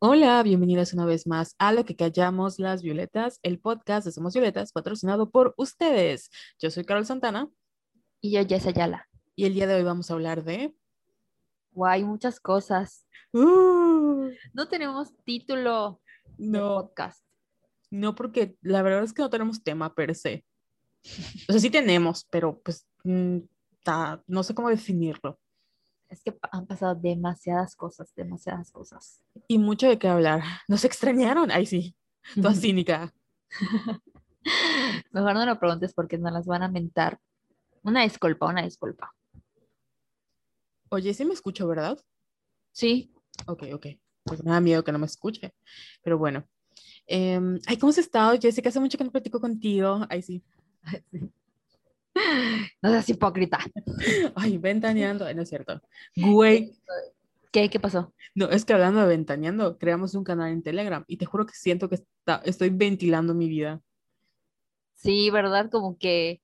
Hola, bienvenidas una vez más a Lo que callamos las violetas, el podcast de Somos Violetas, patrocinado por ustedes. Yo soy Carol Santana Y yo, Jess Ayala. y el día de hoy vamos a hablar de... Guay, muchas cosas. ¡Uh! No tenemos título de no, podcast. no porque la verdad es que no tenemos tema per se. O sea, sí tenemos, pero pues mm, ta- no sé cómo definirlo. Es que han pasado demasiadas cosas, demasiadas cosas. Y mucho de qué hablar. Nos extrañaron. Ay, sí, toda cínica. Mejor no lo preguntes porque nos las van a mentar. Una disculpa, una disculpa. Oye, sí me escucho, ¿verdad? Sí, Ok, ok. Porque me da miedo que no me escuche. Pero bueno. Em, ay, ¿cómo has estado, Jessica? Hace mucho que no platico contigo. Ay, sí. no seas hipócrita. Ay, ventaneando. No es cierto. Güey. ¿Qué, qué pasó? No, es que hablando de ventaneando, creamos un canal en Telegram y te juro que siento que está, estoy ventilando mi vida. Sí, ¿verdad? Como que,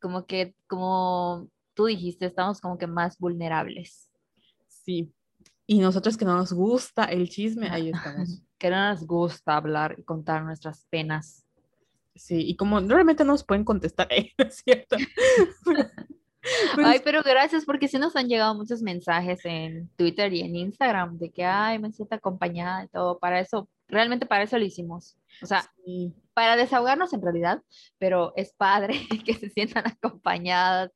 como que, como tú dijiste, estamos como que más vulnerables. Sí. Y nosotros que no nos gusta el chisme, ahí estamos. Que no nos gusta hablar y contar nuestras penas. Sí, y como realmente no nos pueden contestar, eh, ¿no es cierto? Pero Ay, pero gracias porque sí nos han llegado muchos mensajes en Twitter y en Instagram de que, ay, me siento acompañada y todo. Para eso, realmente para eso lo hicimos. O sea, sí. para desahogarnos en realidad, pero es padre que se sientan acompañadas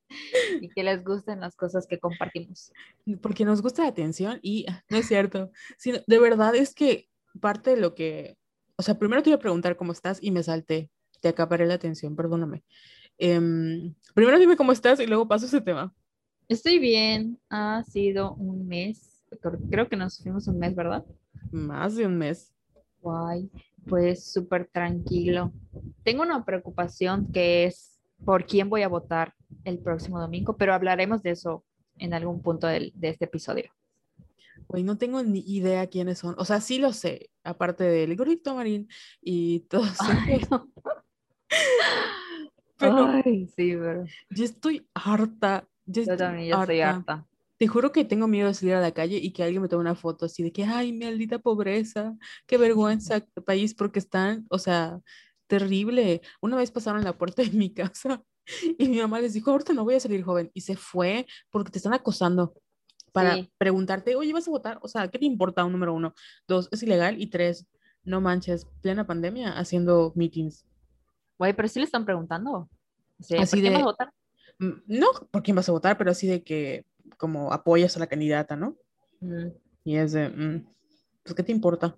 y que les gusten las cosas que compartimos. porque nos gusta la atención y ah, no es cierto. sino- de verdad es que parte de lo que, o sea, primero te iba a preguntar cómo estás y me salté, te acaparé la atención, perdóname. Em, primero dime cómo estás y luego paso ese tema. Estoy bien, ha sido un mes, creo- que nos fuimos un mes, ¿verdad? Más de un mes. Guay, pues súper tranquilo. Tengo una preocupación que es por quién voy a votar el próximo domingo, pero hablaremos de eso en algún punto del- de este episodio. Güey, no tengo ni idea quiénes son. O sea, sí lo sé, aparte del gordito marín y todos Ay, no. pero Ay, sí, pero yo estoy harta. Yo yo también ya estoy harta. Te juro que tengo miedo de salir a la calle y que alguien me tome una foto así de que, ay, maldita pobreza, qué vergüenza país, porque están, o sea, terrible. Una vez pasaron la puerta de mi casa y mi mamá les dijo, ahorita no voy a salir joven. Y se fue porque te están acosando para Sí. preguntarte, oye, ¿vas a votar? O sea, ¿qué te importa? Un número uno. Dos, es ilegal. Y tres, no manches, plena pandemia haciendo meetings. Güey, pero sí le están preguntando. Sí, Así ¿por quién de- vas a votar? Mm, No, ¿por quién vas a votar? Pero así de que, como apoyas a la candidata, ¿no? Mm, Y es de, mm, pues, ¿qué te importa?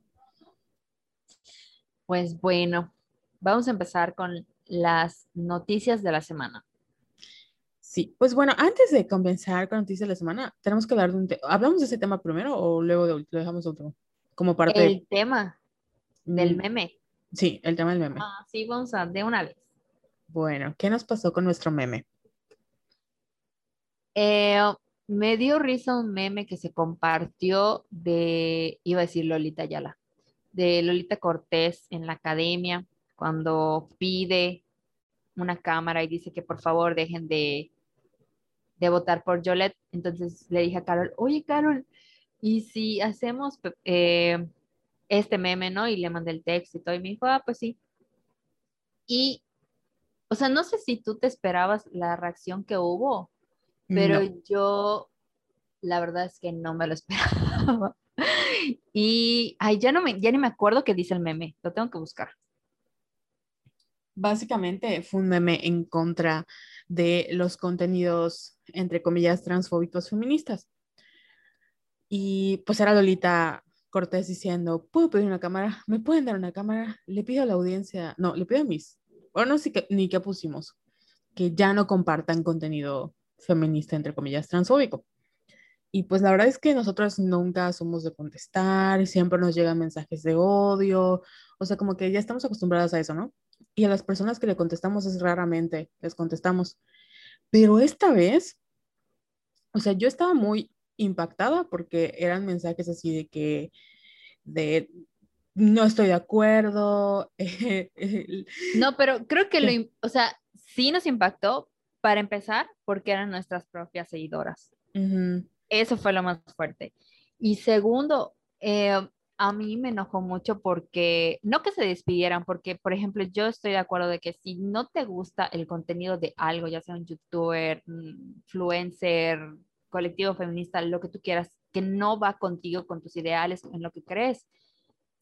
Pues bueno, vamos a empezar con las noticias de la semana. Sí, pues bueno, antes de comenzar con noticias de la semana, tenemos que hablar de un tema. ¿Hablamos de ese tema primero o luego de- lo dejamos otro? Como parte de- El tema del Mm, meme. Sí, el tema del meme. Ah, sí, vamos a de una vez. Bueno, ¿qué nos pasó con nuestro meme? Eh, me dio risa un meme que se compartió de, iba a decir Lolita Ayala, de Lolita Cortés en la academia, cuando pide una cámara y dice que por favor dejen de, de votar por Yolette. Entonces le dije a Carol, oye Carol, ¿y si hacemos eh, este meme, no? Y le mandé el texto y todo, y me dijo, ah, pues sí. Y, o sea, no sé si tú te esperabas la reacción que hubo, pero No. yo, la verdad es que no me lo esperaba. Y, ay, ya no me, ya ni me acuerdo qué dice el meme, lo tengo que buscar. Básicamente fue un meme en contra de los contenidos, entre comillas, transfóbicos feministas. Y pues era Lolita Cortés diciendo, ¿puedo pedir una cámara? ¿Me pueden dar una cámara? Le pido a la audiencia, no, le pido a mis, o no sé qué- ni qué pusimos, que ya no compartan contenido feminista, entre comillas, transfóbico. Y pues la verdad es que nosotros nunca somos de contestar, siempre nos llegan mensajes de odio, o sea, como que ya estamos acostumbradas a eso, ¿no? Y a las personas que le contestamos es raramente les contestamos. Pero esta vez, o sea, yo estaba muy impactada porque eran mensajes así de que, de, no estoy de acuerdo. eh, No, pero creo que lo, o sea, sí nos impactó para empezar porque eran nuestras propias seguidoras. Eso fue lo más fuerte. Y segundo, eh, a mí me enojó mucho porque, no que se despidieran, porque, por ejemplo, yo estoy de acuerdo de que si no te gusta el contenido de algo, ya sea un youtuber, influencer, colectivo feminista, lo que tú quieras, que no va contigo, con tus ideales, en lo que crees,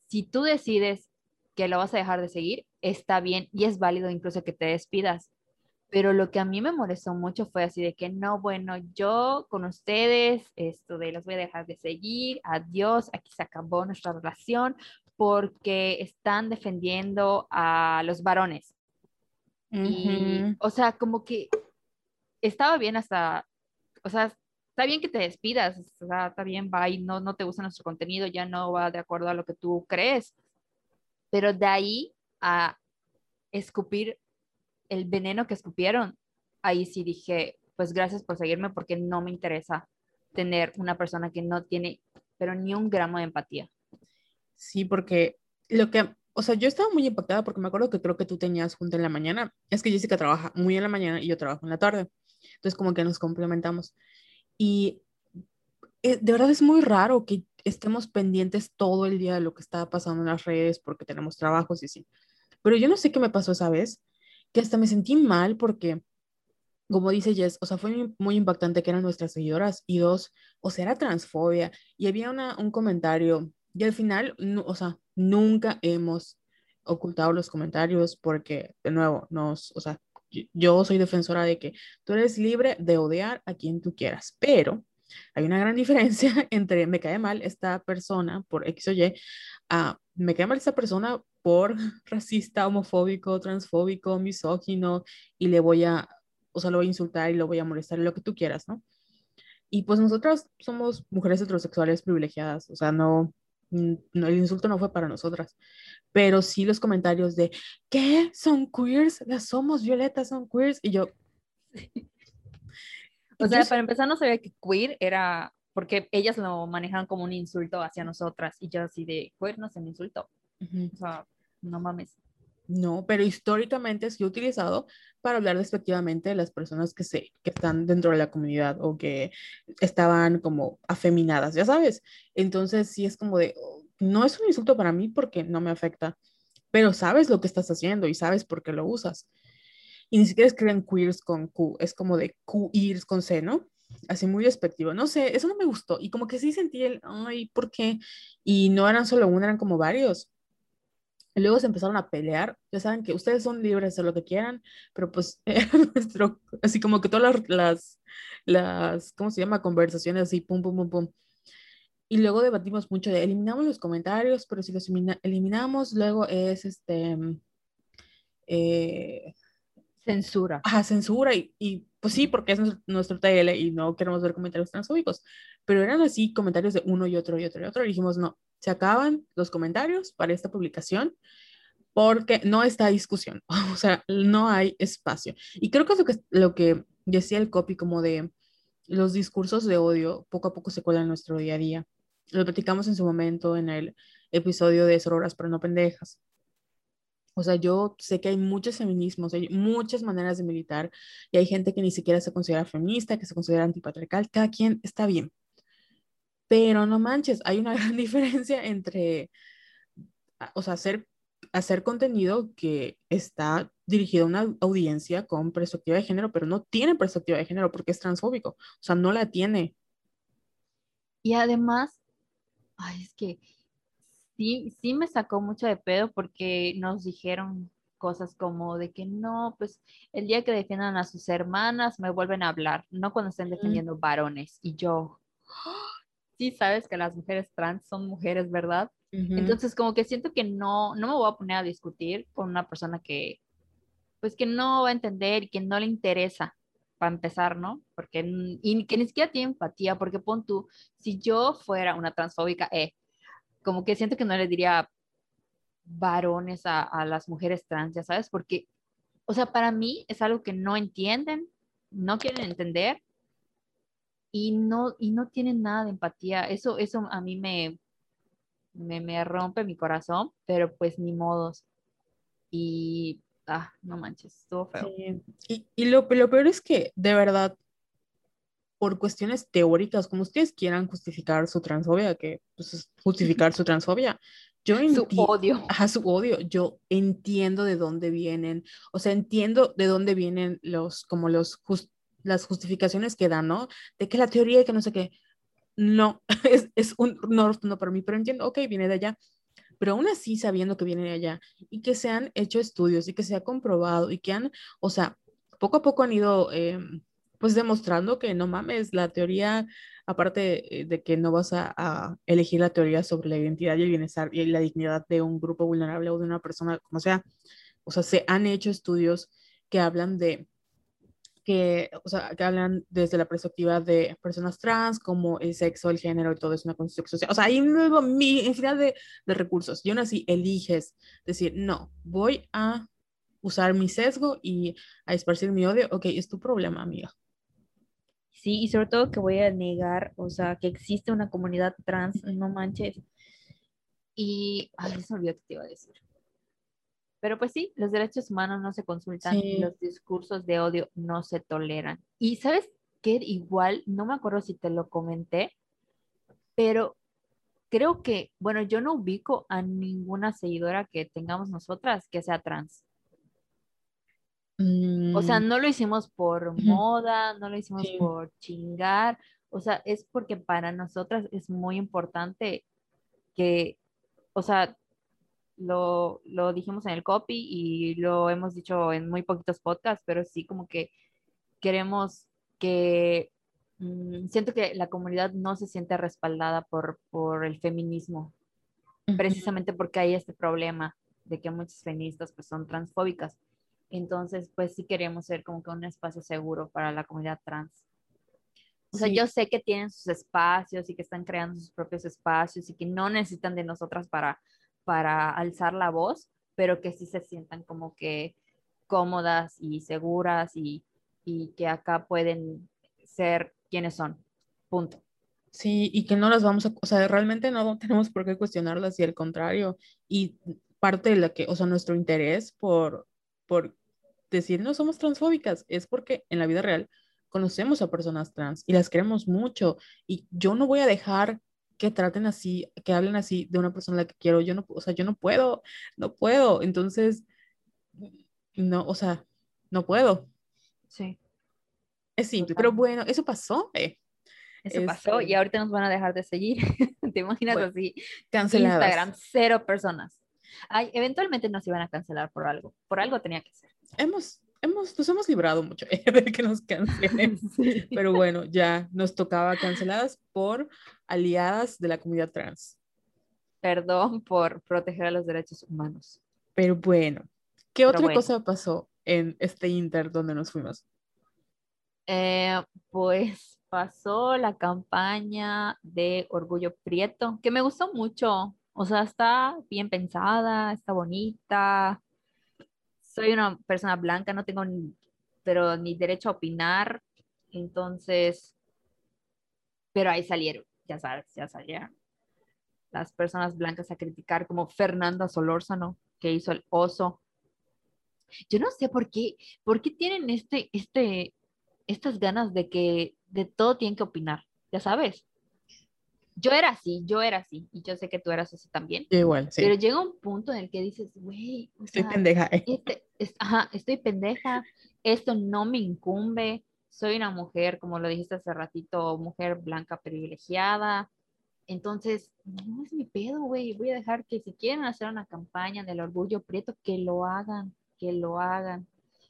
si tú decides que lo vas a dejar de seguir, está bien y es válido incluso que te despidas. Pero lo que a mí me molestó mucho fue así de que no, bueno, yo con ustedes, esto de los voy a dejar de seguir, adiós, aquí se acabó nuestra relación porque están defendiendo a los varones. Y, o sea, como que estaba bien hasta, o sea, está bien que te despidas, o sea, está bien, va y no, no te gusta nuestro contenido, ya no va de acuerdo a lo que tú crees, pero de ahí a escupir el veneno que escupieron, ahí sí dije, pues gracias por seguirme porque no me interesa tener una persona que no tiene, pero ni un gramo de empatía. Sí, porque lo que, o sea, yo estaba muy impactada porque me acuerdo que creo que tú tenías junta en la mañana. Es que Jessica trabaja muy en la mañana y yo trabajo en la tarde. Entonces, como que nos complementamos. Y eh, de verdad es muy raro que estemos pendientes todo el día de lo que está pasando en las redes porque tenemos trabajos y así. Pero yo no sé qué me pasó esa vez, que hasta me sentí mal porque, como dice Jess, o sea, fue muy, impactante que eran nuestras seguidoras y dos, o sea, era transfobia y había una, un comentario y al final, o sea, nunca hemos ocultado los comentarios porque, de nuevo, nos, o sea, yo soy defensora de que tú eres libre de odiar a quien tú quieras, pero hay una gran diferencia entre me cae mal esta persona por X o Y a me cae mal esta persona por racista, homofóbico, transfóbico, misógino y le voy a, o sea, lo voy a insultar y lo voy a molestar, lo que tú quieras, ¿no? Y pues nosotras somos mujeres heterosexuales privilegiadas, o sea, no, no, el insulto no fue para nosotras, pero sí los comentarios de, ¿qué? ¿Son queers? Las somos violetas, son queers. Y yo... o sea, para empezar no sabía que queer era, porque ellas lo manejan como un insulto hacia nosotras y yo así de, queer no es un insulto. O sea, no mames. No, pero históricamente se ha utilizado para hablar despectivamente de las personas que, se, que están dentro de la comunidad o que estaban como afeminadas, ya sabes. Entonces sí es como de, oh, no es un insulto para mí porque no me afecta, pero sabes lo que estás haciendo y sabes por qué lo usas. Y ni siquiera escriben queers con Q, es como de queers con C, ¿no? Así muy despectivo. No sé, eso no me gustó. Y como que sí sentí el, ay, ¿por qué? Y no eran solo uno, eran como varios. Y luego se empezaron a pelear. Ya saben que ustedes son libres de hacer lo que quieran, pero pues nuestro, así como que todas las, las, las, ¿cómo se llama? Conversaciones así, pum, pum, pum, pum. Y luego debatimos mucho de eliminamos los comentarios, pero si los eliminamos, luego es este... Eh, censura. Ajá, censura. Y, y, pues sí, porque es nuestro, TL y no queremos ver comentarios transfóbicos. Pero eran así comentarios de uno y otro y otro y otro. Y dijimos, no, se acaban los comentarios para esta publicación porque no está discusión, o sea, no hay espacio. Y creo que es lo que, lo que decía el copy como de los discursos de odio poco a poco se cuelan en nuestro día a día. Lo platicamos en su momento en el episodio de Sororas pero no pendejas. O sea, yo sé que hay muchos feminismos, hay muchas maneras de militar y hay gente que ni siquiera se considera feminista, que se considera antipatriarcal, cada quien está bien. Pero no manches, hay una gran diferencia entre, o sea, hacer, hacer contenido que está dirigido a una audiencia con perspectiva de género, pero no tiene perspectiva de género porque es transfóbico. O sea, no la tiene. Y además, ay, es que sí, sí me sacó mucho de pedo porque nos dijeron cosas como de que no, pues el día que defiendan a sus hermanas me vuelven a hablar, no cuando estén defendiendo varones. Y yo, sí sabes que las mujeres trans son mujeres, ¿verdad? Entonces, como que siento que no, no me voy a poner a discutir con una persona que, pues, que no va a entender y que no le interesa, para empezar, ¿no? Porque, y que ni siquiera tiene empatía, porque pon tú, si yo fuera una transfóbica, eh, como que siento que no le diría varones a, a las mujeres trans, ya sabes, porque, o sea, para mí es algo que no entienden, no quieren entender y no, y no tienen nada de empatía. Eso, eso a mí me, me, rompe mi corazón, pero pues ni modos. Y, ah, no manches, estuvo feo. Y, y lo, lo, peor es que, de verdad, por cuestiones teóricas, como ustedes quieran justificar su transfobia, que pues, es justificar su transfobia. Yo su odio. Ajá, su odio. Yo entiendo de dónde vienen, o sea, entiendo de dónde vienen los, como los, las justificaciones que dan, ¿no? De que la teoría y que no sé qué. No, es, es un no, no para mí, pero entiendo, ok, viene de allá. Pero aún así, sabiendo que viene de allá y que se han hecho estudios y que se ha comprobado y que han, o sea, poco a poco han ido, em, pues demostrando que no mames, la teoría, aparte eh, de que no vas a, a, elegir la teoría sobre la identidad y el bienestar y la dignidad de un grupo vulnerable o de una persona, como sea, o sea, se han hecho estudios que hablan de que, o sea, que hablan desde la perspectiva de personas trans, como el sexo, el género y todo es una construcción social. O sea, hay mi infinidad de, de recursos. Y aún así eliges decir, no, voy a usar mi sesgo y a esparcir mi odio. Ok, es tu problema, amiga. Sí, y sobre todo que voy a negar, o sea, que existe una comunidad trans, no manches. Y, ay, se olvidó que te iba a decir. Pero pues sí, los derechos humanos no se consultan, los discursos de odio no se toleran. Y sabes qué, igual, no me acuerdo si te lo comenté, pero creo que, bueno, yo no ubico a ninguna seguidora que tengamos nosotras que sea trans. O sea, mm. no lo hicimos por moda, no lo hicimos por chingar, o sea, es porque para nosotras es muy importante que, o sea, lo, lo, dijimos en el copy y lo hemos dicho en muy poquitos podcasts, pero sí como que queremos que, mm, siento que la comunidad no se siente respaldada por, por el feminismo, precisamente porque hay este problema de que muchas feministas pues son transfóbicas. Entonces, pues sí queremos ser como que un espacio seguro para la comunidad trans. O sea, yo sé que tienen sus espacios y que están creando sus propios espacios y que no necesitan de nosotras para para alzar la voz, pero que sí se sientan como que cómodas y seguras y, y que acá pueden ser quienes son. Punto. Sí, y que no las vamos a, o sea, realmente no tenemos por qué cuestionarlas y al contrario, y parte de la que, o sea, nuestro interés por, por decir no somos transfóbicas es porque en la vida real conocemos a personas trans y las queremos mucho y yo no voy a dejar que traten así, que hablen así de una persona a la que quiero. Yo no, o sea, yo no puedo, no puedo. Entonces, no, o sea, no puedo. Sí. Es simple, pero bueno, eso pasó. Eh. Eso pasó y ahorita nos van a dejar de seguir. ¿Te imaginas así? Canceladas. Instagram, cero personas. Ay, eventualmente nos iban a cancelar por algo. Por algo tenía que ser. Hemos, hemos, nos hemos librado mucho de que nos cancelen. Pero bueno, ya nos tocaba canceladas por aliadas de la comunidad trans. Perdón por proteger a los derechos humanos. Pero bueno, ¿qué otra cosa pasó en este Inter donde nos fuimos? Eh, pues pasó la campaña de Orgullo Prieto, que me gustó mucho. O sea, está bien pensada, está bonita, soy una persona blanca, no tengo ni, pero ni derecho a opinar, entonces, pero ahí salieron, ya sabes, ya salieron las personas blancas a criticar, como Fernanda Solórzano, que hizo el oso. Yo no sé por qué, por qué tienen este, este, estas ganas de que de todo tienen que opinar, ya sabes yo era así, yo era así, y yo sé que tú eras así también. Igual, sí. Pero llega un punto en el que dices, güey, estoy pendeja. Eh. Este, ajá, estoy pendeja, esto no me incumbe, soy una mujer, como lo dijiste hace ratito, mujer blanca privilegiada. Entonces, no es mi pedo, güey. Voy a dejar que si quieren hacer una campaña del orgullo prieto, que lo hagan, que lo hagan.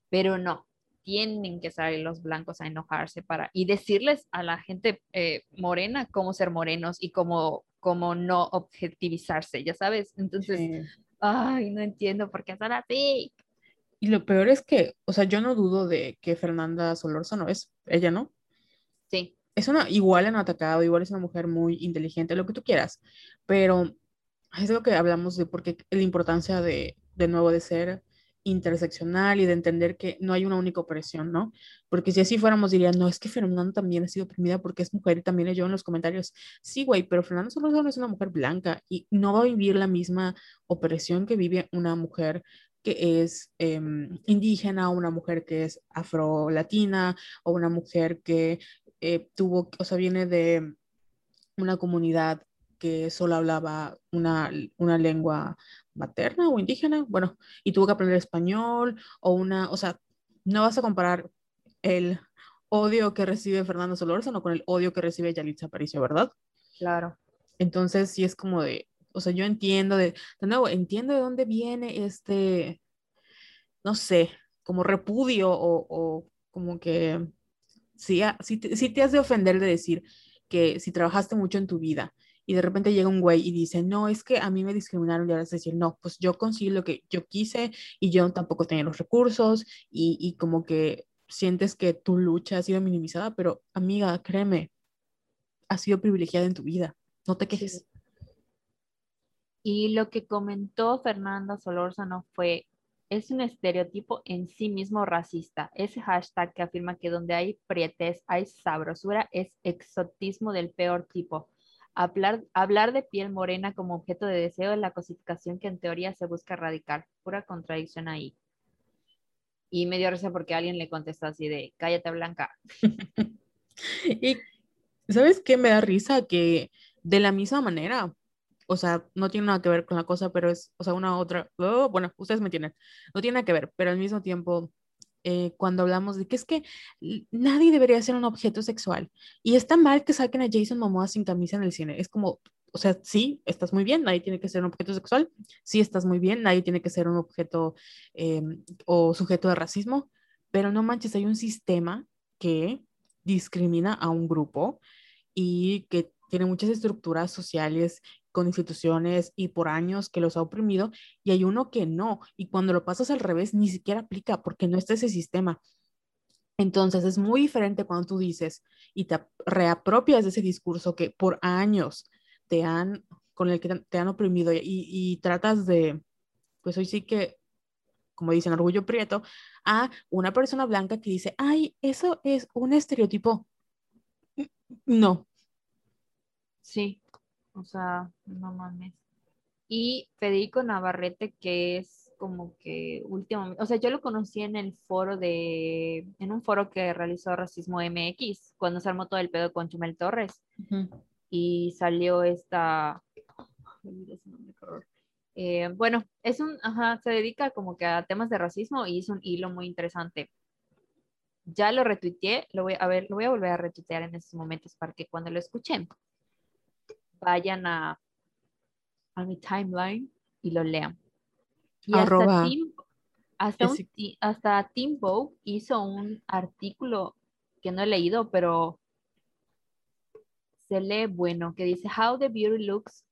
Pero no, tienen que salir los blancos a enojarse para y decirles a la gente eh, morena cómo ser morenos y cómo, cómo no objetivizarse, ya sabes. Entonces, ay, no entiendo por qué son así. Y lo peor es que, o sea, yo no dudo de que Fernanda no es ella, ¿no? Sí. Es una, igual en atacado, igual es una mujer muy inteligente, lo que tú quieras, pero es lo que hablamos de porque la importancia de, de nuevo de ser interseccional y de entender que no hay una única opresión, ¿no? Porque si así fuéramos dirían, no, es que Fernanda también ha sido oprimida porque es mujer y también yo en los comentarios, sí, güey, pero Fernanda solo es una mujer blanca y no va a vivir la misma opresión que vive una mujer que es em, indígena, una mujer que es afro-latina o una mujer que eh, tuvo, o sea, viene de una comunidad que solo hablaba una, una lengua materna o indígena, bueno, y tuvo que aprender español o una, o sea, no vas a comparar el odio que recibe Fernando Solórzano con el odio que recibe Yalitza Aparicio, ¿verdad? Claro. Entonces, sí es como de, o sea, yo entiendo de, de nuevo, entiendo de dónde viene este, no sé, como repudio o, o como que sí, sí, te, sí te has de ofender de decir que si trabajaste mucho en tu vida y de repente llega un güey y dice, no, es que a mí me discriminaron y ahora es decir, no, pues yo conseguí lo que yo quise y yo tampoco tenía los recursos y, y como que sientes que tu lucha ha sido minimizada, pero amiga, créeme, has sido privilegiada en tu vida, no te quejes. Y lo que comentó Fernanda Solórzano fue, es un estereotipo en sí mismo racista. Ese hashtag que afirma que donde hay prietez hay sabrosura es exotismo del peor tipo. Hablar, hablar de piel morena como objeto de deseo es la cosificación que en teoría se busca erradicar. Pura contradicción ahí. Y me dio risa porque alguien le contestó así de, cállate blanca. y ¿sabes qué me da risa? Que de la misma manera, o sea, no tiene nada que ver con la cosa, pero es, o sea, una otra, oh, bueno, ustedes me entienden, no tiene nada que ver, pero al mismo tiempo, eh, cuando hablamos de que es que nadie debería ser un objeto sexual. Y está mal que saquen a Jason Momoa sin camisa en el cine, es como, o sea, sí, estás muy bien, nadie tiene que ser un objeto sexual, sí, estás muy bien, nadie tiene que ser un objeto eh, o sujeto de racismo, pero no manches, hay un sistema que discrimina a un grupo y que tiene muchas estructuras sociales con instituciones y por años que los ha oprimido y hay uno que no. Y cuando lo pasas al revés, ni siquiera aplica porque no está ese sistema. Entonces es muy diferente cuando tú dices y te reapropias de ese discurso que por años te han, con el que te han oprimido y, y tratas de, pues hoy sí que, como dicen, orgullo prieto, a una persona blanca que dice, ay, eso es un estereotipo. No. Sí, o sea, no mames. Y Federico Navarrete, que es como que últimamente, o sea, yo lo conocí en el foro de, en un foro que realizó Racismo MX, cuando se armó todo el pedo con Chumel Torres. Uh -huh. Y salió esta, eh, bueno, es un, ajá, se dedica como que a temas de racismo y hizo un hilo muy interesante. Ya lo retuiteé, lo voy a ver, lo voy a volver a retuitear en estos momentos para que cuando lo escuchen vayan a, a mi timeline y lo lean. Y Arroba. hasta, Tim, hasta, un, hasta Tim Bow hizo un artículo que no he leído, pero se lee bueno, que dice How the Beauty Looks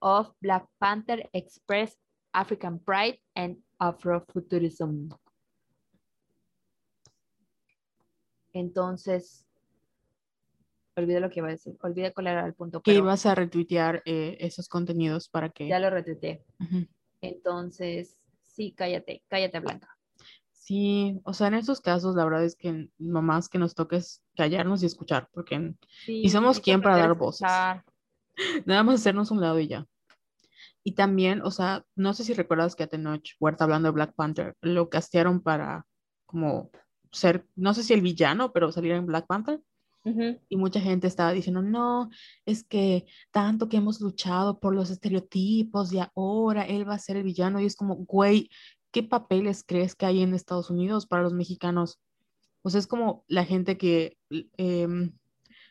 of Black Panther Express African Pride and Afrofuturism. Entonces, olvidé lo que iba a decir, olvidé cuál era el punto. Que ibas a retuitear eh, esos contenidos para que... Ya lo retuiteé. Uh -huh. Entonces, sí, cállate, cállate Blanca. Sí, o sea, en estos casos la verdad es que nomás que nos toques callarnos y escuchar, porque sí, y somos quien para dar voces. Nada más hacernos un lado y ya. Y también, o sea, no sé si recuerdas que a Tenoch Huerta hablando de Black Panther, lo castearon para como ser, no sé si el villano, pero salir en Black Panther. Y mucha gente estaba diciendo, no, es que tanto que hemos luchado por los estereotipos y ahora él va a ser el villano. Y es como, güey, ¿qué papeles crees que hay en Estados Unidos para los mexicanos? O sea, es como la gente que, eh,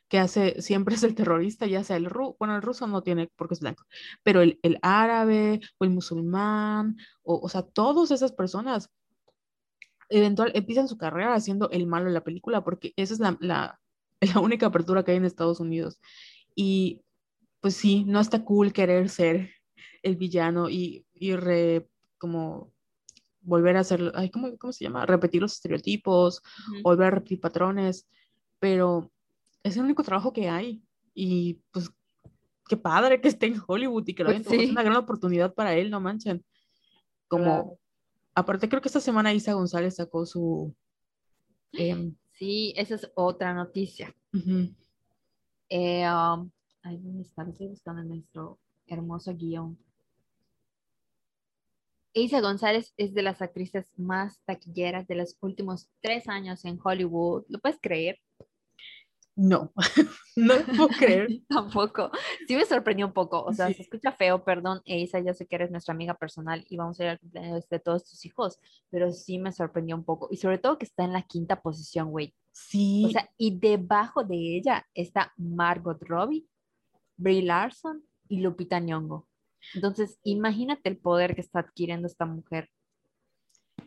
que hace, siempre es el terrorista, ya sea el ruso, bueno, el ruso no tiene porque es blanco, pero el, el árabe o el musulmán, o, o sea, todas esas personas eventual empiezan su carrera haciendo el malo en la película, porque esa es la, la, la única apertura que hay en Estados Unidos. Y pues sí, no está cool querer ser el villano y, y re, como volver a hacer, ay, ¿cómo, ¿cómo, se llama? Repetir los estereotipos, uh -huh. volver a repetir patrones, pero es el único trabajo que hay y pues qué padre que esté en Hollywood y que lo pues sí. es una gran oportunidad para él, no manchen. Como, claro. aparte creo que esta semana Isa González sacó su... Eh, sí, esa es otra noticia. Uh -huh. eh, um, ay, ¿dónde está? Estoy buscando en nuestro hermoso guion. Isa González es de las actrices más taquilleras de los últimos tres años en Hollywood. ¿Lo puedes creer? No, no puedo creer. Tampoco. Sí me sorprendió un poco. O sea, se escucha feo, perdón, Isa, ya sé que eres nuestra amiga personal y vamos a ir al cumpleaños de todos tus hijos, pero sí me sorprendió un poco. Y sobre todo que está en la quinta posición, güey. Sí. O sea, y debajo de ella está Margot Robbie, Brie Larson y Lupita Nyong'o. Entonces, imagínate el poder que está adquiriendo esta mujer.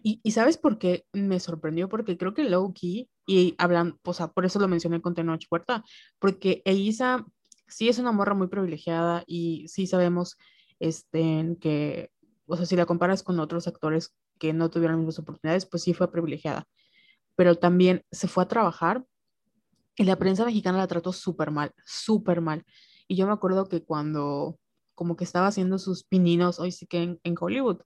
Y, y ¿sabes por qué me sorprendió? Porque creo que low key, y hablan, o sea, por eso lo mencioné con Tenoch Puerta, porque Eiza sí es una morra muy privilegiada y sí sabemos este, que, o sea, si la comparas con otros actores que no tuvieron las mismas oportunidades, pues sí fue privilegiada. Pero también se fue a trabajar y la prensa mexicana la trató súper mal, súper mal. Y yo me acuerdo que cuando como que estaba haciendo sus pininos, hoy sí que en, en Hollywood,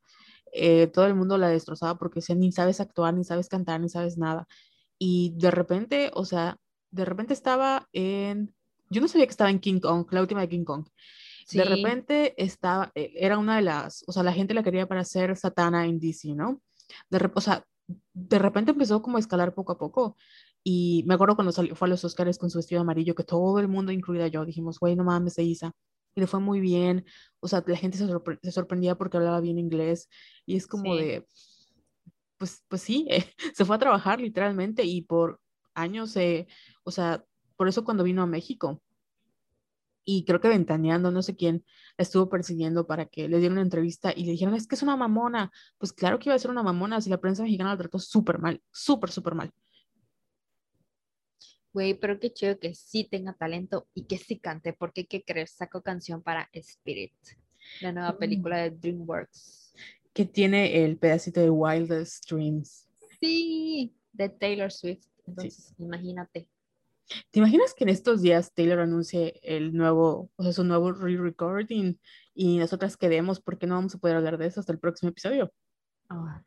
eh, todo el mundo la destrozaba porque decía, ni sabes actuar, ni sabes cantar, ni sabes nada. Y de repente, o sea, de repente estaba en, yo no sabía que estaba en King Kong, la última de King Kong. De repente estaba, e, era una de las, o sea, la gente la quería para ser Satana en DC, ¿no? De, o sea, de repente empezó como a escalar poco a poco. Y me acuerdo cuando salió, fue a los Oscars con su vestido amarillo, que todo el mundo, incluida yo, dijimos, güey, no mames, se Isa y le fue muy bien. O sea, la gente se, se sorprendía porque hablaba bien inglés y es como de, pues, pues sí, se fue a trabajar literalmente y por años, o sea, por eso cuando vino a México y creo que ventaneando, no sé quién, la estuvo persiguiendo para que le diera una entrevista y le dijeron, es que es una mamona. Pues claro que iba a ser una mamona si la prensa mexicana la trató súper mal, súper, súper mal. Güey, pero qué chido que sí tenga talento y que sí cante, porque ¿qué crees? Sacó canción para Spirit, la nueva mm. película de DreamWorks. Que tiene el pedacito de Wildest Dreams. Sí, de Taylor Swift. Entonces, imagínate. ¿Te imaginas que en estos días Taylor anuncie el nuevo, o sea, su nuevo re-recording y nosotras quedemos porque no vamos a poder hablar de eso hasta el próximo episodio? Ah.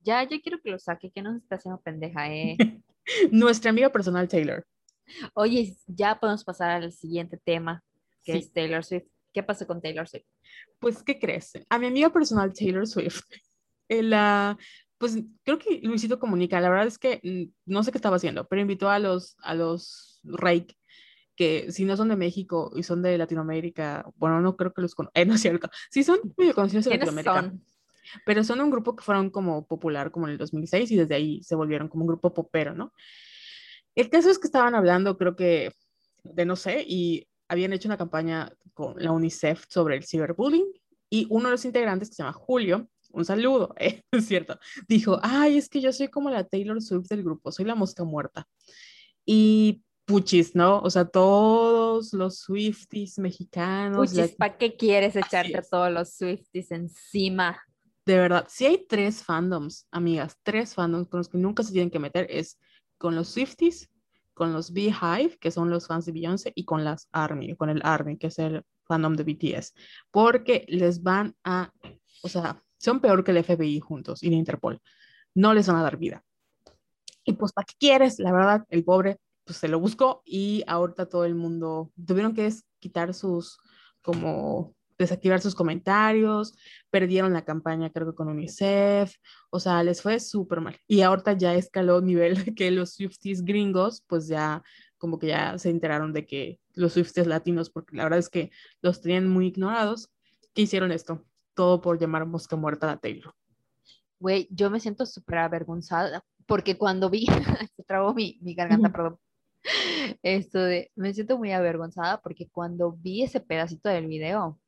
Ya, yo quiero que lo saque, que nos está haciendo pendeja, eh. Nuestra amiga personal Taylor. Oye, ya podemos pasar al siguiente tema, que es Taylor Swift. ¿Qué pasó con Taylor Swift? Pues, ¿qué crees? A mi amiga personal Taylor Swift, la, pues creo que Luisito comunica, la verdad es que mm, no sé qué estaba haciendo, pero invitó a los, a los Reik, que si no son de México y son de Latinoamérica, bueno, no creo que los conozcan, eh, no es cierto, sí son medio conocidos en Latinoamérica. Pero son un grupo que fueron como popular como en el 2006 y desde ahí se volvieron como un grupo popero, ¿no? El caso es que estaban hablando, creo que, de no sé, y habían hecho una campaña con la UNICEF sobre el ciberbullying y uno de los integrantes, que se llama Julio, un saludo, eh, es cierto, dijo, ay, es que yo soy como la Taylor Swift del grupo, soy la mosca muerta. Y puchis, ¿no? O sea, todos los Swifties mexicanos. Puchis, ¿para qué quieres echarte a todos los Swifties encima? de verdad, si hay tres fandoms, amigas, tres fandoms con los que nunca se tienen que meter, es con los Swifties, con los Beehive, que son los fans de Beyoncé, y con las ARMY, con el ARMY, que es el fandom de BTS, porque les van a, o sea, son peor que el FBI juntos y la Interpol, no les van a dar vida. Y pues, ¿para qué quieres? La verdad, el pobre, pues se lo buscó y ahorita todo el mundo tuvieron que quitar sus como desactivar sus comentarios, perdieron la campaña creo que con UNICEF, o sea, les fue súper mal. Y ahorita ya escaló nivel que los Swifties gringos, pues ya como que ya se enteraron de que los Swifties latinos, porque la verdad es que los tenían muy ignorados, que hicieron esto, todo por llamar mosca muerta a Taylor. Güey, yo me siento súper avergonzada, porque cuando vi, se trabó mi, mi garganta, perdón, esto de, me siento muy avergonzada porque cuando vi ese pedacito del video,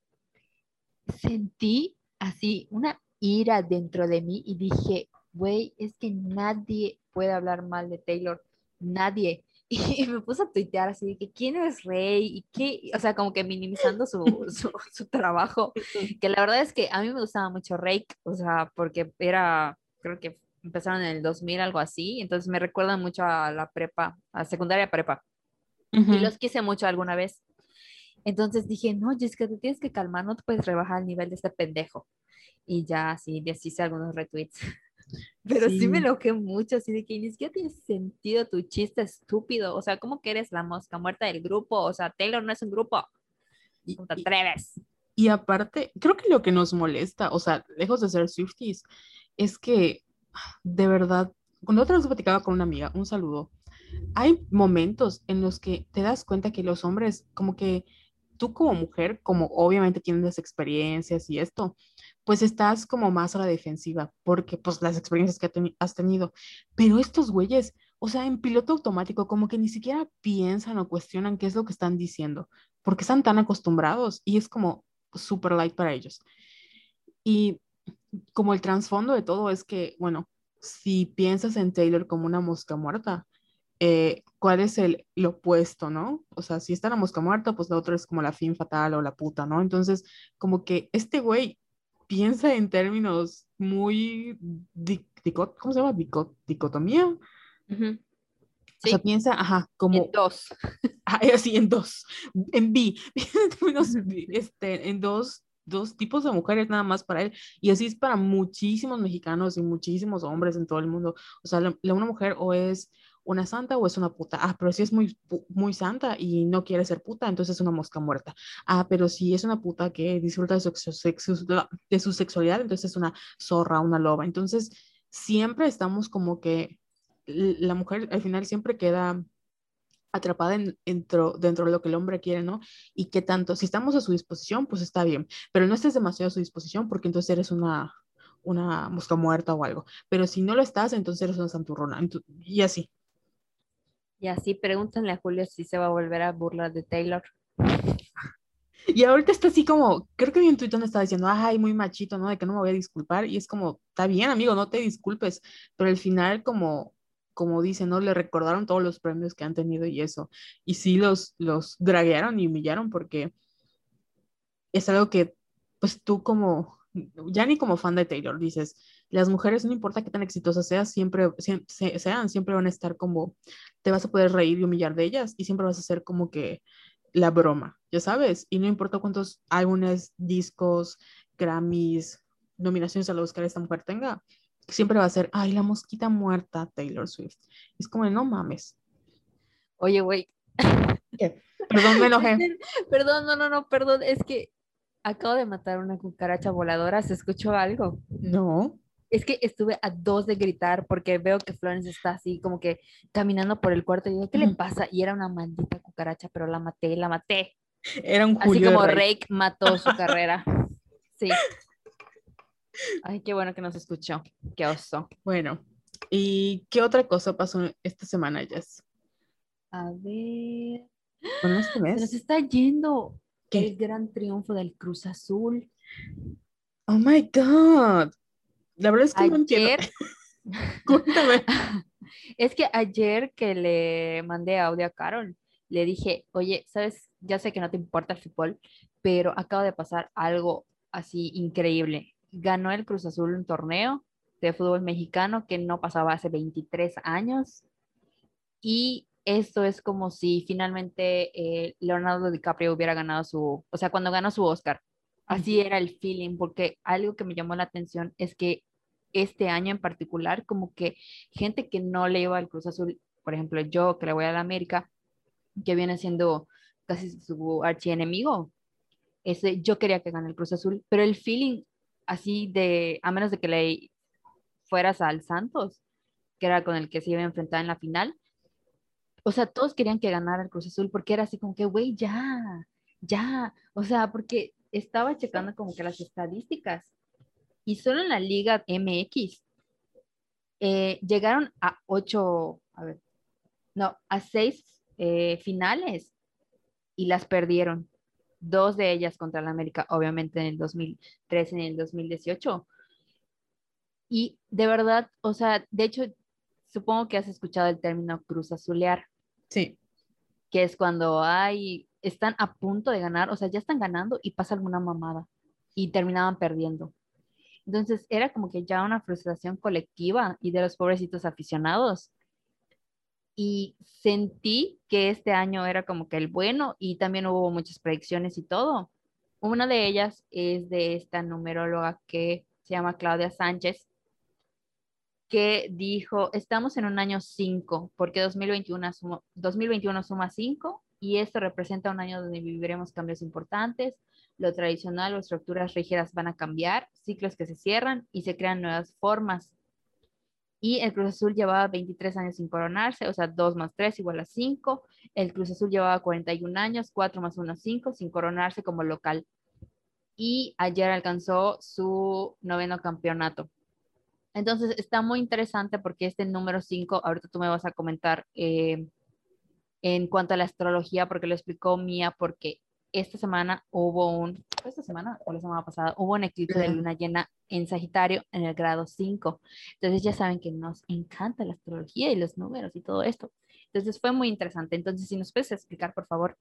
sentí así una ira dentro de mí y dije, güey, es que nadie puede hablar mal de Taylor, nadie. Y me puse a tuitear así de que quién es Rey y qué, o sea, como que minimizando su, su, trabajo, que la verdad es que a mí me gustaba mucho Rake, o sea, porque era, creo que empezaron en el 2000, algo así, entonces me recuerdan mucho a la prepa, a secundaria prepa. Y los quise mucho alguna vez. Entonces dije, no, Jessica, te tienes que calmar, no te puedes rebajar el nivel de este pendejo. Y ya, sí, hice algunos retweets. Pero sí. me enojé mucho, así de que ni siquiera tiene sentido tu chiste estúpido. O sea, ¿cómo que eres la mosca muerta del grupo? O sea, Taylor no es un grupo. Y, te atreves? Y, aparte, creo que lo que nos molesta, o sea, lejos de ser Swifties, es que de verdad, cuando otra vez platicaba con una amiga, un saludo, hay momentos en los que te das cuenta que los hombres, como que tú como mujer, como obviamente tienes las experiencias y esto, pues estás como más a la defensiva, porque pues las experiencias que has tenido. Pero estos güeyes, o sea, en piloto automático, como que ni siquiera piensan o cuestionan qué es lo que están diciendo, porque están tan acostumbrados y es como super light para ellos. Y como el trasfondo de todo es que, bueno, si piensas en Taylor como una mosca muerta, eh, cuál es el, opuesto, ¿no? O sea, si está la mosca muerta, pues la otra es como la fin fatal o la puta, ¿no? Entonces, como que este güey piensa en términos muy, ¿cómo se llama? dicotomía. O sea, piensa, ajá, como... En dos. así, en dos. En B. este, en dos dos tipos de mujeres nada más para él. Y así es para muchísimos mexicanos y muchísimos hombres en todo el mundo. O sea, la, una mujer o es una santa o es una puta. Ah, pero si es muy, muy santa y no quiere ser puta, entonces es una mosca muerta. Ah, pero si es una puta que disfruta de su, de su sexualidad, entonces es una zorra, una loba. Entonces, siempre estamos como que la mujer al final siempre queda atrapada dentro, dentro de lo que el hombre quiere, ¿no? Y que tanto, si estamos a su disposición, pues está bien, pero no estés demasiado a su disposición porque entonces eres una, una mosca muerta o algo, pero si no lo estás, entonces eres una santurrona, y así. Y así pregúntenle a Julio si se va a volver a burlar de Taylor. Y ahorita está así como, creo que vi un tuit donde estaba diciendo, ay, muy machito, ¿no? De que no me voy a disculpar. Y es como, está bien, amigo, no te disculpes. Pero al final, como, como dicen, ¿no? Le recordaron todos los premios que han tenido y eso. Y sí los, los draguearon y humillaron porque es algo que, pues tú como, ya ni como fan de Taylor, dices, las mujeres, no importa qué tan exitosas seas, siempre, sean, siempre van a estar como, te vas a poder reír y humillar de ellas y siempre vas a ser como que la broma, ya sabes, y no importa cuántos álbumes, discos, Grammys, nominaciones a los Oscar esta mujer tenga, siempre va a ser, ay, la mosquita muerta, Taylor Swift. Es como, no mames. Oye, güey. Perdón, me enojé. perdón, no, no, no, perdón. Es que acabo de matar una cucaracha voladora. ¿Se escuchó algo? No. Es que estuve a dos de gritar porque veo que Florence está así como que caminando por el cuarto y digo, ¿qué le pasa? Y era una maldita cucaracha, pero la maté, la maté. Era un Julio Así como Rake mató su carrera. Sí. Ay, qué bueno que nos escuchó. Qué oso. Bueno, ¿y qué otra cosa pasó esta semana, Jess? A ver. Bueno, este mes. Se nos está yendo el gran triunfo del Cruz Azul. Oh my God. La verdad es que no entiendo. Cuéntame. Es que ayer que le mandé audio a Carol, le dije, oye, sabes, ya sé que no te importa el fútbol, pero acaba de pasar algo así increíble ganó el Cruz Azul un torneo de fútbol mexicano que no pasaba hace 23 años. Y esto es como si finalmente eh, Leonardo DiCaprio hubiera ganado su, o sea, cuando ganó su Oscar. Así era el feeling, porque algo que me llamó la atención es que este año en particular, como que gente que no le iba al Cruz Azul, por ejemplo, yo que le voy a la América, que viene siendo casi su archienemigo, ese, yo quería que gane el Cruz Azul, pero el feeling así de, a menos de que le fueras al Santos, que era con el que se iba a enfrentar en la final. O sea, todos querían que ganara el Cruz Azul porque era así como que, güey, ya, ya. O sea, porque estaba checando como que las estadísticas y solo en la Liga MX eh, llegaron a ocho, a ver, no, a seis eh, finales y las perdieron dos de ellas contra la América, obviamente en el 2013 y en el 2018. Y de verdad, o sea, de hecho, supongo que has escuchado el término cruz azulear. Sí. Que es cuando hay, están a punto de ganar, o sea, ya están ganando y pasa alguna mamada y terminaban perdiendo. Entonces era como que ya una frustración colectiva y de los pobrecitos aficionados y sentí que este año era como que el bueno y también hubo muchas predicciones y todo. Una de ellas es de esta numeróloga que se llama Claudia Sánchez, que dijo, estamos en un año 5, porque 2021 suma, 2021 suma 5 y esto representa un año donde viviremos cambios importantes, lo tradicional o estructuras rígidas van a cambiar, ciclos que se cierran y se crean nuevas formas y el Cruz Azul llevaba 23 años sin coronarse, o sea, 2 más 3 igual a 5. El Cruz Azul llevaba 41 años, 4 más 1, 5, sin coronarse como local. Y ayer alcanzó su noveno campeonato. Entonces, está muy interesante porque este número 5, ahorita tú me vas a comentar eh, en cuanto a la astrología, porque lo explicó Mía, porque esta semana hubo un, esta semana o la semana pasada, hubo un eclipse de luna llena en Sagitario en el grado 5. Entonces ya saben que nos encanta la astrología y los números y todo esto. Entonces fue muy interesante. Entonces, si nos puedes explicar, por favor.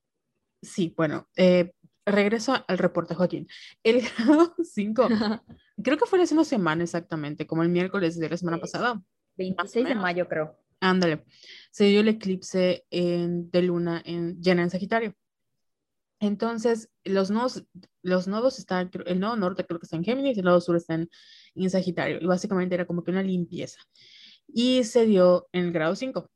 Sí, bueno, eh, regreso al reporte, Joaquín. El grado 5, creo que fue hace una semana exactamente, como el miércoles de la semana pasada. 26 de mayo, creo. Ándale, se dio el eclipse en, de luna en, llena en Sagitario. Entonces, los nodos, los nodos están, el nodo norte creo que está en Géminis, el nodo sur está en, Sagitario. Y básicamente era como que una limpieza. Y se dio en el grado 5.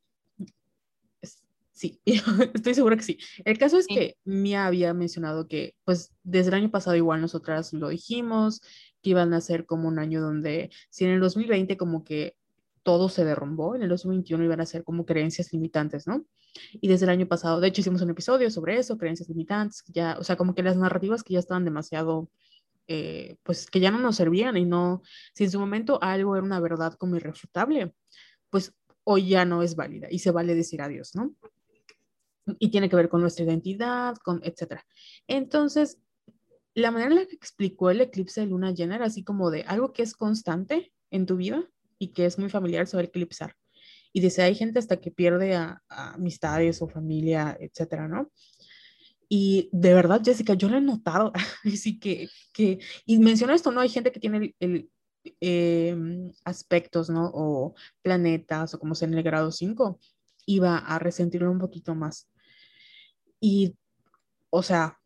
Sí, estoy segura que sí. El caso es que Mia había mencionado que, pues, desde el año pasado igual nosotras lo dijimos, que iban a ser como un año donde, si en el 2020 como que todo se derrumbó, en el 2021 iban a ser como creencias limitantes, ¿no? Y desde el año pasado, de hecho hicimos un episodio sobre eso, creencias limitantes, ya, o sea, como que las narrativas que ya estaban demasiado, eh, pues que ya no nos servían y no, si en su momento algo era una verdad como irrefutable, pues hoy ya no es válida y se vale decir adiós, ¿no? Y tiene que ver con nuestra identidad, con etcétera. Entonces, la manera en la que explicó el eclipse de luna llena era así como de algo que es constante en tu vida y que es muy familiar se va a eclipsar. Y dice, hay gente hasta que pierde a, amistades o familia, etcétera, ¿no? Y de verdad, Jessica, yo lo he notado, así que, que, y menciona esto, ¿no? Hay gente que tiene el, em, aspectos, ¿no? O planetas, o como sea en el grado 5, iba a resentirlo un poquito más. Y, o sea,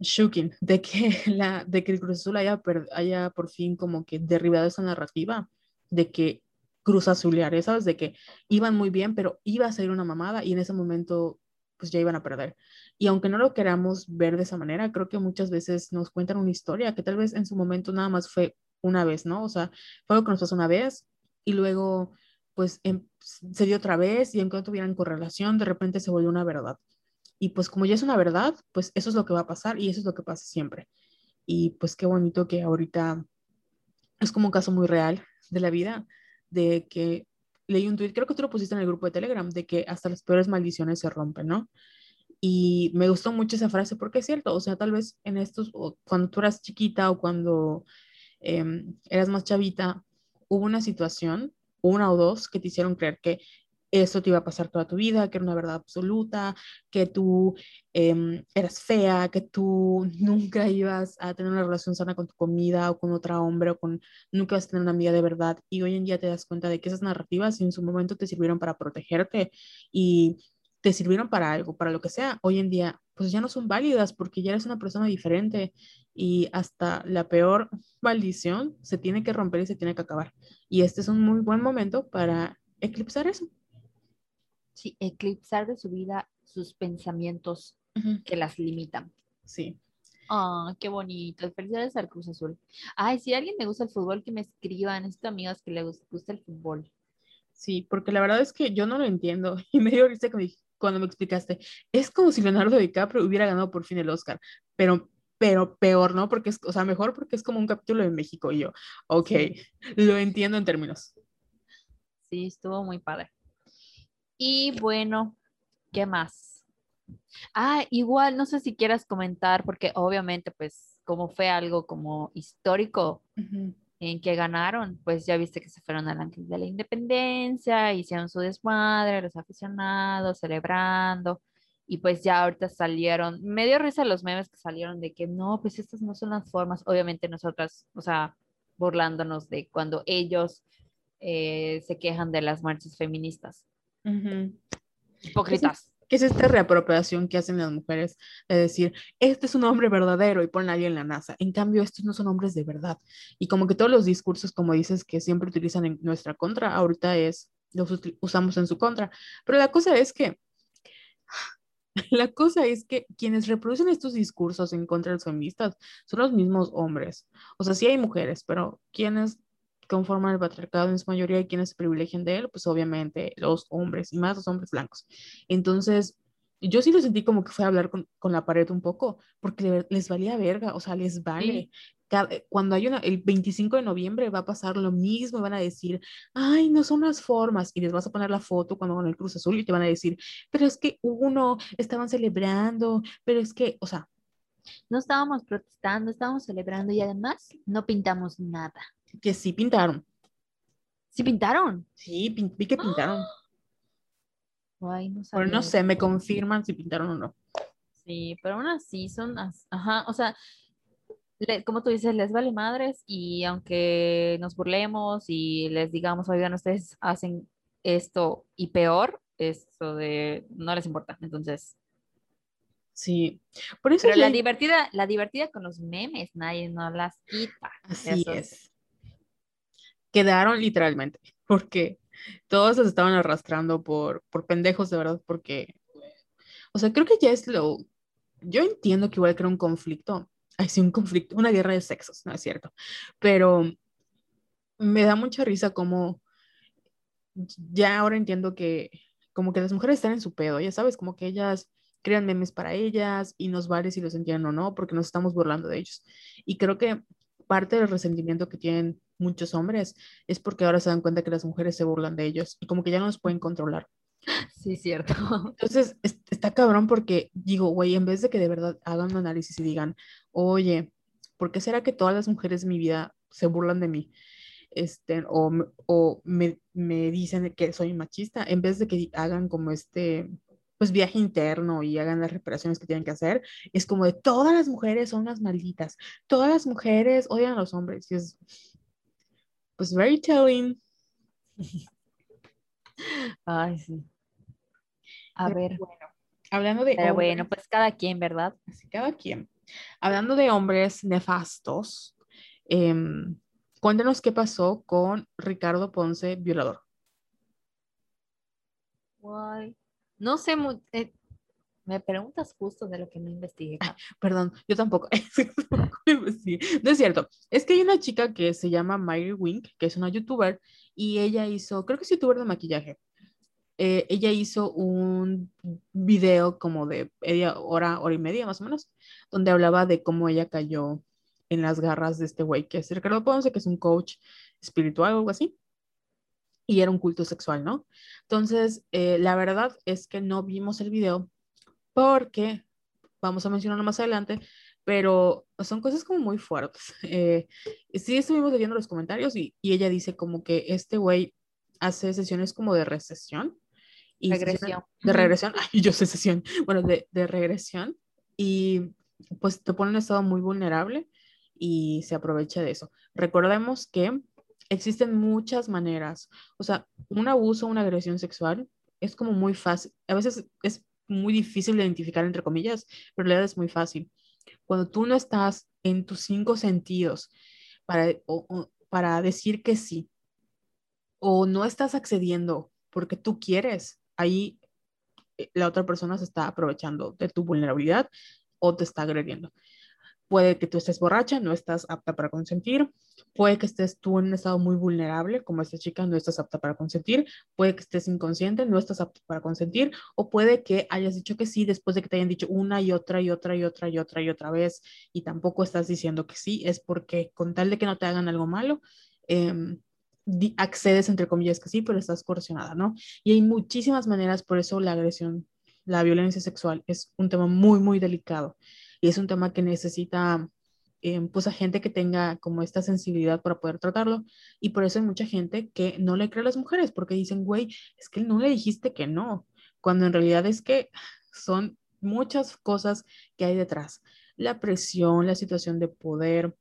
shocking de que, la, de que el Cruz haya, haya por fin como que derribado esa narrativa de que Cruz Azulear, ¿sabes? De que iban muy bien, pero iba a ser una mamada y en ese momento pues ya iban a perder. Y aunque no lo queramos ver de esa manera, creo que muchas veces nos cuentan una historia que tal vez en su momento nada más fue una vez, ¿no? O sea, fue algo que nos pasó una vez y luego pues em, se dio otra vez y en cuanto tuvieran correlación, de repente se volvió una verdad. Y pues como ya es una verdad, pues eso es lo que va a pasar y eso es lo que pasa siempre. Y pues qué bonito que ahorita es como un caso muy real de la vida, de que leí un tweet, creo que tú lo pusiste en el grupo de Telegram, de que hasta las peores maldiciones se rompen, ¿no? Y me gustó mucho esa frase porque es cierto, o sea, tal vez en estos, cuando tú eras chiquita o cuando em, eras más chavita, hubo una situación, una o dos, que te hicieron creer que eso te iba a pasar toda tu vida, que era una verdad absoluta, que tú em, eras fea, que tú nunca ibas a tener una relación sana con tu comida o con otro hombre o con nunca vas a tener una amiga de verdad. Y hoy en día te das cuenta de que esas narrativas en su momento te sirvieron para protegerte y te sirvieron para algo, para lo que sea. Hoy en día pues ya no son válidas porque ya eres una persona diferente y hasta la peor maldición se tiene que romper y se tiene que acabar. Y este es un muy buen momento para eclipsar eso sí, eclipsar de su vida sus pensamientos que las limitan. Sí. Ah, qué bonito. Felicidades al Cruz Azul. Ay, si a alguien le gusta el fútbol, que me escriban. Necesito amigas que le gusta el fútbol. Sí, porque la verdad es que yo no lo entiendo. Y me dio risa cuando me explicaste. Es como si Leonardo DiCaprio hubiera ganado por fin el Oscar, pero, pero peor, ¿no? Porque es, o sea, mejor porque es como un capítulo de México. Y yo, ok, lo entiendo en términos. Sí, estuvo muy padre. Y bueno, ¿qué más? Ah, igual, no sé si quieras comentar, porque obviamente, pues, como fue algo como histórico en que ganaron, pues ya viste que se fueron al Ángel de la Independencia, hicieron su desmadre, los aficionados celebrando, y pues ya ahorita salieron, medio risa los memes que salieron de que no, pues estas no son las formas, obviamente nosotras, o sea, burlándonos de cuando ellos eh, se quejan de las marchas feministas. Hipócritas. ¿Qué es esta reapropiación que hacen las mujeres de decir, este es un hombre verdadero y ponen a alguien en la NASA? En cambio, estos no son hombres de verdad. Y como que todos los discursos, como dices, que siempre utilizan en nuestra contra, ahorita es, los usamos en su contra. Pero la cosa es que, la cosa es que quienes reproducen estos discursos en contra de los feministas son los mismos hombres. O sea, sí hay mujeres, pero quienes conforman el patriarcado en su mayoría y quienes se privilegian de él, pues obviamente los hombres y más los hombres blancos. Entonces, yo sí lo sentí como que fue a hablar con, con la pared un poco, porque les valía verga, o sea, les vale. cuando hay una, el 25 de noviembre va a pasar lo mismo, van a decir, ay, no son las formas, y les vas a poner la foto cuando van el Cruz Azul y te van a decir, pero es que uno, estaban celebrando, pero es que, o sea. No estábamos protestando, estábamos celebrando y además no pintamos nada. Que sí pintaron. ¿Sí pintaron? Sí, vi que pintaron. Ay, no Pero no sé, me confirman si pintaron o no. Sí, pero aún así son, ajá, o sea, como tú dices, les vale madres y aunque nos burlemos y les digamos, oigan, ustedes hacen esto y peor, esto de no les importa. Entonces, Sí, por eso Pero la divertida, la divertida con los memes, nadie no las quita. Así es. Quedaron literalmente, porque todos los estaban arrastrando por, por pendejos, de verdad, porque, o sea, creo que ya es lo, yo entiendo que igual que era un conflicto, hay sí un conflicto, una guerra de sexos, no es cierto, pero me da mucha risa como ya ahora entiendo que como que las mujeres están en su pedo, ya sabes, como que ellas crean memes para ellas y nos vale si los entienden o no, porque nos estamos burlando de ellos. Y creo que parte del resentimiento que tienen muchos hombres es porque ahora se dan cuenta que las mujeres se burlan de ellos y como que ya no los pueden controlar. Sí, cierto. Entonces, está cabrón porque digo, güey, en vez de que de verdad hagan un análisis y digan, oye, ¿por qué será que todas las mujeres de mi vida se burlan de mí? Este, o, o me, me dicen que soy machista, en vez de que hagan como este, pues viaje interno y hagan las reparaciones que tienen que hacer, es como de todas las mujeres son unas malditas, todas las mujeres odian a los hombres. Y es, pues, very telling. Ay, sí. A ver. Bueno, hablando de. Pero bueno, pues cada quien, ¿verdad? Así, cada quien. Hablando de hombres nefastos, em, cuéntanos qué pasó con Ricardo Ponce, violador. Guay. No sé, eh, me preguntas justo de lo que no investigué. perdón, yo tampoco. no es cierto. Es que hay una chica que se llama Mary Wink, que es una youtuber, y ella hizo, creo que es youtuber de maquillaje. Eh, ella hizo un video como de media hora, hora y media más o menos, donde hablaba de cómo ella cayó en las garras de este güey, que es Ricardo Ponce, que es un coach espiritual o algo así y era un culto sexual, ¿no? Entonces, eh, la verdad es que no vimos el video porque, vamos a mencionarlo más adelante, pero son cosas como muy fuertes. Eh, sí estuvimos leyendo los comentarios y, y, ella dice como que este güey hace sesiones como de recesión. Y regresión. De regresión, ay, yo sé sesión, bueno, de, de regresión y pues te pone en un estado muy vulnerable y se aprovecha de eso. Recordemos que existen muchas maneras. O sea, un abuso, una agresión sexual es como muy fácil. A veces es muy difícil de identificar, entre comillas, pero en realidad es muy fácil. Cuando tú no estás en tus cinco sentidos para, para decir que sí, o no estás accediendo porque tú quieres, ahí eh, la otra persona se está aprovechando de tu vulnerabilidad o te está agrediendo. Puede que tú estés borracha, no estás apta para consentir. Puede que estés tú en un estado muy vulnerable, como esta chica, no estás apta para consentir. Puede que estés inconsciente, no estás apta para consentir. O puede que hayas dicho que sí después de que te hayan dicho una y otra y otra y otra y otra y otra vez y tampoco estás diciendo que sí. Es porque con tal de que no te hagan algo malo, eh, accedes entre comillas que sí, pero estás coercionada, ¿no? Y hay muchísimas maneras, por eso la agresión, la violencia sexual es un tema muy, muy delicado y es un tema que necesita eh, pues a gente que tenga como esta sensibilidad para poder tratarlo y por eso hay mucha gente que no le cree a las mujeres porque dicen, güey, es que no le dijiste que no, cuando en realidad es que son muchas cosas que hay detrás, la presión, la situación de poder.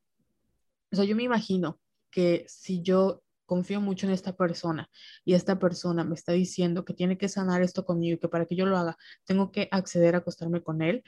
O sea, yo me imagino que si yo confío mucho en esta persona y esta persona me está diciendo que tiene que sanar esto conmigo que para que yo lo haga tengo que acceder a acostarme con él,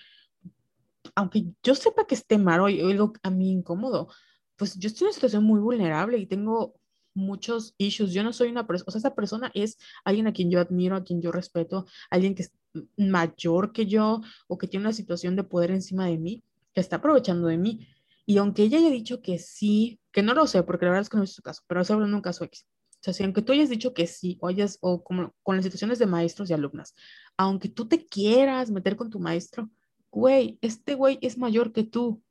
aunque yo sepa que esté mal o algo a mí incómodo, pues yo estoy en una situación muy vulnerable y tengo muchos issues. Yo no soy una persona, o sea, esa persona es alguien a quien yo admiro, a quien yo respeto, alguien que es mayor que yo o que tiene una situación de poder encima de mí, que está aprovechando de mí. Y aunque ella haya dicho que sí, que no lo sé, porque la verdad es que no es su caso, pero estoy hablando de un caso X. O sea, si aunque tú hayas dicho que sí, o, hayas, o como con las situaciones de maestros y alumnas, aunque tú te quieras meter con tu maestro, güey, este güey es mayor que tú.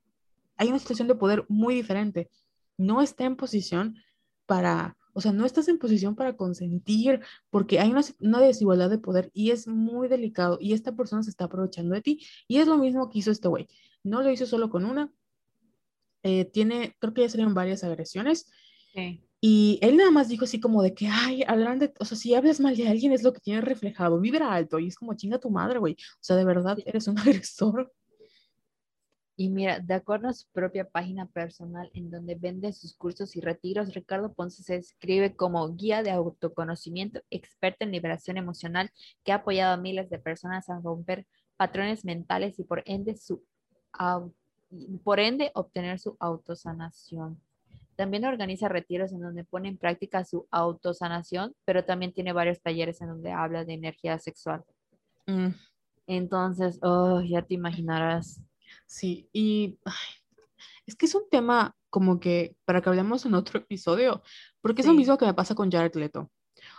Hay una situación de poder muy diferente. No está en posición para, o sea, no estás en posición para consentir, porque hay una, una desigualdad de poder y es muy delicado y esta persona se está aprovechando de ti. Y es lo mismo que hizo este güey. No lo hizo solo con una, eh, tiene, creo que ya salieron varias agresiones. Y él nada más dijo así como de que, ay, hablan de, o sea, si hablas mal de alguien es lo que tiene reflejado, vibra alto y es como chinga tu madre, güey. O sea, de verdad eres un agresor. Y mira, de acuerdo a su propia página personal en donde vende sus cursos y retiros, Ricardo Ponce se describe como guía de autoconocimiento, experto en liberación emocional, que ha apoyado a miles de personas a romper patrones mentales y por ende su por ende obtener su autosanación. También organiza retiros en donde pone en práctica su autosanación, pero también tiene varios talleres en donde habla de energía sexual. Mm. Entonces, oh, ya te imaginarás. Sí, y es que es un tema como que para que hablemos en otro episodio, porque es lo mismo que me pasa con Jared Leto.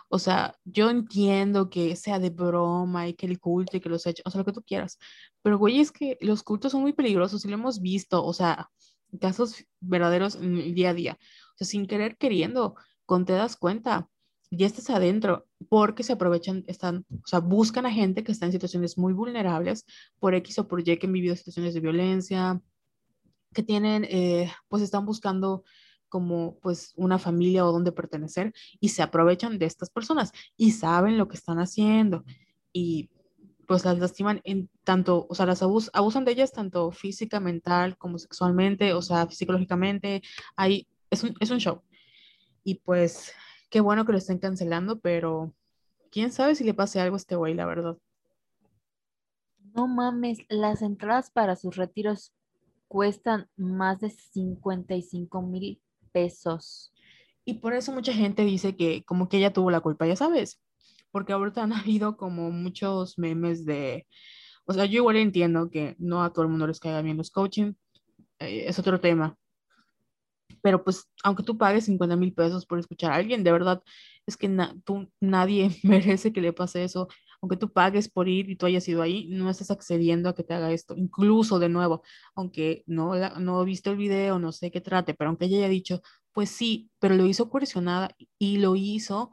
O sea, yo entiendo que sea de broma y que el culto y que los hechos, o sea, lo que tú quieras. Pero, güey, es que los cultos son muy peligrosos y lo hemos visto, o sea, casos verdaderos en el día a día. O sea, sin querer queriendo, con te das cuenta, ya estás adentro, porque se aprovechan, están, o sea, buscan a gente que está en situaciones muy vulnerables por X o por Y que han vivido situaciones de violencia, que tienen, eh, pues están buscando como pues una familia o donde pertenecer y se aprovechan de estas personas y saben lo que están haciendo y pues las lastiman en tanto, o sea, las abusan de ellas tanto física, mental como sexualmente, o sea, psicológicamente, hay, es un, es un show. Y pues qué bueno que lo estén cancelando, pero quién sabe si le pase algo a este güey, la verdad. No mames, las entradas para sus retiros cuestan más de 55 mil pesos. Y por eso mucha gente dice que como que ella tuvo la culpa, ya sabes, porque ahorita han habido como muchos memes de, o sea, yo igual entiendo que no a todo el mundo les caiga bien los coaching, eh, es otro tema, pero pues aunque tú pagues 50 mil pesos por escuchar a alguien, de verdad es que tú, nadie merece que le pase eso aunque tú pagues por ir y tú hayas ido ahí, no estás accediendo a que te haga esto. Incluso de nuevo, aunque no, no he visto el video, no sé qué trate, pero aunque ella haya dicho, pues sí, pero lo hizo coercionada y lo hizo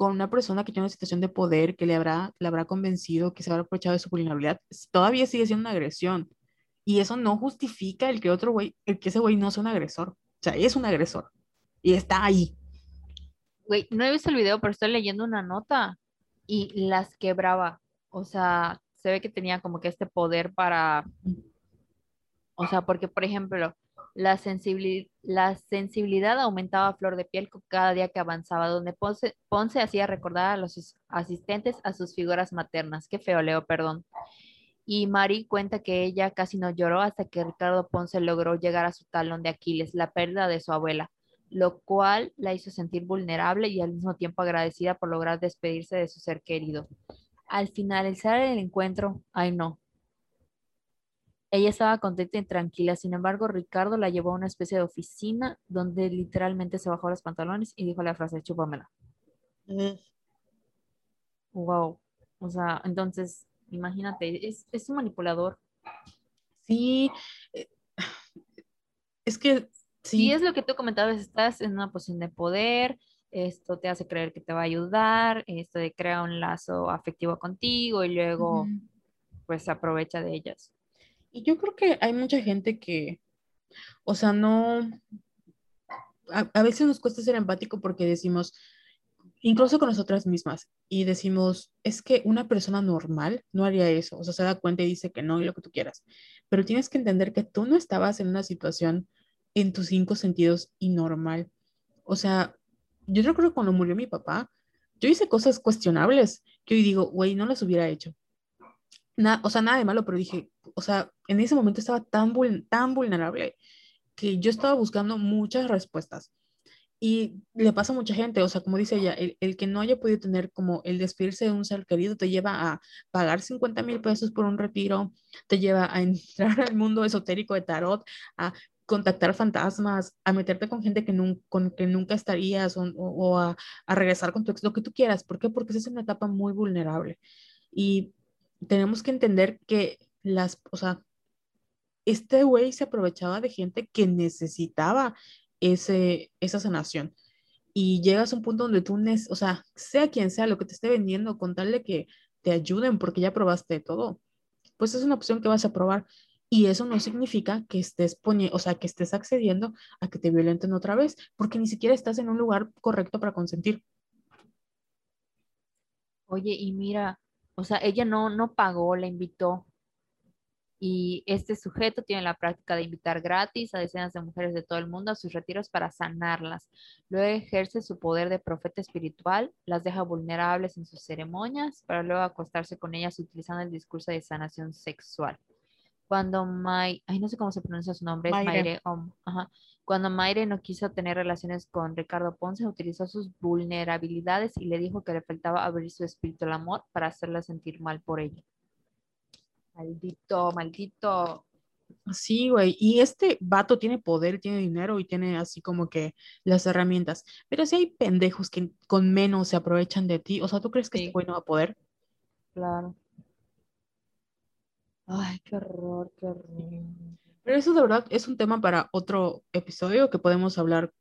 con una persona que tiene una situación de poder que le habrá, le habrá convencido, que se habrá aprovechado de su vulnerabilidad, todavía sigue siendo una agresión. Y eso no justifica el que otro güey, el que ese güey no sea un agresor. O sea, es un agresor. Y está ahí. Güey, no he visto el video, pero estoy leyendo una nota y las quebraba. O sea, se ve que tenía como que este poder para, o sea, porque por ejemplo, la, la sensibilidad aumentaba a flor de piel cada día que avanzaba, donde Ponce, Ponce hacía recordar a los asistentes a sus figuras maternas. Qué feo, Leo, perdón. Y Mari cuenta que ella casi no lloró hasta que Ricardo Ponce logró llegar a su talón de Aquiles, la pérdida de su abuela lo cual la hizo sentir vulnerable y al mismo tiempo agradecida por lograr despedirse de su ser querido. Al finalizar el encuentro, ay no. Ella estaba contenta y tranquila, sin embargo, Ricardo la llevó a una especie de oficina donde literalmente se bajó los pantalones y dijo la frase, chúpamela. Wow. O sea, entonces, imagínate, es, es un manipulador. Sí, eh, es que Sí. es lo que tú comentabas, estás en una posición de poder, esto te hace creer que te va a ayudar, esto crea un lazo afectivo contigo y luego pues aprovecha de ellas. Y yo creo que hay mucha gente que, o sea, no, a, veces nos cuesta ser empático porque decimos, incluso con nosotras mismas, y decimos, es que una persona normal no haría eso, o sea, se da cuenta y dice que no y lo que tú quieras, pero tienes que entender que tú no estabas en una situación en tus cinco sentidos y normal. O sea, yo creo que cuando murió mi papá, yo hice cosas cuestionables que hoy digo, güey, no las hubiera hecho. O sea, nada de malo, pero dije, o sea, en ese momento estaba tan, tan vulnerable que yo estaba buscando muchas respuestas. Y le pasa a mucha gente, o sea, como dice ella, el, el, que no haya podido tener como el despedirse de un ser querido te lleva a pagar 50 mil pesos por un retiro, te lleva a entrar al mundo esotérico de tarot, a contactar fantasmas, a meterte con gente que, con que nunca estarías o, a, a, regresar con tu ex, lo que tú quieras. ¿Por qué? Porque esa es una etapa muy vulnerable. Y tenemos que entender que las, o sea, este güey se aprovechaba de gente que necesitaba ese, esa sanación. Y llegas a un punto donde tú, o sea, sea quien sea lo que te esté vendiendo, con tal de que te ayuden porque ya probaste todo, pues es una opción que vas a probar. Y eso no significa que estés poniendo, o sea, que estés accediendo a que te violenten otra vez, porque ni siquiera estás en un lugar correcto para consentir. Oye, y mira, o sea, ella no, no pagó, la invitó. Y este sujeto tiene la práctica de invitar gratis a decenas de mujeres de todo el mundo a sus retiros para sanarlas. Luego ejerce su poder de profeta espiritual, las deja vulnerables en sus ceremonias para luego acostarse con ellas utilizando el discurso de sanación sexual cuando May, ay, no sé cómo se pronuncia su nombre, es Mayre, Cuando Mayre no quiso tener relaciones con Ricardo Ponce, utilizó sus vulnerabilidades y le dijo que le faltaba abrir su espíritu al amor para hacerla sentir mal por ella. Maldito, maldito. Sí, güey. Y este vato tiene poder, tiene dinero y tiene así como que las herramientas. Pero si hay pendejos que con menos se aprovechan de ti, o sea, ¿tú crees que este güey no va a poder? Claro. Ay, qué horror, qué horror. Pero eso de verdad es un tema para otro episodio que podemos hablar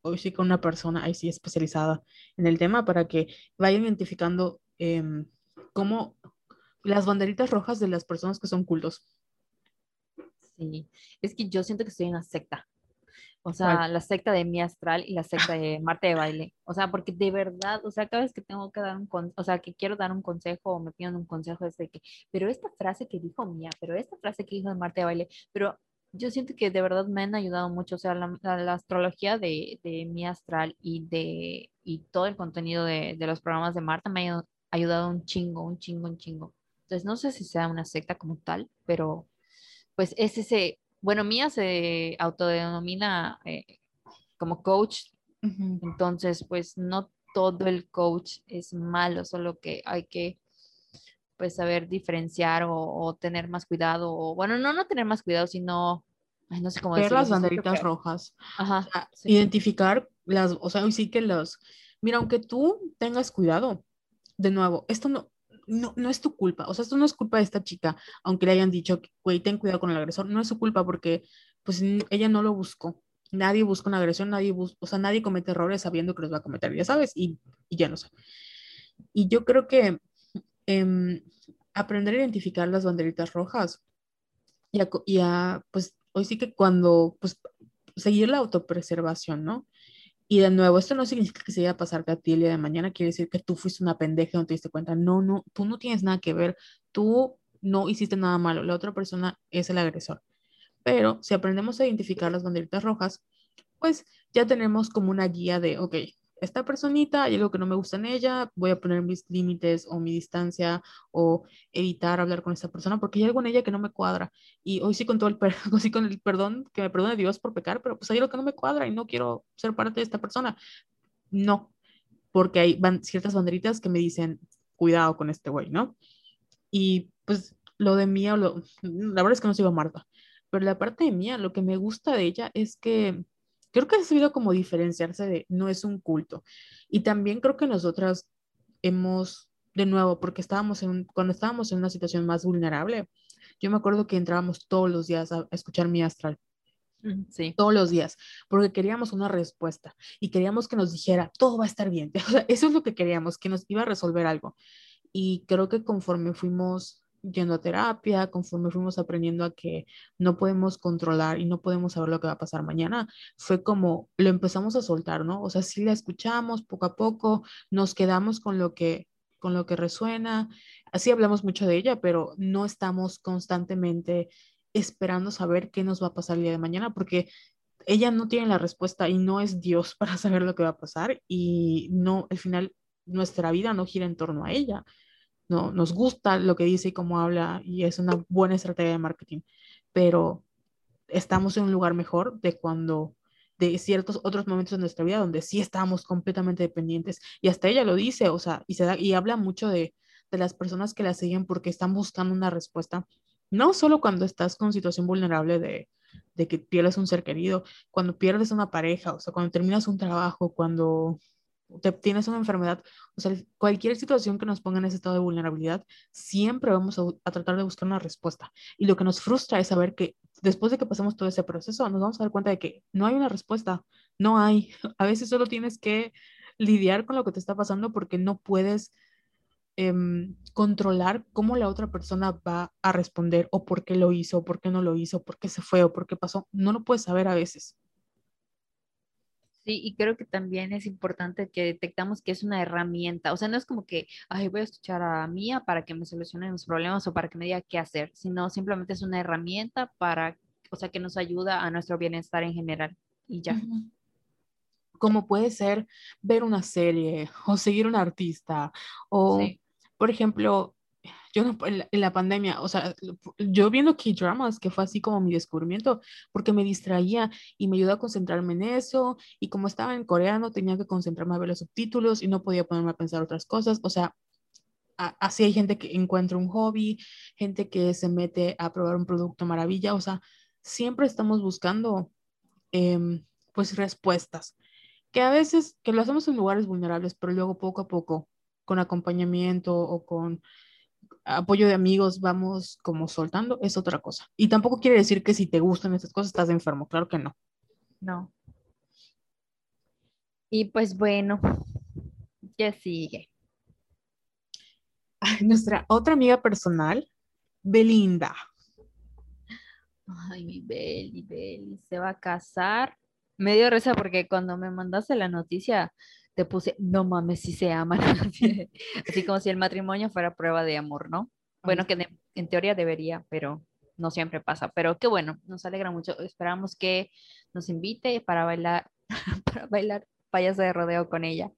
hoy sí con una persona ahí sí especializada en el tema para que vayan identificando em, cómo las banderitas rojas de las personas que son cultos. Sí, es que yo siento que estoy en una secta. O sea, la secta de mi astral y la secta de Marte de baile. O sea, porque de verdad, o sea, cada vez que tengo que dar un consejo, o sea, que quiero dar un consejo o me piden un consejo es de que, pero esta frase que dijo Mía, pero esta frase que dijo de Marte de baile, pero yo siento que de verdad me han ayudado mucho, o sea, la, astrología de, de, mi astral y de y todo el contenido de, de los programas de Marta me ha ayudado un chingo, un chingo, un chingo. Entonces, no sé si sea una secta como tal, pero pues es ese bueno, Mía se autodenomina eh, como coach, entonces pues no todo el coach es malo, solo que hay que pues saber diferenciar o, tener más cuidado, o bueno, no no tener más cuidado, sino, no sé cómo Ver las banderitas rojas, Ajá, identificar las, o sea, sí que los, mira, aunque tú tengas cuidado, de nuevo, esto no, no, no es tu culpa, o sea, esto no es culpa de esta chica, aunque le hayan dicho, güey, ten cuidado con el agresor, no es su culpa porque, pues, ella no lo buscó. Nadie busca una agresión, nadie busca, o sea, nadie comete errores sabiendo que los va a cometer, ya sabes, y, ya no sé. Y yo creo que em, aprender a identificar las banderitas rojas y y a, pues, hoy sí que cuando, pues, seguir la autopreservación, ¿no? Y de nuevo, esto no significa que se vaya a pasarte a ti el día de mañana, quiere decir que tú fuiste una pendeja y no te diste cuenta. No, no, tú no tienes nada que ver, tú no hiciste nada malo, la otra persona es el agresor. Pero si aprendemos a identificar las banderitas rojas, pues ya tenemos como una guía de, ok, esta personita, hay algo que no me gusta en ella, voy a poner mis límites o mi distancia o evitar hablar con esta persona porque hay algo en ella que no me cuadra. Y hoy sí con todo el, sí con el perdón, que me perdone Dios por pecar, pero pues hay algo que no me cuadra y no quiero ser parte de esta persona. No, porque hay van, ciertas banderitas que me dicen, cuidado con este güey, ¿no? Y pues lo de mía, lo, la verdad es que no sigo a Marta, pero la parte de mía, lo que me gusta de ella es que creo que ha sabido como diferenciarse de no es un culto. Y también creo que nosotras hemos, de nuevo, porque estábamos en, cuando estábamos en una situación más vulnerable, yo me acuerdo que entrábamos todos los días a, escuchar mi astral. Sí. Todos los días, porque queríamos una respuesta y queríamos que nos dijera, todo va a estar bien. eso es lo que queríamos, que nos iba a resolver algo. Y creo que conforme fuimos yendo a terapia, conforme fuimos aprendiendo a que no podemos controlar y no podemos saber lo que va a pasar mañana, fue como lo empezamos a soltar, ¿no? O sea, sí la escuchamos poco a poco, nos quedamos con lo que con lo que resuena, así hablamos mucho de ella, pero no estamos constantemente esperando saber qué nos va a pasar el día de mañana, porque ella no tiene la respuesta y no es Dios para saber lo que va a pasar y no, al final nuestra vida no gira en torno a ella no, nos gusta lo que dice y cómo habla y es una buena estrategia de marketing, pero estamos en un lugar mejor de cuando de ciertos otros momentos de nuestra vida donde sí estamos completamente dependientes. Y hasta ella lo dice, o sea, y se da, y habla mucho de, de las personas que la siguen porque están buscando una respuesta, no solo cuando estás con situación vulnerable de, de que pierdes un ser querido, cuando pierdes una pareja, o sea, cuando terminas un trabajo, cuando te, tienes una enfermedad, o sea, cualquier situación que nos ponga en ese estado de vulnerabilidad, siempre vamos a, a, tratar de buscar una respuesta. Y lo que nos frustra es saber que después de que pasamos todo ese proceso, nos vamos a dar cuenta de que no hay una respuesta, no hay. A veces solo tienes que lidiar con lo que te está pasando porque no puedes eh, controlar cómo la otra persona va a responder o por qué lo hizo, o por qué no lo hizo, por qué se fue o por qué pasó. No lo puedes saber a veces. Sí, y creo que también es importante que detectamos que es una herramienta. O sea, no es como que, ay, voy a escuchar a Mía para que me solucione los problemas o para que me diga qué hacer, sino simplemente es una herramienta para, o sea, que nos ayuda a nuestro bienestar en general y ya. Como puede ser ver una serie o seguir un artista o, sí. por ejemplo, yo no, en, la, pandemia, o sea, yo viendo K-dramas, que fue así como mi descubrimiento, porque me distraía y me ayudó a concentrarme en eso, y como estaba en coreano, tenía que concentrarme a ver los subtítulos y no podía ponerme a pensar otras cosas, o sea, así hay gente que encuentra un hobby, gente que se mete a probar un producto maravilla, o sea, siempre estamos buscando, eh, pues, respuestas, que a veces, que lo hacemos en lugares vulnerables, pero luego poco a poco, con acompañamiento o con apoyo de amigos vamos como soltando, es otra cosa. Y tampoco quiere decir que si te gustan estas cosas estás enfermo, claro que no. No. Y pues bueno, ya sigue. Ay, nuestra otra amiga personal, Belinda. Ay, mi Beli, Beli, se va a casar. Me dio risa porque cuando me mandaste la noticia, te puse, no mames, si se aman. Así como si el matrimonio fuera prueba de amor, ¿no? Bueno, que de, en teoría debería, pero no siempre pasa. Pero qué bueno, nos alegra mucho. Esperamos que nos invite para bailar, para bailar payaso de rodeo con ella.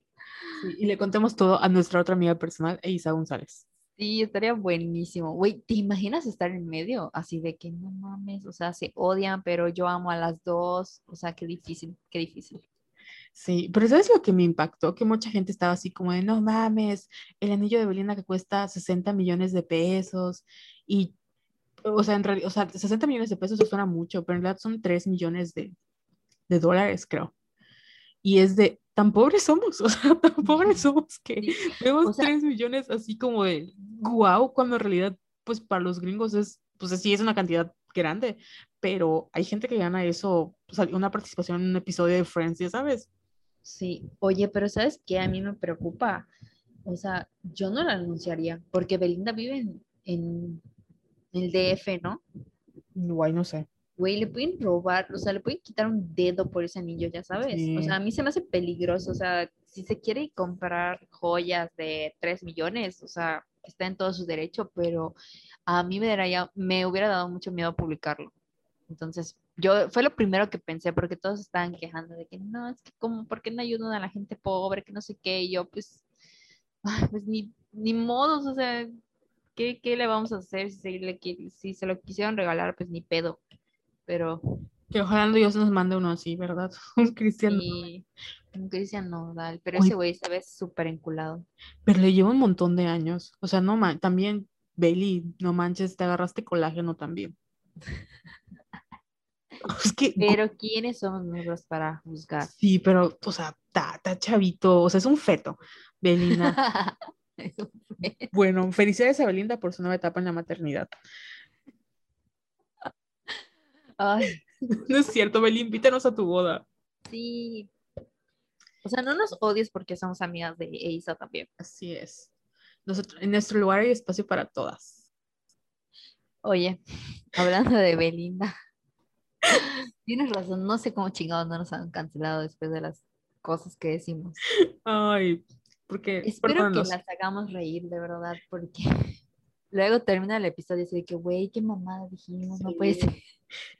Sí, y le contemos todo a nuestra otra amiga personal, Isa González. Sí, estaría buenísimo. Güey, ¿te imaginas estar en medio? Así de que no mames, o sea, se odian, pero yo amo a las dos. O sea, qué difícil, qué difícil. Sí, pero ¿sabes lo que me impactó? Que mucha gente estaba así como de, no mames, el anillo de Belinda que cuesta 60 millones de pesos y, o sea, en realidad, o sea, 60 millones de pesos eso suena mucho, pero en realidad son 3 millones de, de dólares, creo. Y es de, tan pobres somos, o sea, tan pobres somos que sí. vemos o sea, 3 millones así como de, wow, cuando en realidad, pues para los gringos es, pues sí es una cantidad grande, pero hay gente que gana eso, o sea, una participación en un episodio de Friends, ya sabes. Sí, oye, pero ¿sabes qué? A mí me preocupa. O sea, yo no la anunciaría, porque Belinda vive en, en el DF, ¿no? Guay, no sé. Güey, le pueden robar, o sea, le pueden quitar un dedo por ese anillo, ya sabes. Sí. O sea, a mí se me hace peligroso. O sea, si se quiere comprar joyas de 3 millones, o sea, está en todo su derecho, pero a mí me, daría, me hubiera dado mucho miedo publicarlo. Entonces, yo fue lo primero que pensé, porque todos estaban quejando de que no, es que como, ¿por qué no ayudan a la gente pobre? Que no sé qué, y yo pues, pues ni, ni modos, o sea, ¿qué, ¿qué, le vamos a hacer si se, le, si se lo quisieron regalar? Pues ni pedo, pero... Que ojalá Dios nos mande uno así, ¿verdad? Un cristiano. Sí, un cristiano nodal, pero Uy. ese güey se ve súper enculado. Pero le lleva un montón de años, o sea, no, man, también, Bailey, no manches, te agarraste colágeno también. Es que, pero ¿quiénes somos nosotros para juzgar? Sí, pero, o sea, está, chavito, o sea, es un feto, Belinda. Bueno, felicidades a Belinda por su nueva etapa en la maternidad. Ay. No es cierto, Belinda, invítanos a tu boda. Sí. O sea, no nos odies porque somos amigas de Isa también. Así es. Nosotros, en nuestro lugar hay espacio para todas. Oye, hablando de Belinda. Tienes razón, no sé cómo chingados no nos han cancelado después de las cosas que decimos. Ay, porque. Espero perdónanos. que las hagamos reír, de verdad, porque luego termina el episodio y dice que, güey, qué mamada dijimos, sí. no puede ser.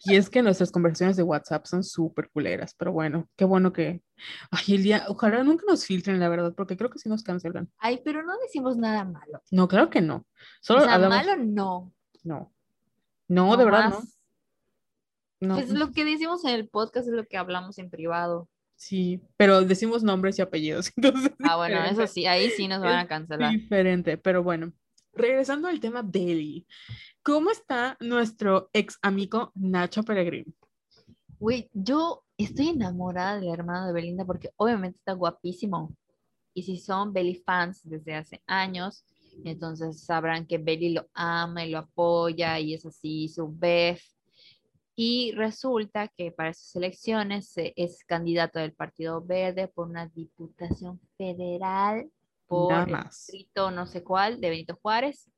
Y es que nuestras conversaciones de WhatsApp son súper culeras, pero bueno, qué bueno que. Ay, el día, ojalá nunca nos filtren, la verdad, porque creo que sí nos cancelan. Ay, pero no decimos nada malo. No, claro que no. Solo o sea, hablamos... malo no. No. No, no de verdad, no. No. Pues lo que decimos en el podcast es lo que hablamos en privado. Sí, pero decimos nombres y apellidos. Entonces ah, bueno, diferente. eso sí, ahí sí nos van a cancelar. Diferente, pero bueno. Regresando al tema Belly, ¿cómo está nuestro ex amigo Nacho Peregrín? Güey, yo estoy enamorada del hermano de Belinda porque obviamente está guapísimo. Y si son Belly fans desde hace años, entonces sabrán que Belly lo ama y lo apoya y es así su bef. Y resulta que para esas elecciones es candidato del Partido Verde por una diputación federal por el distrito no sé cuál de Benito Juárez.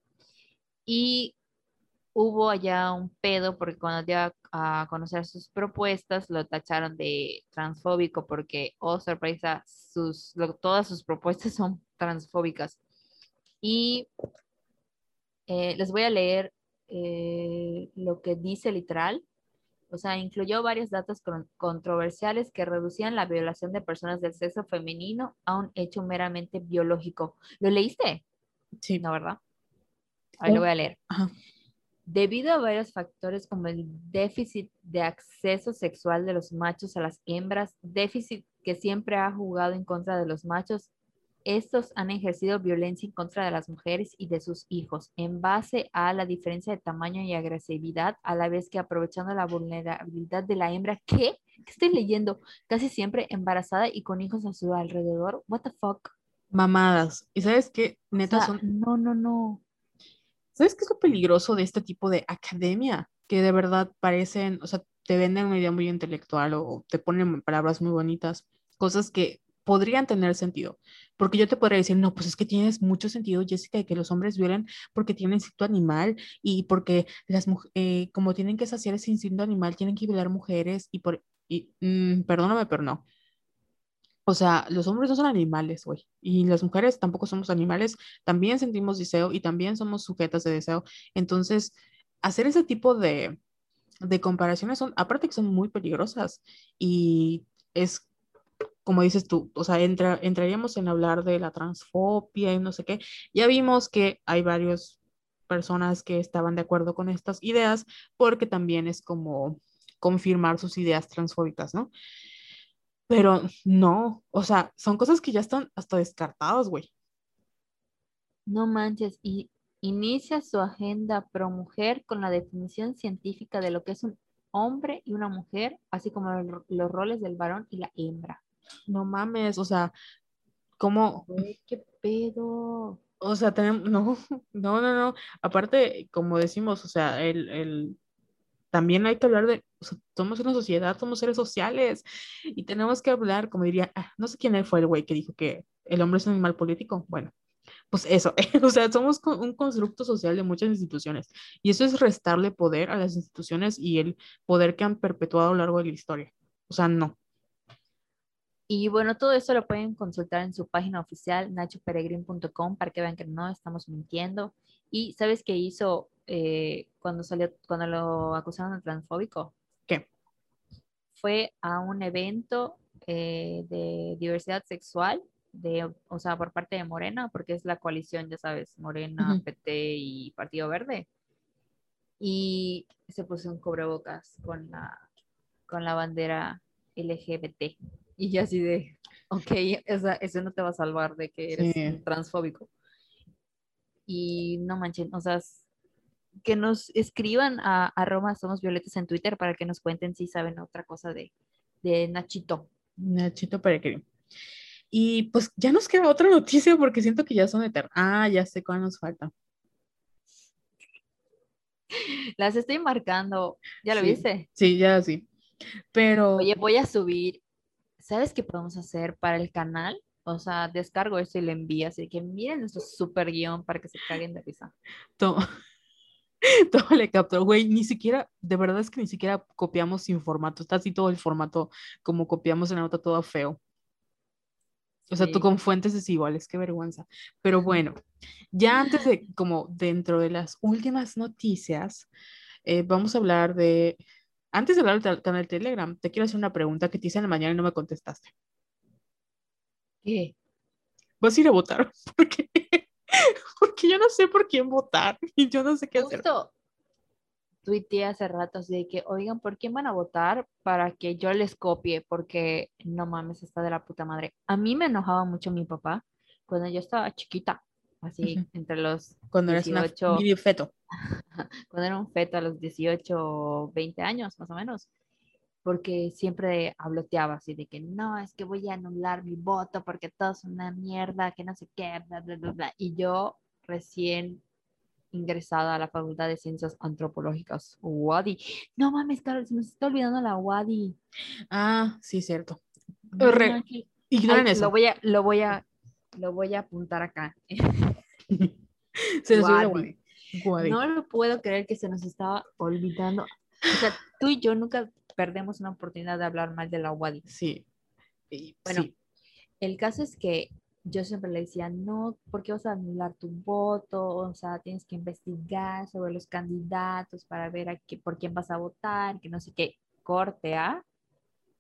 Y hubo allá un pedo porque cuando dio a, a conocer sus propuestas lo tacharon de transfóbico porque, oh sorpresa, sus, lo- todas sus propuestas son transfóbicas. Y eh, les voy a leer eh, lo que dice literal. O sea, incluyó varios datos con- controversiales que reducían la violación de personas del sexo femenino a un hecho meramente biológico. ¿Lo leíste? Sí. No, ¿verdad? Ahí lo Oh, voy a leer. Ajá. Debido a varios factores como el déficit de acceso sexual de los machos a las hembras, déficit que siempre ha jugado en contra de los machos, estos han ejercido violencia en contra de las mujeres y de sus hijos, en base a la diferencia de tamaño y agresividad, a la vez que aprovechando la vulnerabilidad de la hembra, ¿qué? ¿Qué estoy leyendo? Casi siempre embarazada y con hijos a su alrededor. What the fuck? Mamadas. ¿Y sabes qué? O Neta, sea, son no, no, no. ¿Sabes qué es lo peligroso de este tipo de academia? Que de verdad parecen, o sea, te venden una idea muy intelectual o te ponen palabras muy bonitas, cosas que podrían tener sentido. Porque yo te podría decir, no, pues es que tienes mucho sentido, Jessica, de que los hombres violen porque tienen instinto animal y porque las mujeres, como tienen que saciar ese instinto animal, tienen que violar mujeres y por, y, mm, perdóname, pero no. O sea, los hombres no son animales, güey. Y las mujeres tampoco somos animales. También sentimos deseo y también somos sujetas de deseo. Entonces, hacer ese tipo de, de comparaciones son, aparte que son muy peligrosas. Y es, como dices tú, o sea, entra, entraríamos en hablar de la transfobia y no sé qué. Ya vimos que hay varias personas que estaban de acuerdo con estas ideas porque también es como confirmar sus ideas transfóbicas, ¿no? Pero no, o sea, son cosas que ya están hasta descartadas, güey. No manches, y inicia su agenda pro mujer con la definición científica de lo que es un hombre y una mujer, así como los roles del varón y la hembra. No mames, o sea, ¿cómo? Güey, ¿Qué pedo? O sea, tenemos, no, no, no, no. Aparte, como decimos, o sea, el, el, también hay que hablar de, o sea, somos una sociedad, somos seres sociales y tenemos que hablar, como diría, ah, no sé quién fue el güey que dijo que el hombre es un animal político. Bueno, pues eso, o sea, somos un constructo social de muchas instituciones y eso es restarle poder a las instituciones y el poder que han perpetuado a lo largo de la historia. O sea, no. Y bueno, todo eso lo pueden consultar en su página oficial, nachoperegrin.com, para que vean que no estamos mintiendo. Y ¿sabes qué hizo eh, cuando salió, cuando lo acusaron de transfóbico? ¿Qué? Fue a un evento eh, de diversidad sexual, de, o sea, por parte de Morena, porque es la coalición, ya sabes, Morena, Ujú. PT y Partido Verde. Y se puso un cubrebocas con la, con la bandera LGBT. Y yo así de, ok, esa- eso no te va a salvar de que eres Sí. transfóbico. Y no manchen, o sea, que nos escriban a arroba somos violetas en Twitter para que nos cuenten si saben otra cosa de, de Nachito. Nachito Peregrino. Y pues ya nos queda otra noticia porque siento que ya son eternas. Ah, ya sé cuál nos falta. Las estoy marcando, ¿ya lo Sí. viste? Sí, ya sí. Pero Oye, voy a subir, ¿sabes qué podemos hacer para el canal? O sea, descargo esto y lo envío, así que miren nuestro super guion para que se caguen de risa. to- todo le captó, güey, ni siquiera, de verdad es que ni siquiera copiamos sin formato. Está así todo el formato como copiamos en la nota todo feo. O sea, tú Sí. con fuentes desiguales, qué vergüenza. Pero bueno, ya antes de, como dentro de las últimas noticias, eh, vamos a hablar de, antes de hablar del canal de Telegram, te quiero hacer una pregunta que te hice en la mañana y no me contestaste. ¿Qué? ¿Vas a ir a votar? Porque, porque yo no sé por quién votar y yo no sé qué hacer. Justo tuiteé hace rato así de que, oigan, ¿por quién van a votar para que yo les copie? Porque no mames, está de la puta madre. A mí me enojaba mucho mi papá cuando yo estaba chiquita, así Ujú. entre los Cuando eres una 18, video feto. cuando era un feto a los 18 o 20 años más o menos. porque siempre habloteaba así de que no, es que voy a anular mi voto porque todo es una mierda, que no sé qué, bla, bla, bla, bla. Y yo recién ingresada a la Facultad de Ciencias Antropológicas, WADI. No mames, Carlos, se nos está olvidando la WADI. Ah, sí, cierto. Re-. Ignoren eso. Lo voy a, lo voy a, lo voy a apuntar acá. Se les olvida Guadi. Guadi. No lo puedo creer que se nos estaba olvidando. O sea, tú y yo nunca perdemos una oportunidad de hablar mal de la WADI. Sí. Y- Bueno, sí. El caso es que yo siempre le decía, no, ¿por qué vas a anular tu voto? O sea, tienes que investigar sobre los candidatos para ver a qué, por quién vas a votar, que no sé qué. Corte a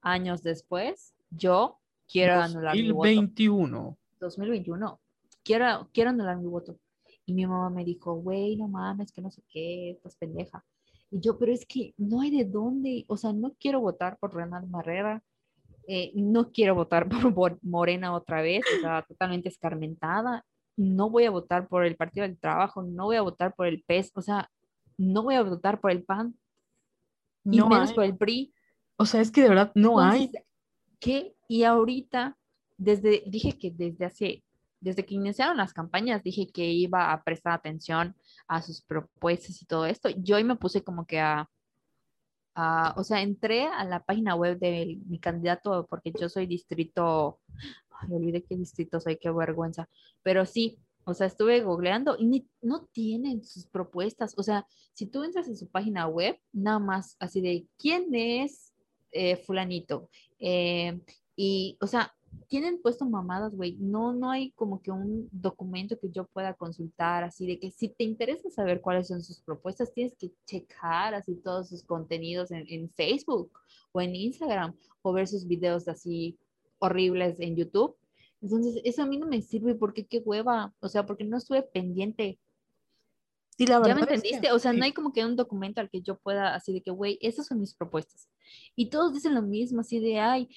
años después, yo quiero anular mi voto. 2021. 2021. Quiero, quiero anular mi voto. Y mi mamá me dijo, güey, no mames, que no sé qué, estás pendeja. Y yo, pero es que no hay de dónde, o sea, no quiero votar por Renan Barrera, eh, no quiero votar por Morena otra vez, o sea, totalmente escarmentada. No voy a votar por el Partido del Trabajo, no voy a votar por el PES, o sea, no voy a votar por el PAN, y No menos hay. por el PRI. O sea, es que de verdad no hay. Entonces, ¿Qué? Y ahorita, desde, dije que desde hace, desde que iniciaron las campañas, dije que iba a prestar atención a sus propuestas y todo esto. Yo hoy me puse como que a, a- o sea, entré a la página web de mi candidato porque yo soy distrito, ay, olvidé qué distrito soy, qué vergüenza, pero sí. O sea, estuve googleando y ni- no tienen sus propuestas. O sea, si tú entras en su página web, nada más así de quién es eh, fulanito. Eh, y, o sea, tienen puesto mamadas, güey. No, no hay como que un documento que yo pueda consultar, así de que si te interesa saber cuáles son sus propuestas, tienes que checar así todos sus contenidos en, en Facebook o en Instagram o ver sus videos así horribles en YouTube. Entonces, eso a mí no me sirve porque qué hueva, o sea, porque no estuve pendiente. Sí, la ¿Ya me verdad es que entendiste? O sea, no hay como que un documento al que yo pueda, así de que, güey, esas son mis propuestas. Y todos dicen lo mismo, así de, ay,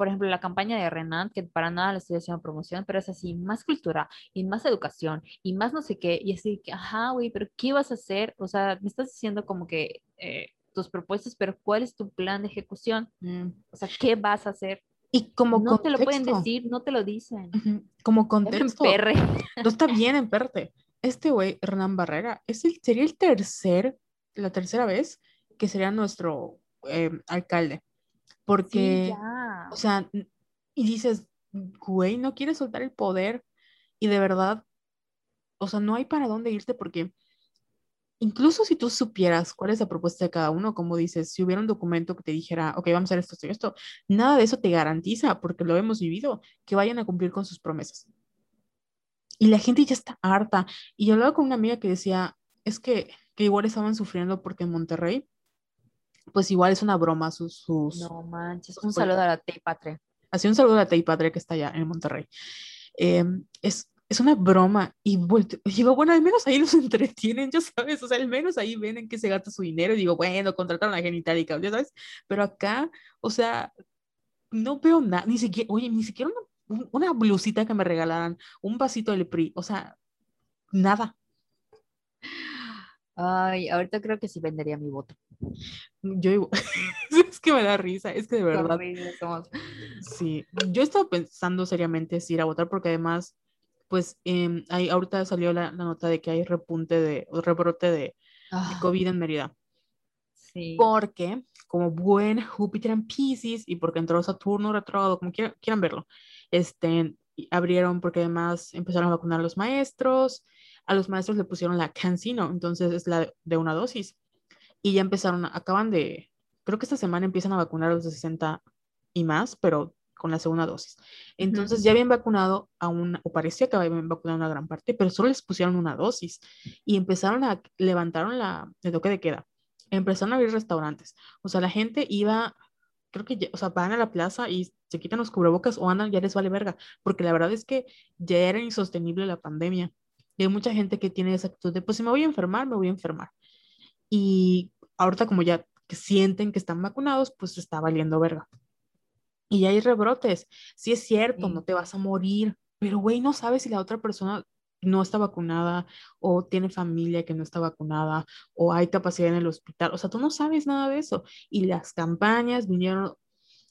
por ejemplo, la campaña de Renan, que para nada le estoy haciendo promoción, pero es así, más cultura y más educación y más no sé qué. Y así que, ajá, güey, pero ¿qué vas a hacer? O sea, me estás diciendo como que eh, tus propuestas, pero ¿cuál es tu plan de ejecución? Mm. O sea, ¿qué vas a hacer? Y como no te lo pueden contexto, decir, no te lo dicen. Como contexto, perre. no está bien en verte. Este güey, Hernán Barrera, es el, sería el tercer, la tercera vez que sería nuestro eh, alcalde. Sí, Porque, ya. O sea, y dices, güey, no quieres soltar el poder y de verdad, o sea, no hay para dónde irte porque incluso si tú supieras cuál es la propuesta de cada uno, como dices, si hubiera un documento que te dijera, ok, vamos a hacer esto, esto y esto, nada de eso te garantiza, porque lo hemos vivido, que vayan a cumplir con sus promesas. Y la gente ya está harta. Y yo hablaba con una amiga que decía, es que, que igual estaban sufriendo porque en Monterrey, pues igual es una broma sus, sus, No manches. Un saludo a la Tey Patria. Así un saludo a la Tei Padre que está allá en Monterrey. Eh, es, es una broma y digo, bueno, al menos ahí los entretienen, ya sabes, o sea, al menos ahí ven en qué se gasta su dinero y digo, bueno, contrataron a Genitalica, ya sabes, pero acá, o sea, no veo nada, ni siquiera, oye, ni siquiera una, un- una blusita que me regalaran, un vasito del PRI, o sea, nada. Ay, ahorita creo que sí vendería mi voto. Yo igual- es que me da risa, es que de verdad, somos. Sí, yo estaba pensando seriamente si ir a votar porque además, pues ahí ahorita salió la, la nota de que hay repunte de, o rebrote de, de Ah, COVID en Mérida. sí. Porque, como buen Júpiter en Pisces y porque entró Saturno retrógrado, como quiera- quieran verlo, este, abrieron porque además empezaron a vacunar a los maestros, a los maestros le pusieron la Cancino, entonces es la de- una dosis. Y ya empezaron, acaban de, creo que esta semana empiezan a vacunar a los de 60 y más, pero con la segunda dosis. Entonces ya habían vacunado a una, o parecía que habían vacunado a una gran parte, pero solo les pusieron una dosis y empezaron a, levantaron la, el toque de queda, empezaron a abrir restaurantes. O sea, la gente iba, creo que, ya- o sea, van a la plaza y se quitan los cubrebocas o andan, ya les vale verga, porque la verdad es que ya era insostenible la pandemia. Y hay mucha gente que tiene esa actitud de, pues si me voy a enfermar, me voy a enfermar. Y ahorita como ya que sienten que están vacunados, pues está valiendo verga. Y ya hay rebrotes. Sí es cierto, Sí. no te vas a morir, pero güey, no sabes si la otra persona no está vacunada o tiene familia que no está vacunada o hay capacidad en el hospital. O sea, tú no sabes nada de eso. Y las campañas vinieron,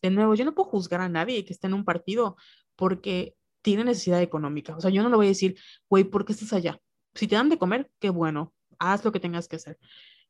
de nuevo, yo no puedo juzgar a nadie que esté en un partido porque tiene necesidad económica. O sea, yo no le voy a decir, güey, ¿por qué estás allá? Si te dan de comer, qué bueno, haz lo que tengas que hacer.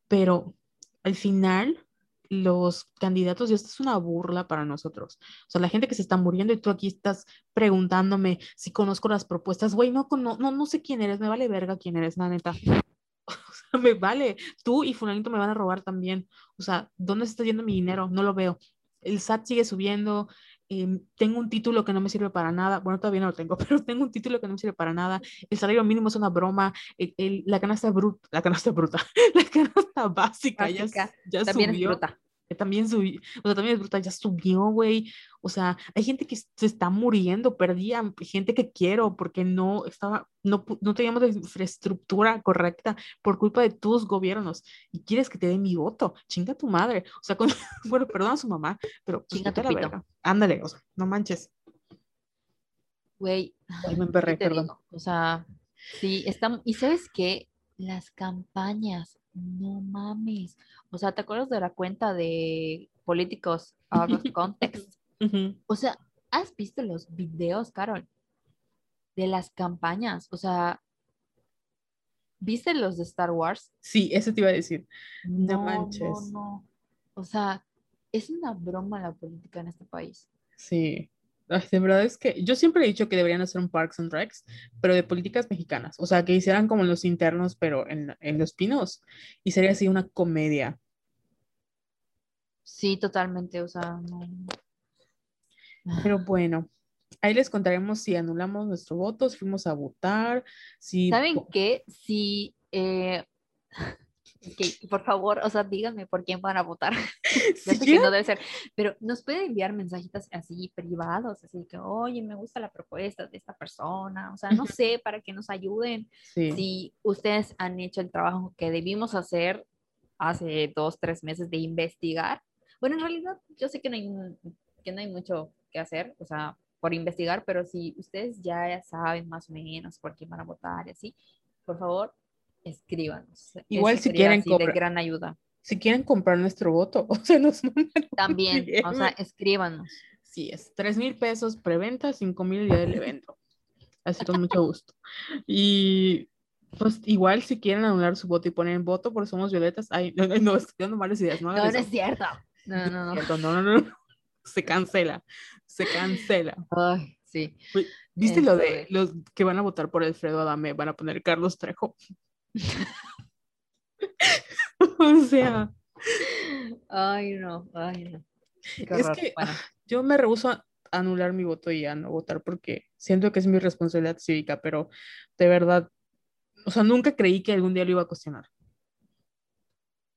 Pero al final, los candidatos, y esto es una burla para nosotros. O sea, la gente que se está muriendo y tú aquí estás preguntándome si conozco las propuestas, güey, no, no, no, sé quién eres, me vale verga quién eres, la neta. O sea, me vale, tú y fulanito me van a robar también. O sea, ¿dónde se está yendo mi dinero? No lo veo. El SAT sigue subiendo, Em, tengo un título que no me sirve para nada, bueno, todavía no lo tengo, pero tengo un título que no me sirve para nada, el salario mínimo es una broma, la canasta bruta, la canasta bruta, la canasta básica, ya, ya también subió. Es bruta también subió, o sea, también es brutal, ya subió, güey. O sea, hay gente que se está muriendo, perdí gente que quiero porque no estaba, no, no teníamos la infraestructura correcta por culpa de tus gobiernos. Y quieres que te dé mi voto, chinga tu madre. O sea, bueno, perdona a su mamá, pero pues, chinga tu la verga. Ándale, o sea, no manches. Güey, me emperré, perdón. o sea, sí, estamos, y sabes qué, las campañas no mames. O sea, ¿te acuerdas de la cuenta de políticos out of context? O sea, ¿has visto los videos, Carol? De las campañas. O sea, ¿viste los de Star Wars? Sí, eso te iba a decir. No, manches. No, no. O sea, es una broma la política en este país. Sí de verdad es que yo siempre he dicho que deberían hacer un Parks and Recs, pero de políticas mexicanas. O sea, que hicieran como los internos, pero en, en los pinos. Y sería así una comedia. Sí, totalmente. O sea, no. Pero bueno, ahí les contaremos si anulamos nuestro voto, si fuimos a votar, si... ¿Saben qué? Si eh, por favor, o sea, díganme por quién van a votar. sé que no debe ser, pero nos pueden enviar mensajitas así privados, así que, oye, me gusta la propuesta de esta persona, o sea, no sé, para que nos ayuden. Si ustedes han hecho el trabajo que debimos hacer hace dos, tres meses de investigar, bueno, en realidad yo sé que no hay, que no hay mucho que hacer, o sea, por investigar, pero si ustedes ya saben más o menos por quién van a votar y así, por favor, escríbanos. Igual si quieren comprar. gran ayuda. Si quieren comprar nuestro voto, o sea, nos También, o sea, escríbanos. Sí, es 3 mil pesos preventa, 5 mil día del evento. Así con mucho gusto. Y pues igual si quieren anular su voto y poner voto por Somos Violetas, ay, no, no, estoy dando malas ideas. No, no, es cierto. No, no, no. No, no, no. Se cancela. Se cancela. Ay, sí. ¿Viste lo de los que van a votar por Alfredo Adame? Van a poner Carlos Trejo. o sea. Ay, no, ay, no. es que yo me rehuso a anular mi voto y a no votar porque siento que es mi responsabilidad cívica, pero de verdad, o sea, nunca creí que algún día lo iba a cuestionar.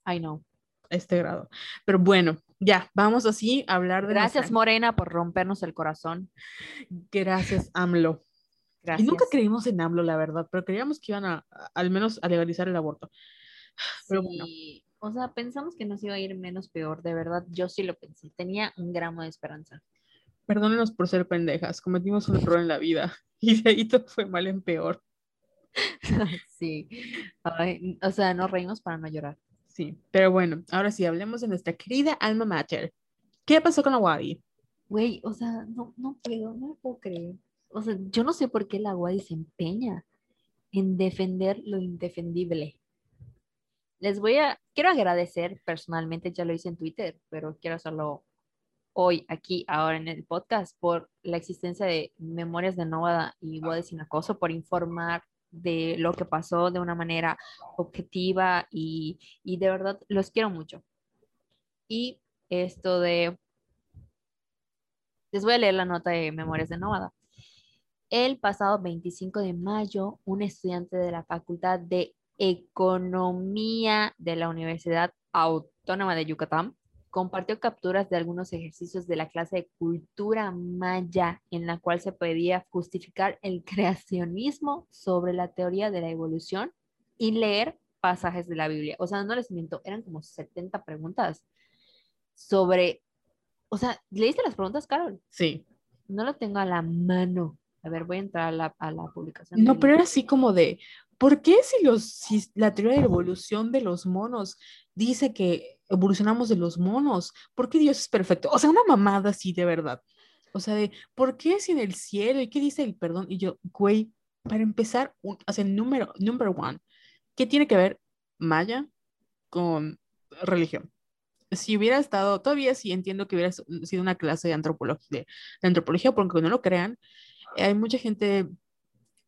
Ay, no. A este grado. Pero bueno, ya, vamos así a hablar de. Gracias, Morena, por rompernos el corazón. Gracias, AMLO. Y nunca creímos en AMLO, la verdad, pero creíamos que iban a, al menos a legalizar el aborto. Pero sí. O sea, pensamos que nos iba a ir menos peor, de verdad, yo sí lo pensé, tenía un gramo de esperanza. Perdónenos por ser pendejas, cometimos un error en la vida y de ahí todo fue mal en peor. sí, o sea, nos reímos para no llorar. Sí, pero bueno, ahora sí, hablemos de nuestra querida alma mater. ¿Qué pasó con la Wadi? Güey, o sea, no, no puedo, no puedo creer o sea, yo no sé por qué la UADI se empeña en defender lo indefendible. Les voy a, quiero agradecer personalmente, ya lo hice en Twitter, pero quiero hacerlo hoy, aquí, ahora en el podcast, por la existencia de Memorias de Nóvada y UADI sin acoso, por informar de lo que pasó de una manera objetiva y, y de verdad los quiero mucho. Y esto de, les voy a leer la nota de Memorias de Nóvada. El pasado 25 de mayo, un estudiante de la Facultad de Economía de la Universidad Autónoma de Yucatán compartió capturas de algunos ejercicios de la clase de cultura maya en la cual se podía justificar el creacionismo sobre la teoría de la evolución y leer pasajes de la Biblia. O sea, no les miento, eran como 70 preguntas sobre, o sea, ¿leíste las preguntas, Carol? Sí. No lo tengo a la mano, A ver, voy a entrar a la, a la publicación. No, pero era así como de, ¿por qué si, los, si la teoría de evolución de los monos dice que evolucionamos de los monos? ¿Por qué Dios es perfecto? O sea, una mamada así de verdad. O sea, de, ¿por qué si en el cielo? ¿Y qué dice el perdón? Y yo, güey, para empezar, un, o sea, número, number one, ¿qué tiene que ver Maya con religión? Si hubiera estado, todavía sí entiendo que hubiera sido una clase de antropología, de, de antropología, porque no lo crean, hay mucha gente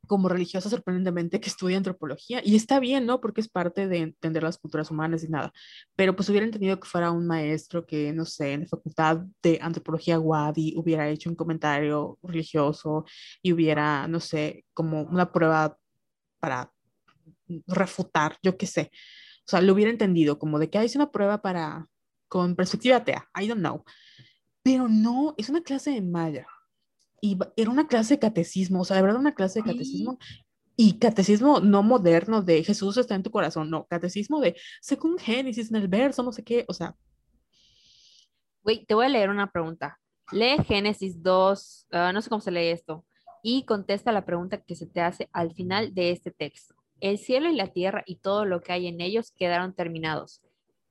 como religiosa sorprendentemente que estudia antropología y está bien, ¿no? Porque es parte de entender las culturas humanas y nada. Pero pues hubiera entendido que fuera un maestro que, no sé, en la facultad de antropología Wadi hubiera hecho un comentario religioso y hubiera, no sé, como una prueba para refutar, yo qué sé. O sea, lo hubiera entendido como de que hay una prueba para, con perspectiva atea, I don't know. Pero no, es una clase de maya y era una clase de catecismo, o sea, de verdad una clase de catecismo. Y catecismo no moderno de Jesús está en tu corazón, no, catecismo de según Génesis en el verso, no sé qué, o sea. Güey, te voy a leer una pregunta. Lee Génesis 2, uh, no sé cómo se lee esto, y contesta la pregunta que se te hace al final de este texto. El cielo y la tierra y todo lo que hay en ellos quedaron terminados.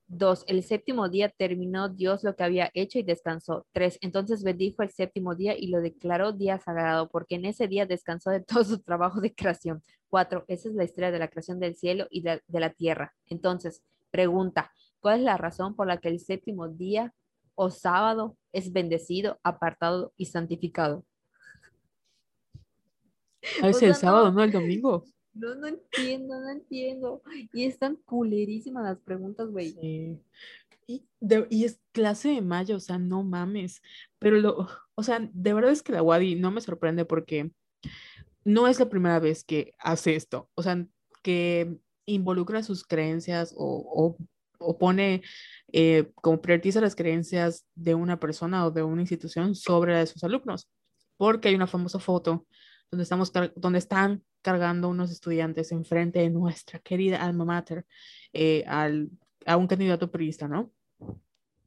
2. El séptimo día terminó Dios lo que había hecho y descansó. 3. Entonces bendijo el séptimo día y lo declaró día sagrado, porque en ese día descansó de todo su trabajo de creación. 4. Esa es la historia de la creación del cielo y de, de la tierra. Entonces, pregunta, ¿cuál es la razón por la que el séptimo día o sábado es bendecido, apartado y santificado? A veces O sea, el sábado, no. no el domingo. No, no entiendo, no entiendo. Y están culerísimas las preguntas, güey. Sí. Y, de- y es clase de mayo, o sea, no mames. Pero lo, o sea, de verdad es que la Wadi no me sorprende porque no es la primera vez que hace esto. O sea, que involucra sus creencias o, o, o pone eh, como prioriza las creencias de una persona o de una institución sobre la de sus alumnos. Porque hay una famosa foto donde, estamos, donde están cargando unos estudiantes enfrente de nuestra querida alma mater eh, al, a un candidato periodista, ¿no?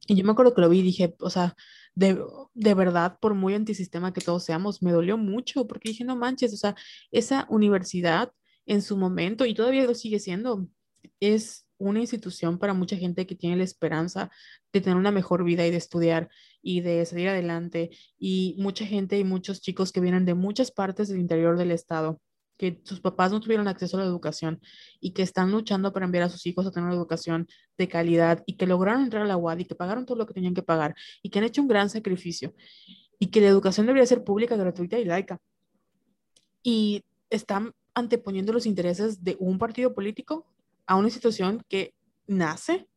Y yo me acuerdo que lo vi y dije, o sea, de, de verdad, por muy antisistema que todos seamos, me dolió mucho porque dije, no manches, o sea, esa universidad en su momento, y todavía lo sigue siendo, es una institución para mucha gente que tiene la esperanza de tener una mejor vida y de estudiar y de salir adelante. Y mucha gente y muchos chicos que vienen de muchas partes del interior del estado, que sus papás no tuvieron acceso a la educación y que están luchando para enviar a sus hijos a tener una educación de calidad y que lograron entrar a la UAD y que pagaron todo lo que tenían que pagar y que han hecho un gran sacrificio y que la educación debería ser pública, gratuita y laica. Y están anteponiendo los intereses de un partido político a una institución que nace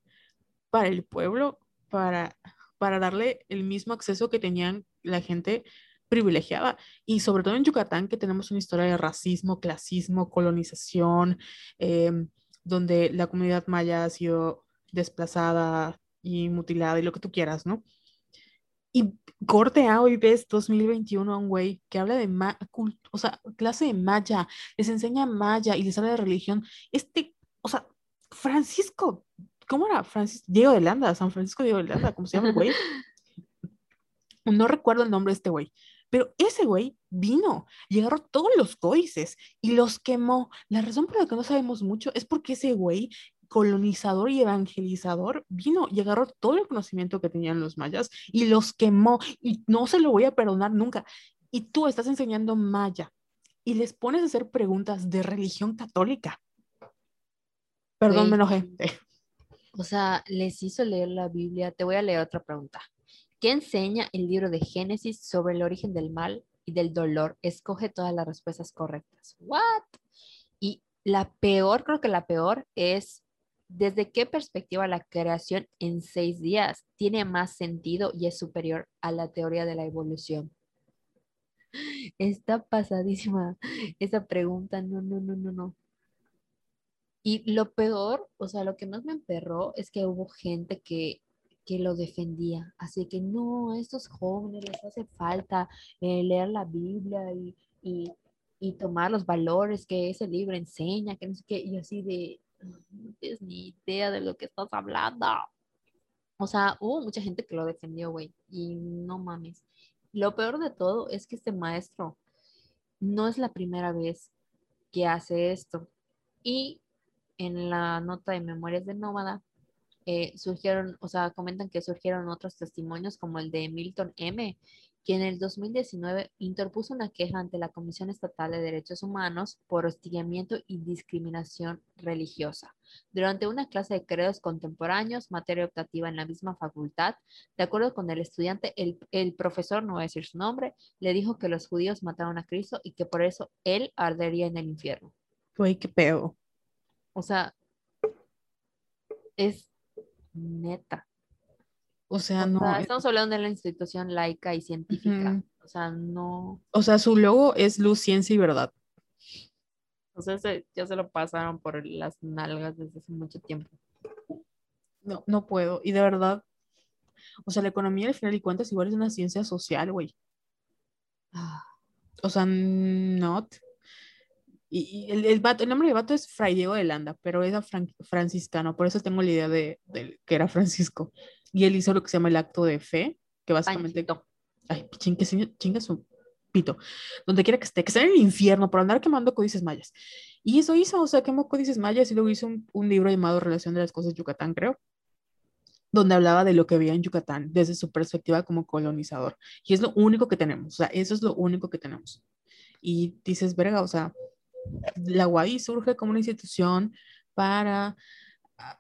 para el pueblo, para, para darle el mismo acceso que tenían la gente privilegiada. Y sobre todo en Yucatán, que tenemos una historia de racismo, clasismo, colonización, eh, donde la comunidad maya ha sido desplazada y mutilada y lo que tú quieras, ¿no? Y corte A, hoy ves 2021 a un güey que habla de, ma o sea, clase de maya, les enseña maya y les habla de religión. Este, o sea, Francisco, ¿cómo era? Francis Diego de Landa, San Francisco Diego de Landa, ¿cómo se llama el güey? No recuerdo el nombre de este güey, pero ese güey vino y agarró todos los códices y los quemó. La razón por la que no sabemos mucho es porque ese güey colonizador y evangelizador vino y agarró todo el conocimiento que tenían los mayas y los quemó y no se lo voy a perdonar nunca. Y tú estás enseñando maya y les pones a hacer preguntas de religión católica. Perdón, Güey. me enojé. O sea, les hizo leer la Biblia. Te voy a leer otra pregunta. ¿Qué enseña el libro de Génesis sobre el origen del mal y del dolor? Escoge todas las respuestas correctas. ¿What? Y la peor, creo que la peor es desde qué perspectiva la creación en seis días tiene más sentido y es superior a la teoría de la evolución. Está pasadísima esa pregunta. No, no, no, no, no. Y lo peor, o sea, lo que más me emperró es que hubo gente que, que lo defendía. Así que no, a estos jóvenes les hace falta eh, leer la Biblia y, y, y tomar los valores que ese libro enseña, que no sé qué, y así de, no tienes ni idea de lo que estás hablando. O sea, hubo mucha gente que lo defendió, güey, y no mames. Lo peor de todo es que este maestro no es la primera vez que hace esto. Y en la nota de Memorias de Nómada eh, surgieron, o sea, comentan que surgieron otros testimonios como el de Milton M., quien en el 2019 interpuso una queja ante la Comisión Estatal de Derechos Humanos por hostigamiento y discriminación religiosa. Durante una clase de credos contemporáneos, materia optativa en la misma facultad, de acuerdo con el estudiante, el, el profesor, no voy a decir su nombre, le dijo que los judíos mataron a Cristo y que por eso él ardería en el infierno. Güey, qué pedo. O sea, es neta. O sea, O no. sea, es- estamos hablando de la institución laica y científica. O sea, no. O sea, su logo es luz, ciencia y verdad. O sea, se- ya se lo pasaron por las nalgas desde hace mucho tiempo. No, no puedo. Y de verdad, o sea, la economía al final y cuentas igual es una ciencia social, güey. Ah, O sea, not. Y, y el, el, vato- el nombre del vato es Fray Diego de Landa, pero era fran- franciscano, por eso tengo la idea de, de que era Francisco. Y él hizo lo que se llama el acto de fe, que básicamente... Panchito. Ay, chingue, chinga su pito. Donde quiera que esté, que esté en el infierno por andar quemando códices mayas. Y eso hizo, o sea, quemó códices mayas y luego hizo un, un libro llamado Relación de las Cosas de Yucatán, creo, donde hablaba de lo que había en Yucatán desde su perspectiva como colonizador. Y es lo único que tenemos, o sea, eso es lo único que tenemos. Y dices, verga, o sea, la UAI surge como una institución para, ah,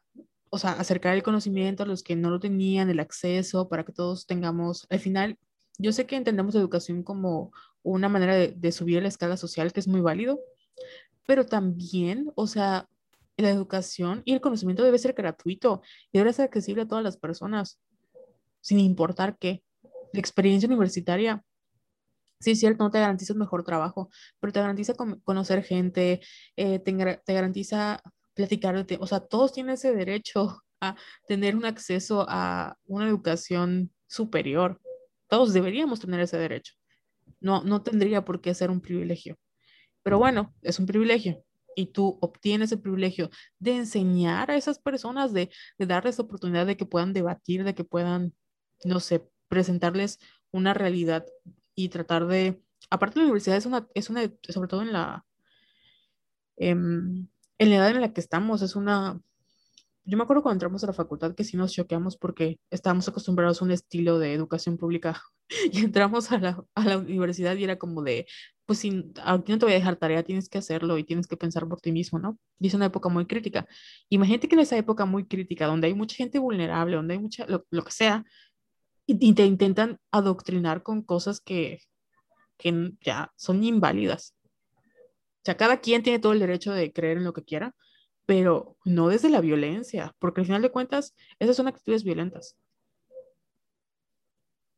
o sea, acercar el conocimiento a los que no lo tenían, el acceso, para que todos tengamos, al final, yo sé que entendemos educación como una manera de, subir la escala social, que es muy válido, pero también, o sea, la educación y el conocimiento debe ser gratuito y debe ser accesible a todas las personas, sin importar qué. La experiencia universitaria, sí cierto, no te garantiza un mejor trabajo, pero te garantiza con- conocer gente, eh, te, te garantiza platicar, o sea, todos tienen ese derecho a tener un acceso a una educación superior. Todos deberíamos tener ese derecho. No, no tendría por qué ser un privilegio. Pero bueno, es un privilegio. Y tú obtienes el privilegio de enseñar a esas personas, de, de darles la oportunidad de que puedan debatir, de que puedan, no sé, presentarles una realidad y tratar de... Aparte, la universidad es una, es una sobre todo en la, em, en la edad en la que estamos, es una... Yo me acuerdo cuando entramos a la facultad que sí nos choqueamos porque estábamos acostumbrados a un estilo de educación pública y entramos a la, a la universidad y era como de, pues si aquí no te voy a dejar tarea, tienes que hacerlo y tienes que pensar por ti mismo, ¿no? Y es una época muy crítica. Imagínate que en esa época muy crítica, donde hay mucha gente vulnerable, donde hay mucha, lo, lo que sea, y, te intentan adoctrinar con cosas que, que ya son inválidas. O sea, cada quien tiene todo el derecho de creer en lo que quiera, pero no desde la violencia, porque al final de cuentas, esas son actitudes violentas.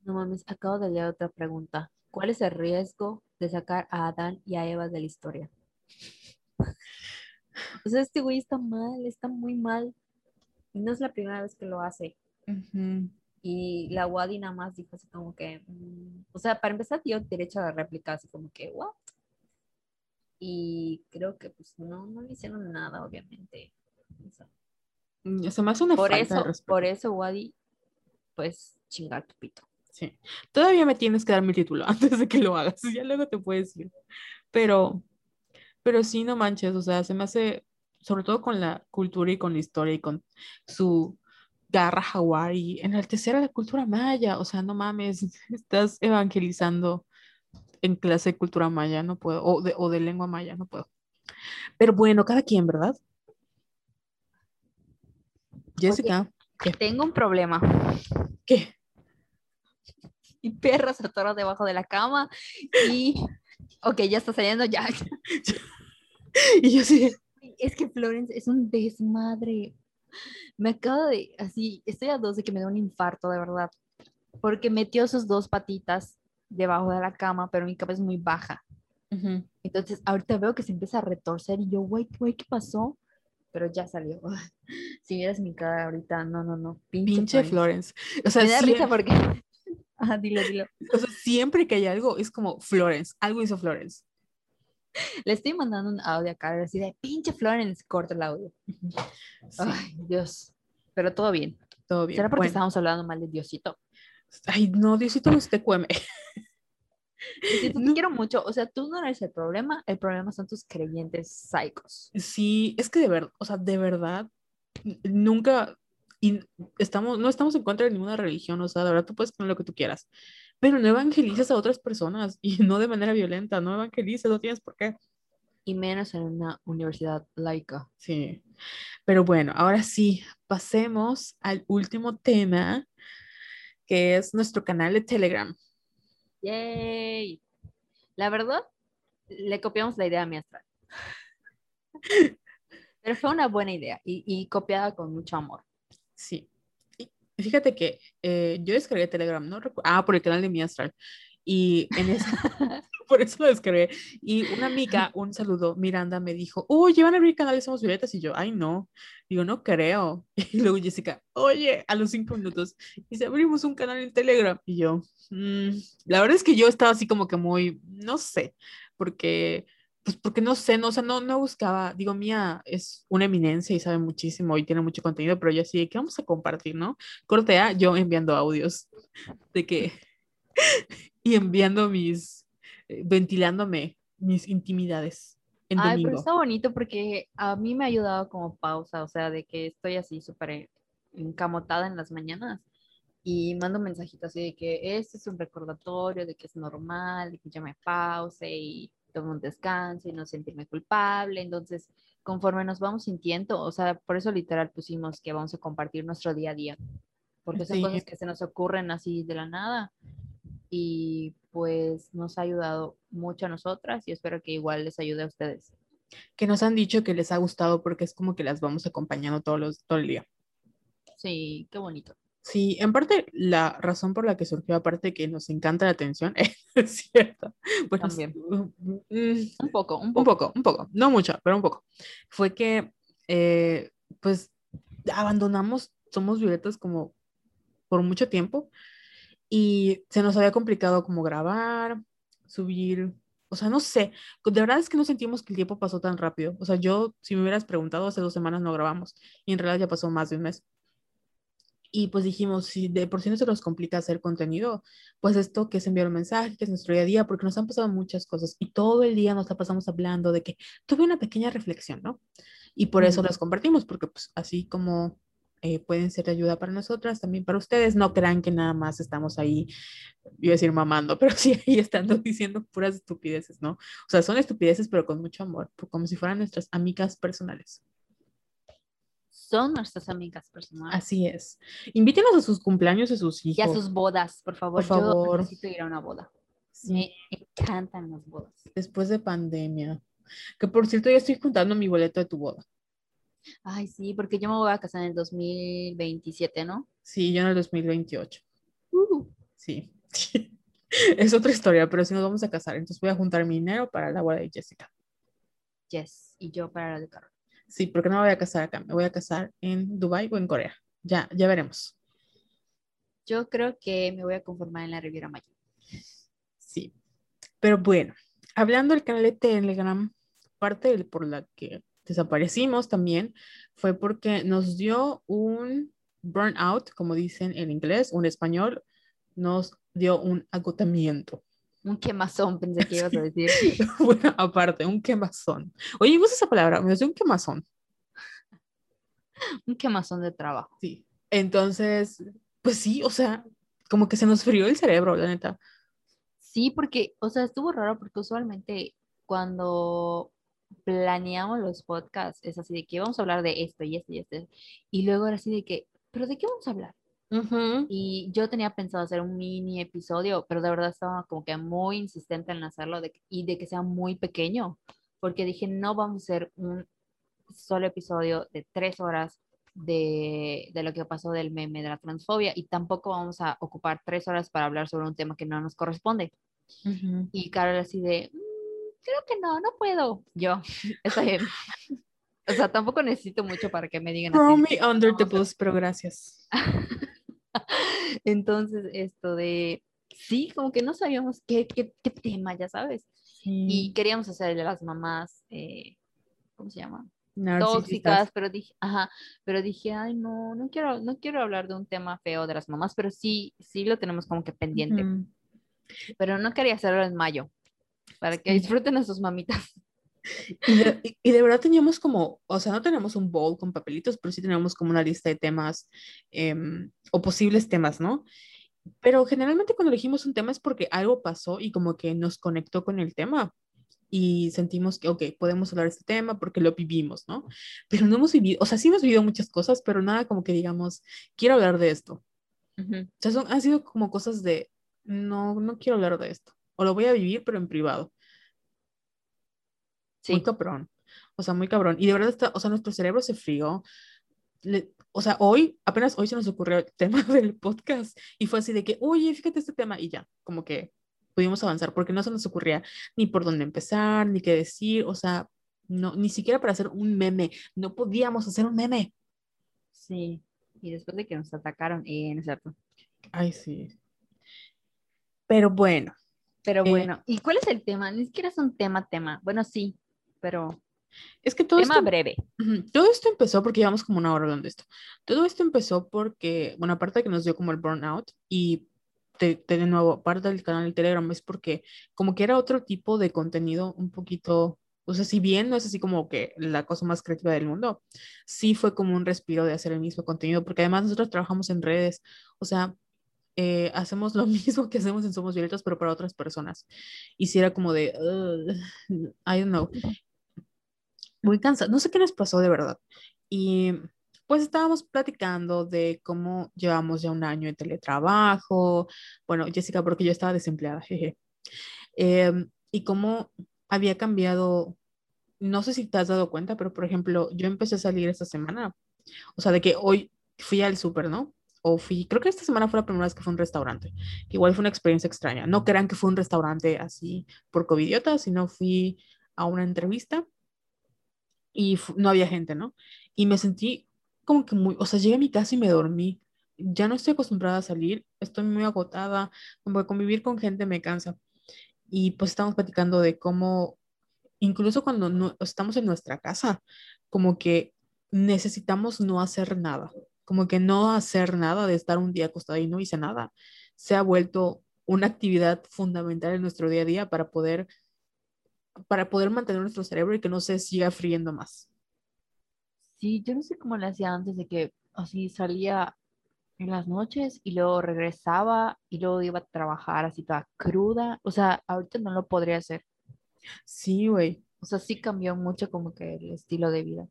No mames, acabo de leer otra pregunta. ¿Cuál es el riesgo de sacar a Adán y a Eva de la historia? O sea, este güey está mal, está muy mal. Y no es la primera vez que lo hace. Ujú. Y la Wadi nada más dijo así como que, mm, o sea, para empezar dio derecho a la réplica, así como que, ¿what? Y creo que pues no, no le hicieron nada, obviamente. O sea, Mm, Se me hace una por falta eso, por eso, Wadi, pues chingar tu pito. Sí. Todavía me tienes que dar mi título antes de que lo hagas, ya luego te puedes ir. Pero, pero sí, no manches, o sea, se me hace, sobre todo con la cultura y con la historia y con su garra y enaltecer a la cultura maya, o sea, no mames, estás evangelizando en clase de cultura maya, no puedo, o de, o de lengua maya, no puedo. Pero bueno, cada quien, ¿verdad? Jessica, ¿qué? Tengo un problema. ¿Qué? Mi perro se atoró debajo de la cama y... Ok, ya está saliendo, ya. Y yo sí, Es que Florence es un desmadre. Me acabo de, así, estoy a dos de que me dé un infarto, de verdad. Porque metió sus dos patitas debajo de la cama, pero mi cama es muy baja. Entonces, ahorita veo que se empieza a retorcer y yo, güey, güey, ¿qué pasó? Pero ya salió. Si vieras mi cara ahorita, no, no, no. Pinche, pinche Florence. O sea, Me da risa porque... Ajá, dilo, dilo. O sea, siempre que hay algo, es como Florence, algo hizo Florence. Le estoy mandando un audio acá, así de pinche Florence, corta el audio. Sí, Ay, Dios. Pero todo bien. todo bien. ¿Será porque Bueno, estábamos hablando mal de Diosito? Ay, no, Diosito no es TQM. Sí, te quiero mucho. O sea, tú no eres el problema, el problema son tus creyentes psicos. Sí, es que de verdad, o sea, de verdad, nunca, y estamos, no estamos en contra de ninguna religión, o sea, de verdad tú puedes creer lo que tú quieras, pero no evangelices a otras personas y no de manera violenta, no evangelices, no tienes por qué. Y menos en una universidad laica. Sí, pero bueno, ahora sí, pasemos al último tema, que es nuestro canal de Telegram. Yay. La verdad, le copiamos la idea a mi astral. Pero fue una buena idea y, copiada con mucho amor. Sí. Fíjate que eh, yo descargué Telegram, ¿no? Ah, por el canal de mi astral. Y en ese, por eso lo descargué. Y una amiga, un saludo, Miranda, me dijo, oye, van a abrir canales Somos Violetas. Y yo, ay, no. Digo, no creo. Y luego Jessica, oye, a los cinco minutos, y se abrimos un canal en Telegram. Y yo, mm, la verdad es que yo estaba así como que muy, no sé, porque pues porque no sé, no, o sea, no, no buscaba, digo, Mía es una eminencia y sabe muchísimo y tiene mucho contenido, pero yo sí, ¿qué vamos a compartir, no? Cortea, yo enviando audios de que, y enviando mis, eh, ventilándome mis intimidades. En Ay, pero está bonito porque a mí me ha ayudado como pausa, o sea, de que estoy así súper encamotada en las mañanas y mando mensajitos así de que este es un recordatorio de que es normal, de que ya me pause y tome un descanso y no sentirme culpable. Entonces, conforme nos vamos sintiendo, o sea, por eso literal pusimos que vamos a compartir nuestro día a día, porque son cosas que se nos ocurren así de la nada y pues nos ha ayudado mucho a nosotras y espero que igual les ayude a ustedes. Que nos han dicho que les ha gustado porque es como que las vamos acompañando todos los, todo el día. Sí, qué bonito. Sí, en parte la razón por la que surgió, aparte que nos encanta la atención, es cierto. Bueno, También. Mm, un poco, un poco, un poco, no mucho, pero un poco. Fue que, eh, pues, abandonamos Somos Violetas como por mucho tiempo y se nos había complicado como grabar, subir, o sea, no sé, de verdad es que no sentimos que el tiempo pasó tan rápido. O sea, yo, si me hubieras preguntado, hace dos semanas no grabamos y en realidad ya pasó más de un mes. Y pues dijimos, si de por sí no se nos complica hacer contenido, pues esto que es enviar un mensaje, que es nuestro día a día, porque nos han pasado muchas cosas y todo el día nos la pasamos hablando de que tuve una pequeña reflexión, ¿no? Y por eso las compartimos, porque pues así como eh, pueden ser de ayuda para nosotras, también para ustedes, no crean que nada más estamos ahí, iba a decir mamando, pero sí ahí estando diciendo puras estupideces, ¿no? O sea, son estupideces, pero con mucho amor, como si fueran nuestras amigas personales son nuestras amigas personales. Así es. Invítenos a sus cumpleaños a sus hijos. Y a sus bodas, por favor. Por favor. Yo necesito ir a una boda. Me encantan las bodas. Después de pandemia. Que por cierto, ya estoy juntando mi boleto de tu boda. Ay, sí, porque yo me voy a casar en el 2027, ¿no? Sí, yo en el 2028. Uh. Sí. es otra historia, pero sí nos vamos a casar. Entonces voy a juntar mi dinero para la boda de Jessica. Yes, y yo para la de Carol. Sí, porque no me voy a casar acá, me voy a casar en Dubai o en Corea. Ya, ya veremos. Yo creo que me voy a conformar en la Riviera Maya. Sí, pero bueno, hablando del canal de Telegram, parte por la que desaparecimos también fue porque nos dio un burnout, como dicen en inglés en español, nos dio un agotamiento. Un quemazón, pensé que ibas a decir. bueno, aparte, un quemazón. Oye, usa esa palabra, me hace un quemazón. un quemazón de trabajo. Sí. Entonces, pues sí, o sea, como que se nos frió el cerebro, la neta. Sí, porque, o sea, estuvo raro porque usualmente cuando planeamos los podcasts es así de que vamos a hablar de esto y esto y esto. Y luego era así de que, ¿pero de qué vamos a hablar? Y yo tenía pensado hacer un mini episodio, pero de verdad estaba como que muy insistente en hacerlo y de que sea muy pequeño, porque dije, no vamos a hacer un solo episodio de tres horas de, de, lo que pasó del meme de la transfobia y tampoco vamos a ocupar tres horas para hablar sobre un tema que no nos corresponde. Y Carol así de, mm, creo que no, no puedo. Yo, está bien. o sea, tampoco necesito mucho para que me digan. Throw me under the bus, pero gracias. Entonces, esto de, sí, como que no sabíamos qué, qué, qué tema, ya sabes. Y queríamos hacerle a las mamás, eh, ¿cómo se llama? tóxicas, pero dije, ajá, pero dije, ay, no, no quiero, no quiero hablar de un tema feo de las mamás, pero sí, sí lo tenemos como que pendiente. Pero no quería hacerlo en mayo, para que disfruten a sus mamitas. Y de, y de verdad teníamos como, o sea, no tenemos un bowl con papelitos, pero sí teníamos como una lista de temas em, o posibles temas, ¿no? Pero generalmente cuando elegimos un tema es porque algo pasó y como que nos conectó con el tema y sentimos que, ok, podemos hablar de este tema porque lo vivimos, ¿no? Pero no hemos vivido, o sea, sí hemos vivido muchas cosas, pero nada como que digamos, quiero hablar de esto. Ujú. O sea, son, han sido como cosas de, no, no quiero hablar de esto. O lo voy a vivir, pero en privado. Muy Sí, cabrón. O sea, muy cabrón. Y de verdad, está, o sea, nuestro cerebro se frió. Le- o sea, hoy, apenas hoy se nos ocurrió el tema del podcast y fue así de que, oye, fíjate este tema y ya, como que pudimos avanzar porque no se nos ocurría ni por dónde empezar, ni qué decir, o sea, no, ni siquiera para hacer un meme, no podíamos hacer un meme. sí. Y después de que nos atacaron, eh, no es cierto. Ay, sí. Pero bueno, Pero Eh, bueno, ¿y cuál es el tema? Ni siquiera es un tema, tema. Bueno, sí, pero es que todo tema esto, breve. Todo esto empezó porque llevamos como una hora hablando de esto. Todo esto empezó porque, bueno, aparte de que nos dio como el burnout y de, de nuevo, parte del canal de Telegram es porque como que era otro tipo de contenido un poquito, o sea, si bien no es así como que la cosa más creativa del mundo, sí fue como un respiro de hacer el mismo contenido, porque además nosotros trabajamos en redes, o sea, eh, hacemos lo mismo que hacemos en Somos Violetas, pero para otras personas. Y si era como de, "Ugh, I don't know muy cansada, no sé qué nos pasó de verdad. Y pues estábamos platicando de cómo llevamos ya un año de teletrabajo, bueno, Jessica, porque yo estaba desempleada, jeje. Em, y cómo había cambiado, no sé si te has dado cuenta, pero por ejemplo, yo empecé a salir esta semana, o sea, de que hoy fui al súper, ¿no? O fui, creo que esta semana fue la primera vez que fue un restaurante, igual fue una experiencia extraña. No crean que fue un restaurante así por covidiota, sino fui a una entrevista y no había gente, ¿no? Y me sentí como que muy, o sea, llegué a mi casa y me dormí. Ya no estoy acostumbrada a salir, estoy muy agotada, como que convivir con gente me cansa. Y pues estamos platicando de cómo, incluso cuando no estamos en nuestra casa, como que necesitamos no hacer nada, como que no hacer nada de estar un día acostada y no hice nada, se ha vuelto una actividad fundamental en nuestro día a día para poder, para poder mantener nuestro cerebro y que no se siga friendo más. Sí, yo no sé cómo le hacía antes de que así salía en las noches y luego regresaba y luego iba a trabajar así toda cruda. O sea, ahorita no lo podría hacer. Sí, güey. O sea, sí cambió mucho como que el estilo de vida.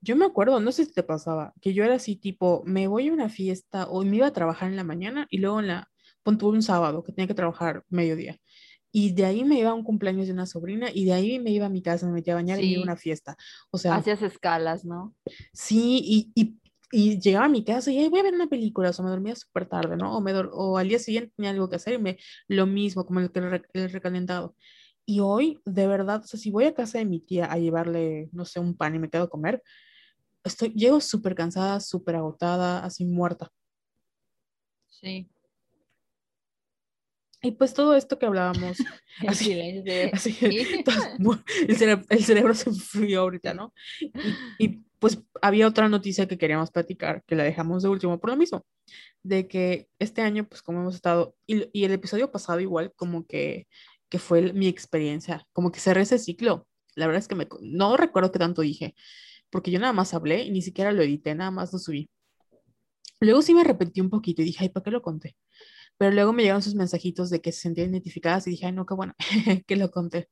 Yo me acuerdo, no sé si te pasaba, que yo era así tipo, me voy a una fiesta o me iba a trabajar en la mañana y luego en la, pon un sábado que tenía que trabajar mediodía. Y de ahí me iba a un cumpleaños de una sobrina y de ahí me iba a mi casa, me metía a bañar y me iba a Sí, una fiesta. O sea, hacías escalas, ¿no? sí, y, y, y llegaba a mi casa y "Ay, voy a ver una película, o sea, me dormía súper tarde, ¿no? O, me o al día siguiente tenía algo que hacer y me, lo mismo, como el, que el, el recalentado. Y hoy, de verdad, o sea, si voy a casa de mi tía a llevarle, no sé, un pan y me quedo a comer, estoy, llego súper cansada, súper agotada, así muerta. Sí. Y pues todo esto que hablábamos, así, de... así, el cerebro, el cerebro se enfrió ahorita. ¿no? Y, y, pues había otra noticia que queríamos platicar, que la dejamos de último por lo mismo, de que este año, pues como hemos estado, y, y el episodio pasado igual, como que, que fue el- mi experiencia, como que cerré ese ciclo. La verdad es que me, no recuerdo qué tanto dije, porque yo nada más hablé y ni siquiera lo edité, nada más lo subí. Luego sí me arrepentí un poquito y dije, ay, ¿para qué lo conté? Pero luego me llegaron sus mensajitos de que se sentían identificadas y dije, ay, no, qué bueno que lo conté.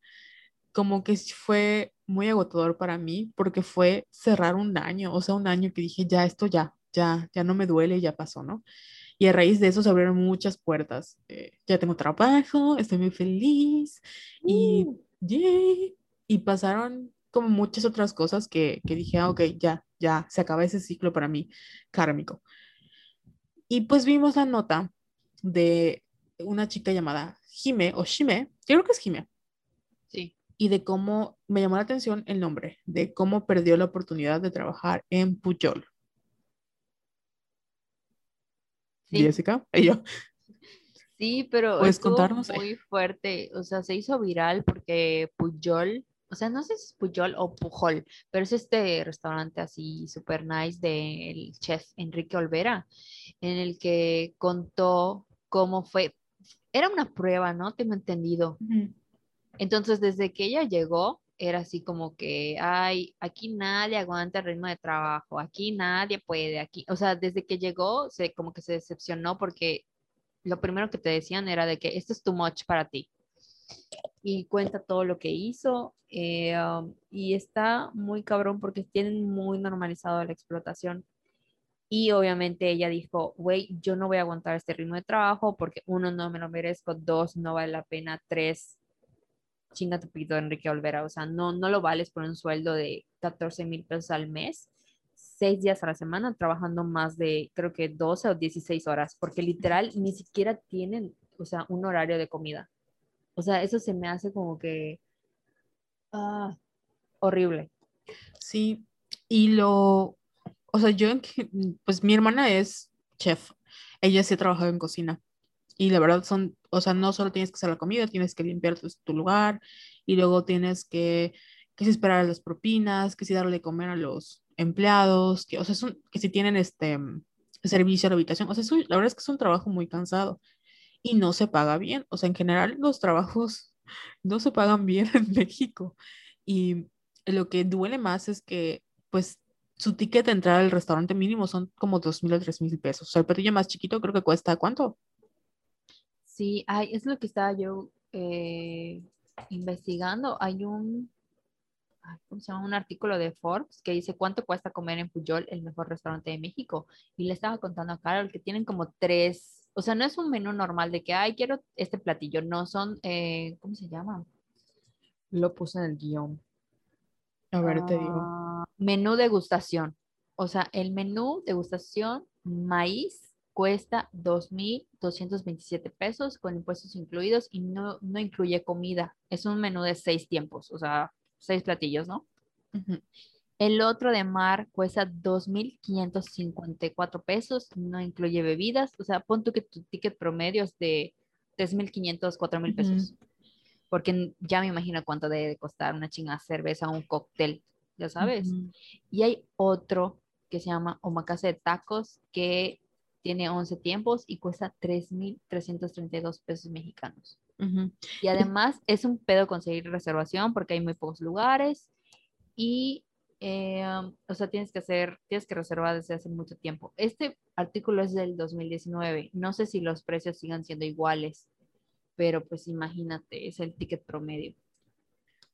Como que fue muy agotador para mí porque fue cerrar un año, o sea, un año que dije, ya, esto ya, ya, ya no me duele, ya pasó, ¿no? Y a raíz de eso se abrieron muchas puertas. Eh, ya tengo trabajo, estoy muy feliz y, Uh, yay, y pasaron como muchas otras cosas que, que dije, ah, ok, ya, ya, se acaba ese ciclo para mí kármico. Y pues vimos la nota de una chica llamada Jime o Shime, yo creo que es Jime, sí. y de cómo me llamó la atención el nombre, de cómo perdió la oportunidad de trabajar en Puyol. Sí. Jessica, y yo, Sí, pero ¿Puedes estuvo contarnos? muy fuerte, o sea, se hizo viral porque Pujol, o sea, no sé si es Pujol o Pujol, pero es este restaurante así super nice del chef Enrique Olvera, en el que contó cómo fue, era una prueba, ¿no? Tengo entendido. Entonces, desde que ella llegó, era así como que, ay, aquí nadie aguanta el ritmo de trabajo, aquí nadie puede, aquí, o sea, desde que llegó, se, como que se decepcionó porque lo primero que te decían era de que esto es too much para ti. Y cuenta todo lo que hizo eh, um, y está muy cabrón porque tienen muy normalizado la explotación. Y obviamente ella dijo, güey, yo no voy a aguantar este ritmo de trabajo porque uno, no me lo merezco, dos, no vale la pena, tres, chinga tu pito, Enrique Olvera, o sea, no, no lo vales por un sueldo de 14 mil pesos al mes, seis días a la semana, trabajando más de, creo que 12 o 16 horas, porque literal ni siquiera tienen, o sea, un horario de comida. O sea, eso se me hace como que ah, horrible. Sí, y lo, o sea, yo, pues mi hermana es chef, ella sí ha trabajado en cocina. Y la verdad son, o sea, no solo tienes que hacer la comida, tienes que limpiar tu, lugar y luego tienes que, que si esperar a las propinas, que si darle de comer a los empleados, que, o sea, son, que si tienen este servicio la habitación. O sea, la verdad es que es un trabajo muy cansado y no se paga bien. O sea, en general los trabajos no se pagan bien en México. Y lo que duele más es que, pues, su ticket de entrada al restaurante mínimo son como dos mil o tres mil pesos. O sea, el platillo más chiquito creo que cuesta, ¿cuánto? Sí, ay, es lo que estaba yo eh, investigando. Hay un, ¿cómo se llama? Un artículo de Forbes que dice cuánto cuesta comer en Puyol, el mejor restaurante de México. Y le estaba contando a Carol que tienen como tres, o sea, no es un menú normal de que, ay, quiero este platillo, no son, eh, ¿cómo se llama? Lo puse en el guion. A ver, te digo. Menú degustación. O sea, el menú degustación, maíz, cuesta 2.227 pesos con impuestos incluidos y no, no incluye comida. Es un menú de seis tiempos, o sea, seis platillos, ¿no? El otro de mar cuesta 2.554 pesos, no incluye bebidas, o sea, pon tú que tu ticket promedio es de 3.500, 4.000 pesos. Porque ya me imagino cuánto debe costar una chingada cerveza o un cóctel, ya sabes. Y hay otro que se llama omakase de tacos, que tiene 11 tiempos y cuesta 3.332 pesos mexicanos. Y además es un pedo conseguir reservación porque hay muy pocos lugares y, eh, o sea, tienes que hacer, tienes que reservar desde hace mucho tiempo. Este artículo es del 2019. No sé si los precios sigan siendo iguales, pero pues imagínate, es el ticket promedio.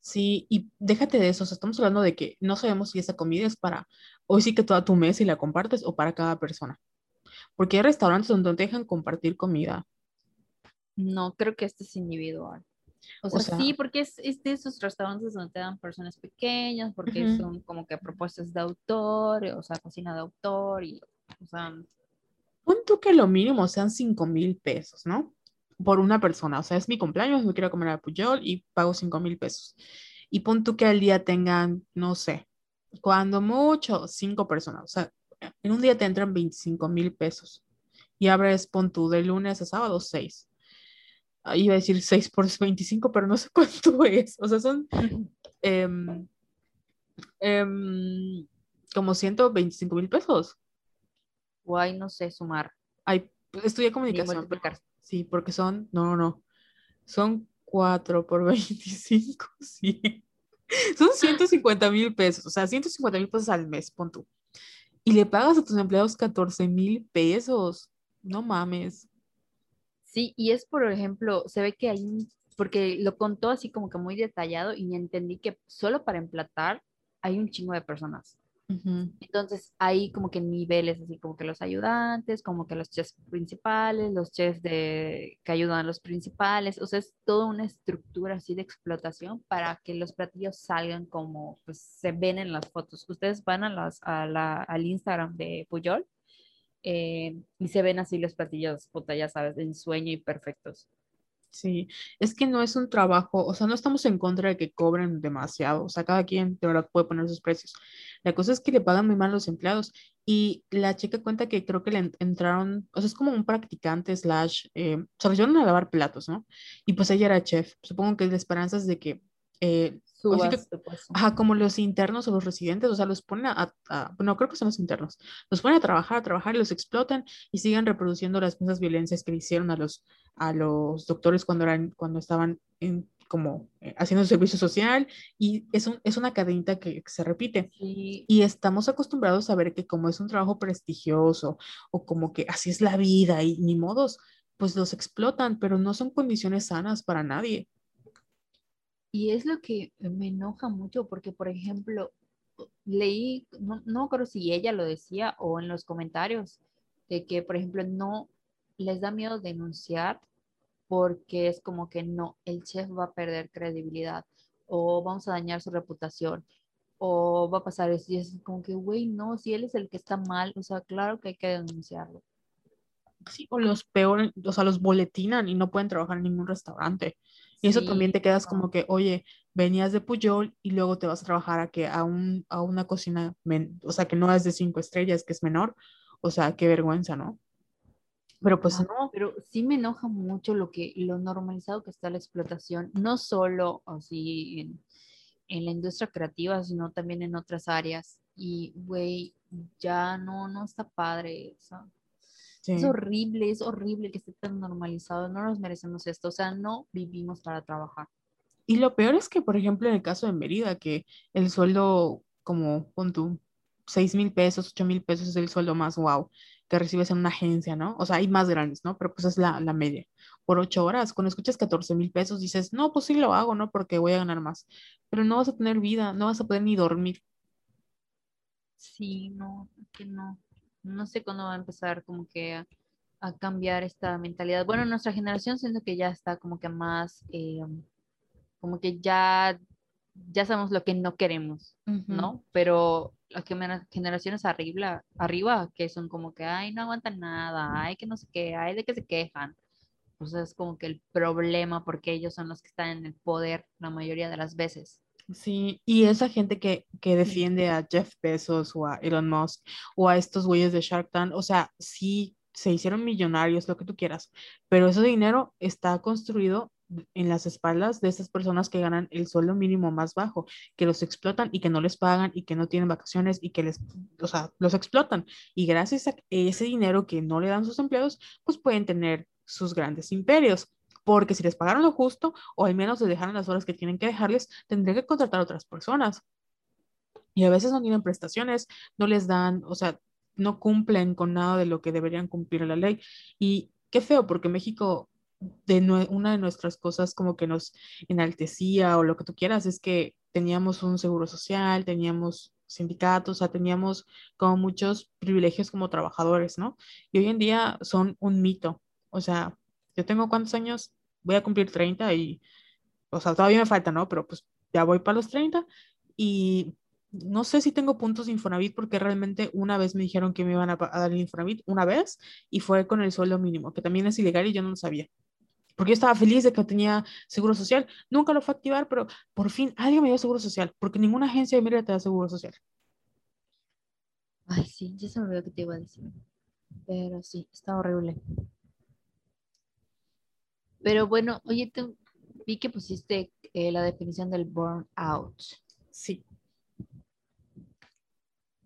Sí, y déjate de eso, o sea, estamos hablando de que no sabemos si esa comida es para hoy sí que toda tu mesa y la compartes o para cada persona. Porque hay restaurantes donde te dejan compartir comida. No, creo que este es individual. O sea, sí, porque es, de esos restaurantes donde te dan personas pequeñas, porque son como que propuestas de autor, o sea, cocina de autor, y, o sea... Punto que lo mínimo sean 5 mil pesos, ¿no? Por una persona. O sea, es mi cumpleaños, me quiero comer a Puyol y pago 5 mil pesos. Y punto que al día tengan, no sé, cuando mucho, cinco personas. O sea, en un día te entran 25 mil pesos y abres, pon tú, de lunes a sábado, 6. Ahí iba a decir 6 por 25, pero no sé cuánto es. O sea, son em, em, como 125 mil pesos. Guay, no sé sumar. Ay, estudié comunicación. Sí, porque son, no, no, no. Son 4 por 25, sí. Son 150 mil pesos, o sea, 150 mil pesos al mes, pon tú y le pagas a tus empleados 14 mil pesos. No mames. Sí, y es por ejemplo, se ve que hay porque lo contó así como que muy detallado y entendí que solo para emplatar hay un chingo de personas. Entonces hay como que niveles, así como que los ayudantes, como que los chefs principales, los chefs de, que ayudan a los principales, o sea, es toda una estructura así de explotación para que los platillos salgan como pues, se ven en las fotos. Ustedes van a las, a la, al Instagram de Puyol eh, y se ven así los platillos, puta, ya sabes, en sueño y perfectos. Sí, es que no es un trabajo, o sea, no estamos en contra de que cobren demasiado, o sea, cada quien de verdad puede poner sus precios. La cosa es que le pagan muy mal los empleados y la chica cuenta que creo que le entraron, o sea, es como un practicante slash, eh, se lo a lavar platos, ¿no? Y pues ella era chef, supongo que la esperanza es de que eh, ajá, como los internos o los residentes, o sea, los ponen a, no creo que son los internos, los ponen a trabajar, a trabajar y los explotan y siguen reproduciendo las mismas violencias que le hicieron a los, a los doctores cuando, eran, cuando estaban en, como eh, haciendo servicio social y es, un, es una cadenita que, se repite. Y estamos acostumbrados a ver que como es un trabajo prestigioso o como que así es la vida y ni modos, pues los explotan, pero no son condiciones sanas para nadie. Y es lo que me enoja mucho porque, por ejemplo, leí, no, no creo si ella lo decía o en los comentarios, de que, por ejemplo, no les da miedo denunciar porque es como que no, el chef va a perder credibilidad o vamos a dañar su reputación o va a pasar eso. Y es como que, güey, no, si él es el que está mal, o sea, claro que hay que denunciarlo. Sí, o los peores, o sea, los boletinan y no pueden trabajar en ningún restaurante. Y eso también te quedas como que, oye, venías de Puyol y luego te vas a trabajar a, que a, un, a una cocina, o sea, que no es de cinco estrellas, que es menor. O sea, qué vergüenza, ¿no? Pero pues no. Pero sí me enoja mucho lo que, lo normalizado que está la explotación, no solo así en, en la industria creativa, sino también en otras áreas. Y, güey, ya no, no está padre. O sea, es horrible, es horrible que esté tan normalizado. No nos merecemos esto. O sea, no vivimos para trabajar. Y lo peor es que, por ejemplo, en el caso de Mérida, que el sueldo, como con tu 6 mil pesos, 8 mil pesos es el sueldo más wow que recibes en una agencia, ¿no? O sea, hay más grandes, ¿no? Pero pues es la, la media. Por ocho horas, cuando escuchas 14 mil pesos, dices, no, pues sí lo hago, ¿no? Porque voy a ganar más. Pero no vas a tener vida, no vas a poder ni dormir. Sí, no, que no no sé cuándo va a empezar como que a, cambiar esta mentalidad. Bueno, nuestra generación siento que ya está como que más, eh, como que ya, ya sabemos lo que no queremos, ¿no? Pero las generaciones arriba, arriba, que son como que, ay, no aguantan nada, ay, que no sé qué, ay, de que se quejan. Pues es como que el problema porque ellos son los que están en el poder la mayoría de las veces. Sí, y esa gente que, que defiende a Jeff Bezos o a Elon Musk o a estos güeyes de Shark Tank, o sea, sí se hicieron millonarios, lo que tú quieras, pero ese dinero está construido en las espaldas de esas personas que ganan el sueldo mínimo más bajo, que los explotan y que no les pagan y que no tienen vacaciones y que les, o sea, los explotan. Y gracias a ese dinero que no le dan sus empleados, pues pueden tener sus grandes imperios porque si les pagaron lo justo o al menos les dejaron las horas que tienen que dejarles, tendrían que contratar a otras personas. Y a veces no tienen prestaciones, no les dan, o sea, no cumplen con nada de lo que deberían cumplir la ley. Y qué feo, porque México, de una de nuestras cosas como que nos enaltecía o lo que tú quieras, es que teníamos un seguro social, teníamos sindicatos, o sea, teníamos como muchos privilegios como trabajadores, ¿no? Y hoy en día son un mito. O sea, yo tengo cuántos años, voy a cumplir 30 y, o sea, todavía me falta, ¿no? Pero pues ya voy para los 30 y no sé si tengo puntos de Infonavit porque realmente una vez me dijeron que me iban a, dar el Infonavit, una vez, y fue con el sueldo mínimo, que también es ilegal y yo no lo sabía. Porque yo estaba feliz de que tenía seguro social. Nunca lo fue a activar, pero por fin alguien me dio seguro social, porque ninguna agencia de Mérida te da seguro social. Ay, sí, ya se me olvidó que te iba a decir. Pero sí, está horrible. Pero bueno, oye, te, vi que pusiste eh, la definición del burnout. Sí.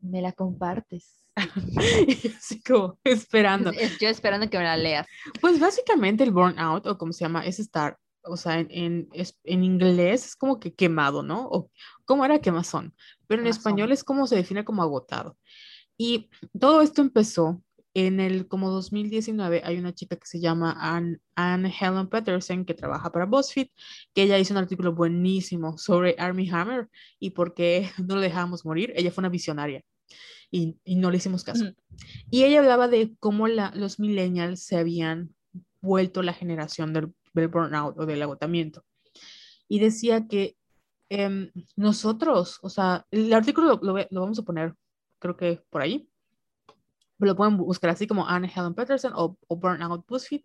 ¿Me la compartes? Así como esperando. Yo esperando que me la leas. Pues básicamente el burnout, o como se llama, es estar, o sea, en, en, en inglés es como que quemado, ¿no? O cómo era quemazón, pero en español es como se define como agotado. Y todo esto empezó en el como 2019 hay una chica que se llama Anne, Helen Peterson que trabaja para BuzzFeed, que ella hizo un artículo buenísimo sobre Army Hammer y por qué no lo dejamos morir. Ella fue una visionaria y, no le hicimos caso. Y ella hablaba de cómo la, los millennials se habían vuelto la generación del, burnout o del agotamiento. Y decía que em, nosotros, o sea, el artículo lo, lo vamos a poner, creo que por ahí, lo pueden buscar así como Anne Helen Peterson o, Burnout BuzzFeed,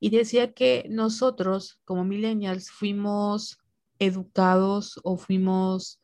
y decía que nosotros como millennials fuimos educados o fuimos,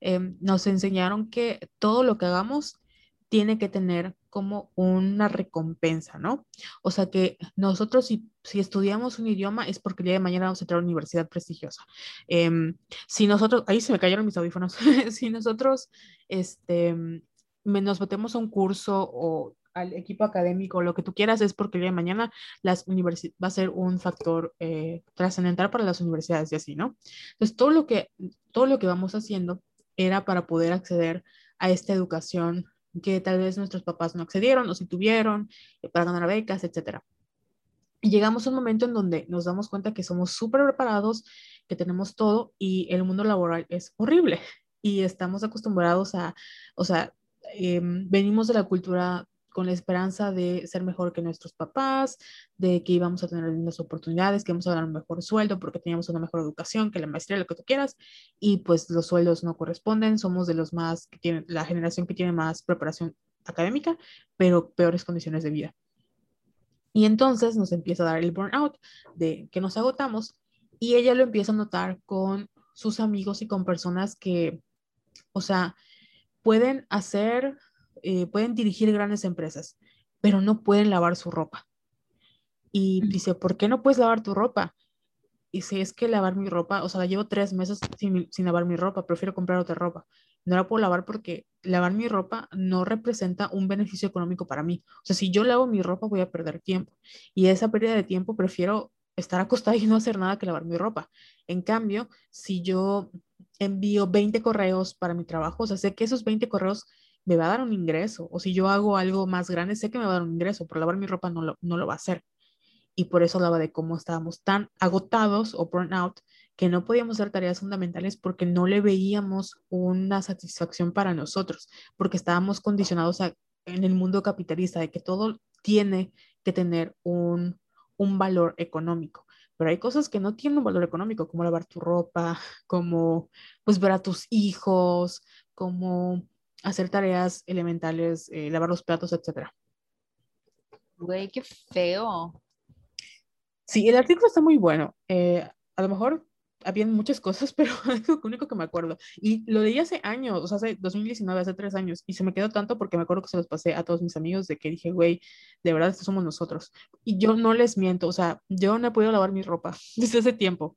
em, nos enseñaron que todo lo que hagamos tiene que tener como una recompensa, ¿no? O sea que nosotros si, si estudiamos un idioma es porque el día de mañana vamos a entrar a una universidad prestigiosa. Em, si nosotros, ahí se me cayeron mis audífonos, si nosotros este, nos metemos a un curso o al equipo académico, lo que tú quieras, es porque el día de mañana las va a ser un factor eh, trascendental para las universidades y así, ¿no? Entonces, todo lo, que, todo lo que vamos haciendo era para poder acceder a esta educación que tal vez nuestros papás no accedieron o si tuvieron eh, para ganar becas, etcétera. Y llegamos a un momento en donde nos damos cuenta que somos súper preparados, que tenemos todo y el mundo laboral es horrible y estamos acostumbrados a, o sea, em, venimos de la cultura con la esperanza de ser mejor que nuestros papás, de que íbamos a tener las oportunidades, que íbamos a ganar un mejor sueldo porque teníamos una mejor educación, que la maestría, lo que tú quieras, y pues los sueldos no corresponden, somos de los más que tienen, la generación que tiene más preparación académica, pero peores condiciones de vida. Y entonces nos empieza a dar el burnout de que nos agotamos y ella lo empieza a notar con sus amigos y con personas que, o sea, pueden hacer eh, pueden dirigir grandes empresas, pero no pueden lavar su ropa. Y dice, ¿por qué no puedes lavar tu ropa? Y si es que lavar mi ropa, o sea, la llevo tres meses sin, sin lavar mi ropa, prefiero comprar otra ropa. No la puedo lavar porque lavar mi ropa no representa un beneficio económico para mí. O sea, si yo lavo mi ropa voy a perder tiempo. Y esa pérdida de tiempo prefiero estar acostada y no hacer nada que lavar mi ropa. En cambio, si yo envío 20 correos para mi trabajo, o sea, sé que esos 20 correos me va a dar un ingreso. O si yo hago algo más grande, sé que me va a dar un ingreso, pero lavar mi ropa no lo, no lo va a hacer. Y por eso hablaba de cómo estábamos tan agotados o burnout que no podíamos hacer tareas fundamentales porque no le veíamos una satisfacción para nosotros, porque estábamos condicionados en el mundo capitalista de que todo tiene que tener un, un valor económico pero hay cosas que no tienen un valor económico, como lavar tu ropa, como pues ver a tus hijos, como hacer tareas elementales, eh, lavar los platos, etc. Güey, qué feo. Sí, el artículo está muy bueno. Eh, a lo mejor habían muchas cosas, pero es lo único que me acuerdo. Y lo leí hace años, o sea, hace 2019, hace tres años, y se me quedó tanto porque me acuerdo que se los pasé a todos mis amigos de que dije, güey, de verdad, estos somos nosotros. Y yo no les miento, o sea, yo no he podido lavar mi ropa desde hace tiempo.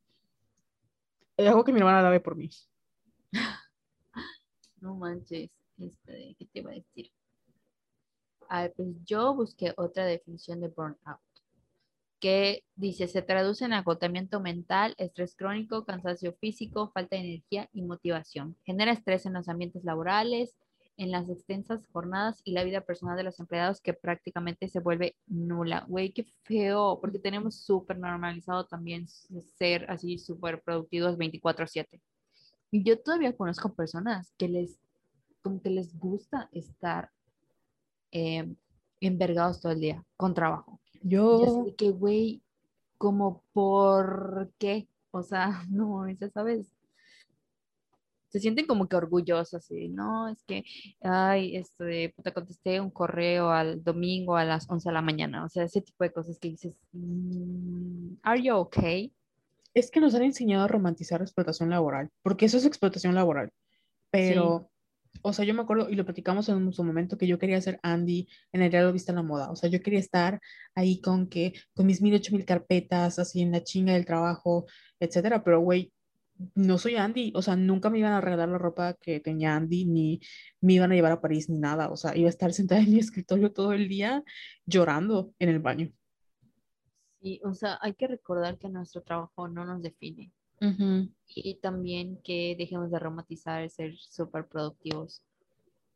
Es algo que mi hermana lave por mí. No manches. Este, ¿Qué te iba a decir? pues yo busqué otra definición de burnout que dice, se traduce en agotamiento mental, estrés crónico, cansancio físico, falta de energía y motivación. Genera estrés en los ambientes laborales, en las extensas jornadas y la vida personal de los empleados que prácticamente se vuelve nula. Güey, qué feo, porque tenemos súper normalizado también ser así súper productivos 24/7. Y yo todavía conozco personas que les que les gusta estar eh, envergados todo el día con trabajo. Yo. que, güey, como por qué, o sea, no, ya sabes, se sienten como que orgullosos, y no, es que, ay, esto de, puta, contesté un correo al domingo a las 11 de la mañana, o sea, ese tipo de cosas que dices, mm, ¿are you okay? Es que nos han enseñado a romantizar la explotación laboral, porque eso es explotación laboral, pero o sea, yo me acuerdo y lo platicamos en su momento que yo quería ser Andy en el diario Vista la Moda. O sea, yo quería estar ahí con que, con mis mil, ocho mil carpetas, así en la chinga del trabajo, etcétera. Pero, güey, no soy Andy. O sea, nunca me iban a regalar la ropa que tenía Andy, ni me iban a llevar a París, ni nada. O sea, iba a estar sentada en mi escritorio todo el día llorando en el baño. Sí, o sea, hay que recordar que nuestro trabajo no nos define. Y también que dejemos de romantizar ser súper productivos.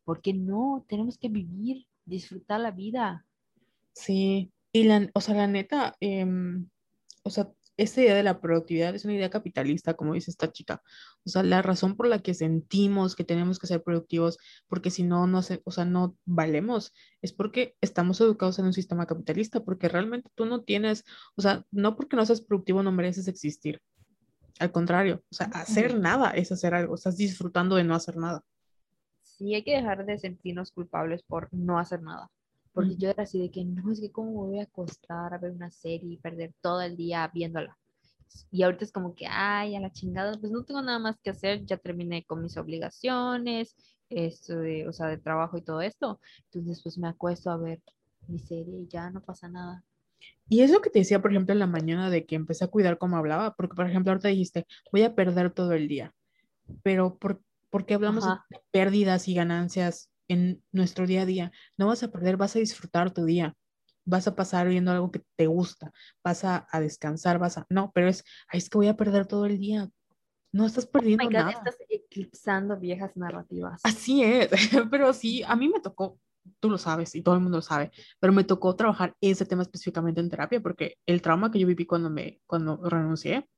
Porque no, tenemos que vivir, disfrutar la vida. Sí, y la, o sea, la neta, em, o sea, esta idea de la productividad es una idea capitalista, como dice esta chica. O sea, la razón por la que sentimos que tenemos que ser productivos, porque si no, no o sea, no valemos, es porque estamos educados en un sistema capitalista, porque realmente tú no tienes, o sea, no porque no seas productivo no mereces existir. Al contrario, o sea, hacer nada es hacer algo, estás disfrutando de no hacer nada. Sí, hay que dejar de sentirnos culpables por no hacer nada. Porque yo era así de que no, es que cómo voy a acostar a ver una serie y perder todo el día viéndola. Y ahorita es como que, ay, a la chingada, pues no tengo nada más que hacer, ya terminé con mis obligaciones, esto de, o sea, de trabajo y todo esto. Entonces, pues me acuesto a ver mi serie y ya no pasa nada. Y es lo que te decía, por ejemplo, en la mañana de que empecé a cuidar cómo hablaba, porque, por ejemplo, ahorita dijiste, voy a perder todo el día, pero ¿por, ¿por qué hablamos Ajá. de pérdidas y ganancias en nuestro día a día? No vas a perder, vas a disfrutar tu día, vas a pasar viendo algo que te gusta, vas a, a descansar, vas a... No, pero es, ay, es que voy a perder todo el día. No estás Oh perdiendo God, nada. estás eclipsando viejas narrativas. Así es, pero sí, a mí me tocó, tú lo sabes y todo el mundo lo sabe, pero me tocó trabajar ese tema específicamente en terapia porque el trauma que yo viví cuando me, cuando renuncié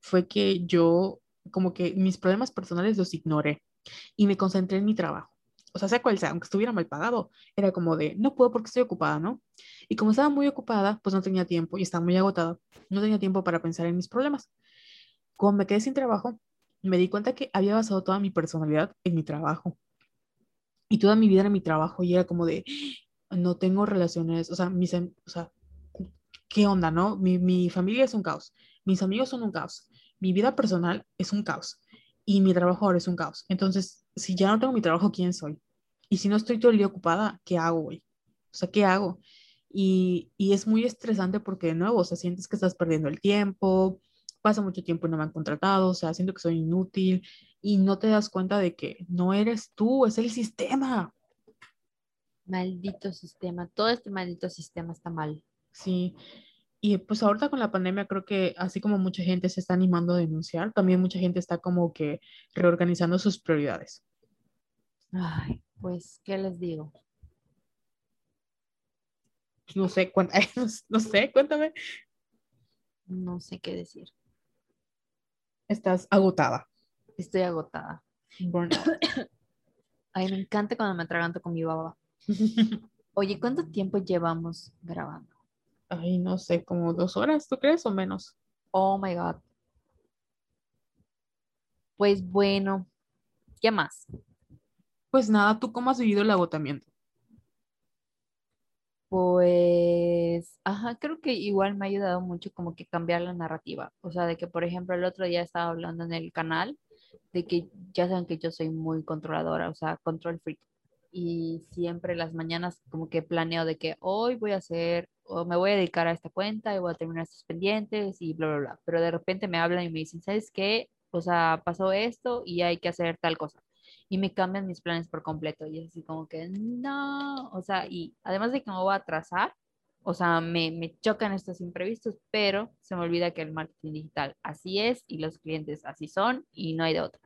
fue que yo como que mis problemas personales los ignoré y me concentré en mi trabajo. O sea, sea cual sea, aunque estuviera mal pagado, era como de, no puedo porque estoy ocupada, ¿no? Y como estaba muy ocupada, pues no tenía tiempo y estaba muy agotada, no tenía tiempo para pensar en mis problemas. Cuando me quedé sin trabajo, me di cuenta que había basado toda mi personalidad en mi trabajo y toda mi vida era mi trabajo y era como de, no tengo relaciones, o sea, mis, am- o sea, ¿qué onda, no? Mi, mi familia es un caos, mis amigos son un caos, mi vida personal es un caos y mi trabajo ahora es un caos. Entonces, si ya no tengo mi trabajo, ¿quién soy? Y si no estoy todo el día ocupada, ¿qué hago, güey? O sea, ¿qué hago? Y, y es muy estresante porque, de nuevo, o sea, sientes que estás perdiendo el tiempo, pasa mucho tiempo y no me han contratado, o sea, siento que soy inútil y no te das cuenta de que no eres tú, es el sistema. Maldito sistema, todo este maldito sistema está mal. Sí, y pues ahorita con la pandemia creo que así como mucha gente se está animando a denunciar, también mucha gente está como que reorganizando sus prioridades. Ay, pues, ¿qué les digo? No sé, cuán- no sé, cuéntame. No sé qué decir. Estás agotada. Estoy agotada. Burnout. Ay, me encanta cuando me atraganto con mi baba. Oye, ¿cuánto tiempo llevamos grabando? Ay, no sé, como dos horas, ¿tú crees o menos? Oh my God. Pues bueno, ¿qué más? Pues nada, ¿tú cómo has vivido el agotamiento? Pues, ajá, creo que igual me ha ayudado mucho como que cambiar la narrativa. O sea, de que, por ejemplo, el otro día estaba hablando en el canal de que ya saben que yo soy muy controladora, o sea, control freak. Y siempre las mañanas como que planeo de que hoy voy a hacer o me voy a dedicar a esta cuenta y voy a terminar estos pendientes y bla, bla, bla. Pero de repente me hablan y me dicen, ¿sabes qué? O sea, pasó esto y hay que hacer tal cosa y me cambian mis planes por completo. Y es así como que, no, o sea, y además de que me voy a atrasar, o sea, me, me chocan estos imprevistos, pero se me olvida que el marketing digital así es y los clientes así son y no hay de otra.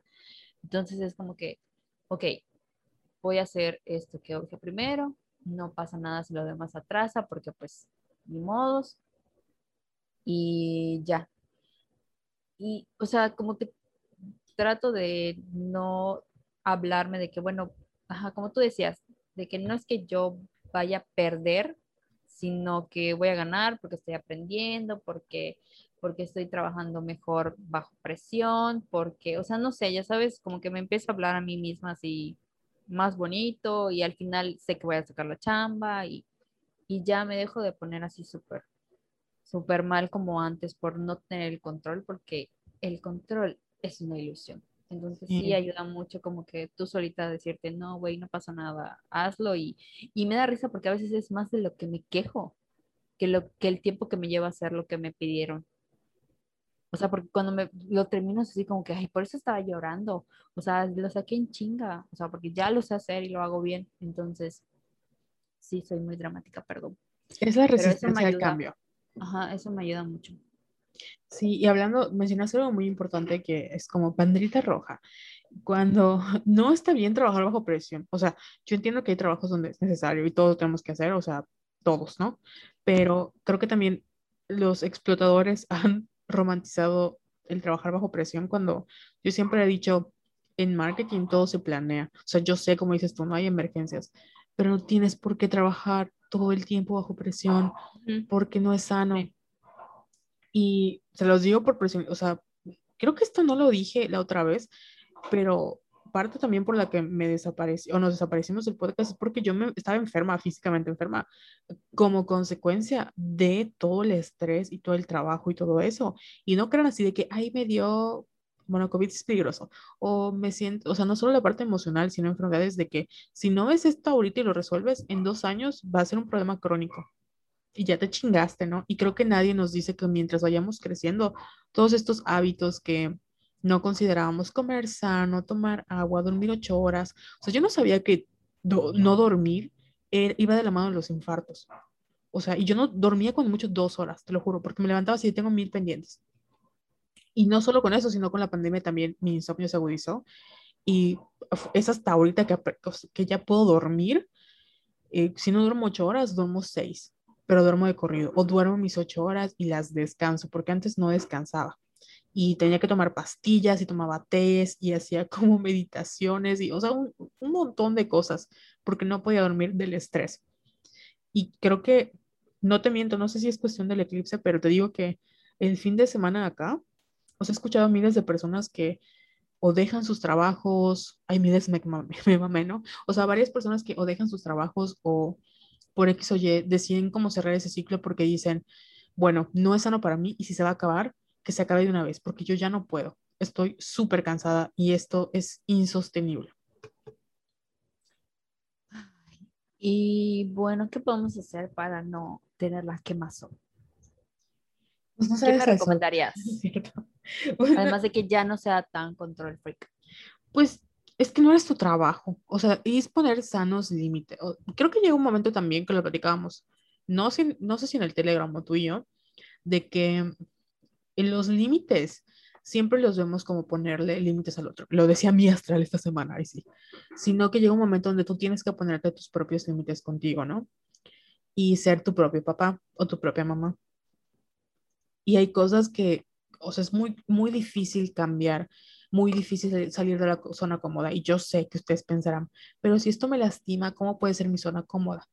Entonces es como que, ok, voy a hacer esto que urge primero, no pasa nada si lo demás atrasa porque pues ni modos y ya. Y, o sea, como que trato de no hablarme de que, bueno, ajá, como tú decías, de que no es que yo vaya a perder, sino que voy a ganar porque estoy aprendiendo, porque, porque estoy trabajando mejor bajo presión, porque, o sea, no sé, ya sabes, como que me empiezo a hablar a mí misma así más bonito y al final sé que voy a sacar la chamba y, y ya me dejo de poner así súper, súper mal como antes por no tener el control, porque el control es una ilusión. Entonces sí Sí. ayuda mucho como que tú solita decirte, no, güey, no pasa nada, hazlo y, y me da risa porque a veces es más de lo que me quejo que, lo, que el tiempo que me lleva a hacer lo que me pidieron. O sea, porque cuando me lo termino así como que, ay, por eso estaba llorando. O sea, lo saqué en chinga. O sea, porque ya lo sé hacer y lo hago bien. Entonces, sí, soy muy dramática, perdón. Es la resistencia al cambio. Ajá, eso me ayuda mucho. Sí, y hablando, mencionaste algo muy importante que es como banderita roja. Cuando no está bien trabajar bajo presión. O sea, yo entiendo que hay trabajos donde es necesario y todos tenemos que hacer, o sea, todos, ¿no? Pero creo que también los explotadores han romantizado el trabajar bajo presión cuando yo siempre he dicho, en marketing todo se planea. O sea, yo sé, como dices tú, no hay emergencias, pero no tienes por qué trabajar todo el tiempo bajo presión porque no es sano. Y se los digo por presión, o sea, creo que esto no lo dije la otra vez, pero parte también por la que me desapareció o nos desaparecimos del podcast es porque yo me estaba enferma, físicamente enferma, como consecuencia de todo el estrés y todo el trabajo y todo eso. Y no crean así de que, ahí me dio, bueno, COVID es peligroso, o me siento, o sea, no solo la parte emocional, sino enfermedades de que si no ves esto ahorita y lo resuelves, en dos años va a ser un problema crónico. Y ya te chingaste, ¿no? Y creo que nadie nos dice que mientras vayamos creciendo, todos estos hábitos que no considerábamos comer sano, tomar agua, dormir ocho horas. O sea, yo no sabía que no dormir iba de la mano de los infartos. O sea, y yo no dormía con mucho dos horas, te lo juro, porque me levantaba así tengo mil pendientes. Y no solo con eso, sino con la pandemia también mi insomnio se agudizó. Y es hasta ahorita que, que ya puedo dormir. Eh, si no duermo ocho horas, duermo seis, pero duermo de corrido. O duermo mis ocho horas y las descanso, porque antes no descansaba y tenía que tomar pastillas y tomaba tés y hacía como meditaciones y, o sea, un, un, montón de cosas porque no podía dormir del estrés. Y creo que, no te miento, no sé si es cuestión del eclipse, pero te digo que el fin de semana acá, os he escuchado a miles de personas que o dejan sus trabajos, hay miles me, me mamé, ¿no? O sea, varias personas que o dejan sus trabajos o por X o Y deciden cómo cerrar ese ciclo porque dicen, bueno, no es sano para mí y si se va a acabar, que se acabe de una vez, porque yo ya no puedo. Estoy súper cansada y esto es insostenible. Y bueno, ¿qué podemos hacer para no tener la quemazón? Pues no ¿Qué me recomendarías? Además de que ya no sea tan control freak. Pues es que no es tu trabajo. O sea, y es poner sanos límites. Creo que llega un momento también que lo platicábamos, no, no sé si en el Telegram o tú y yo, de que en los límites siempre los vemos como ponerle límites al otro. Lo decía mi astral esta semana, ahí sí. Sino que llega un momento donde tú tienes que ponerte tus propios límites contigo, ¿no? Y ser tu propio papá o tu propia mamá. Y hay cosas que, o sea, es muy, muy difícil cambiar, muy difícil salir de la zona cómoda. Y yo sé que ustedes pensarán, pero si esto me lastima, ¿cómo puede ser mi zona cómoda?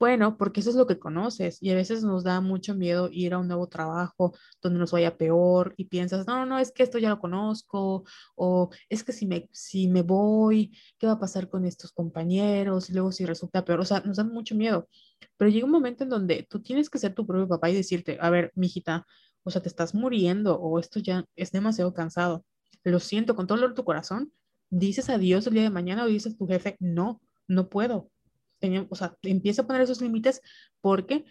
Bueno, porque eso es lo que conoces y a veces nos da mucho miedo ir a un nuevo trabajo donde nos vaya peor y piensas, no, no, es que esto ya lo conozco o es que si me, si me voy, ¿qué va a pasar con estos compañeros? Y luego si resulta peor, o sea, nos da mucho miedo. Pero llega un momento en donde tú tienes que ser tu propio papá y decirte, a ver, mijita, o sea, te estás muriendo o esto ya es demasiado cansado. Lo siento con todo el dolor de tu corazón. Dices adiós el día de mañana o dices a tu jefe, no, no puedo o sea, empieza a poner esos límites porque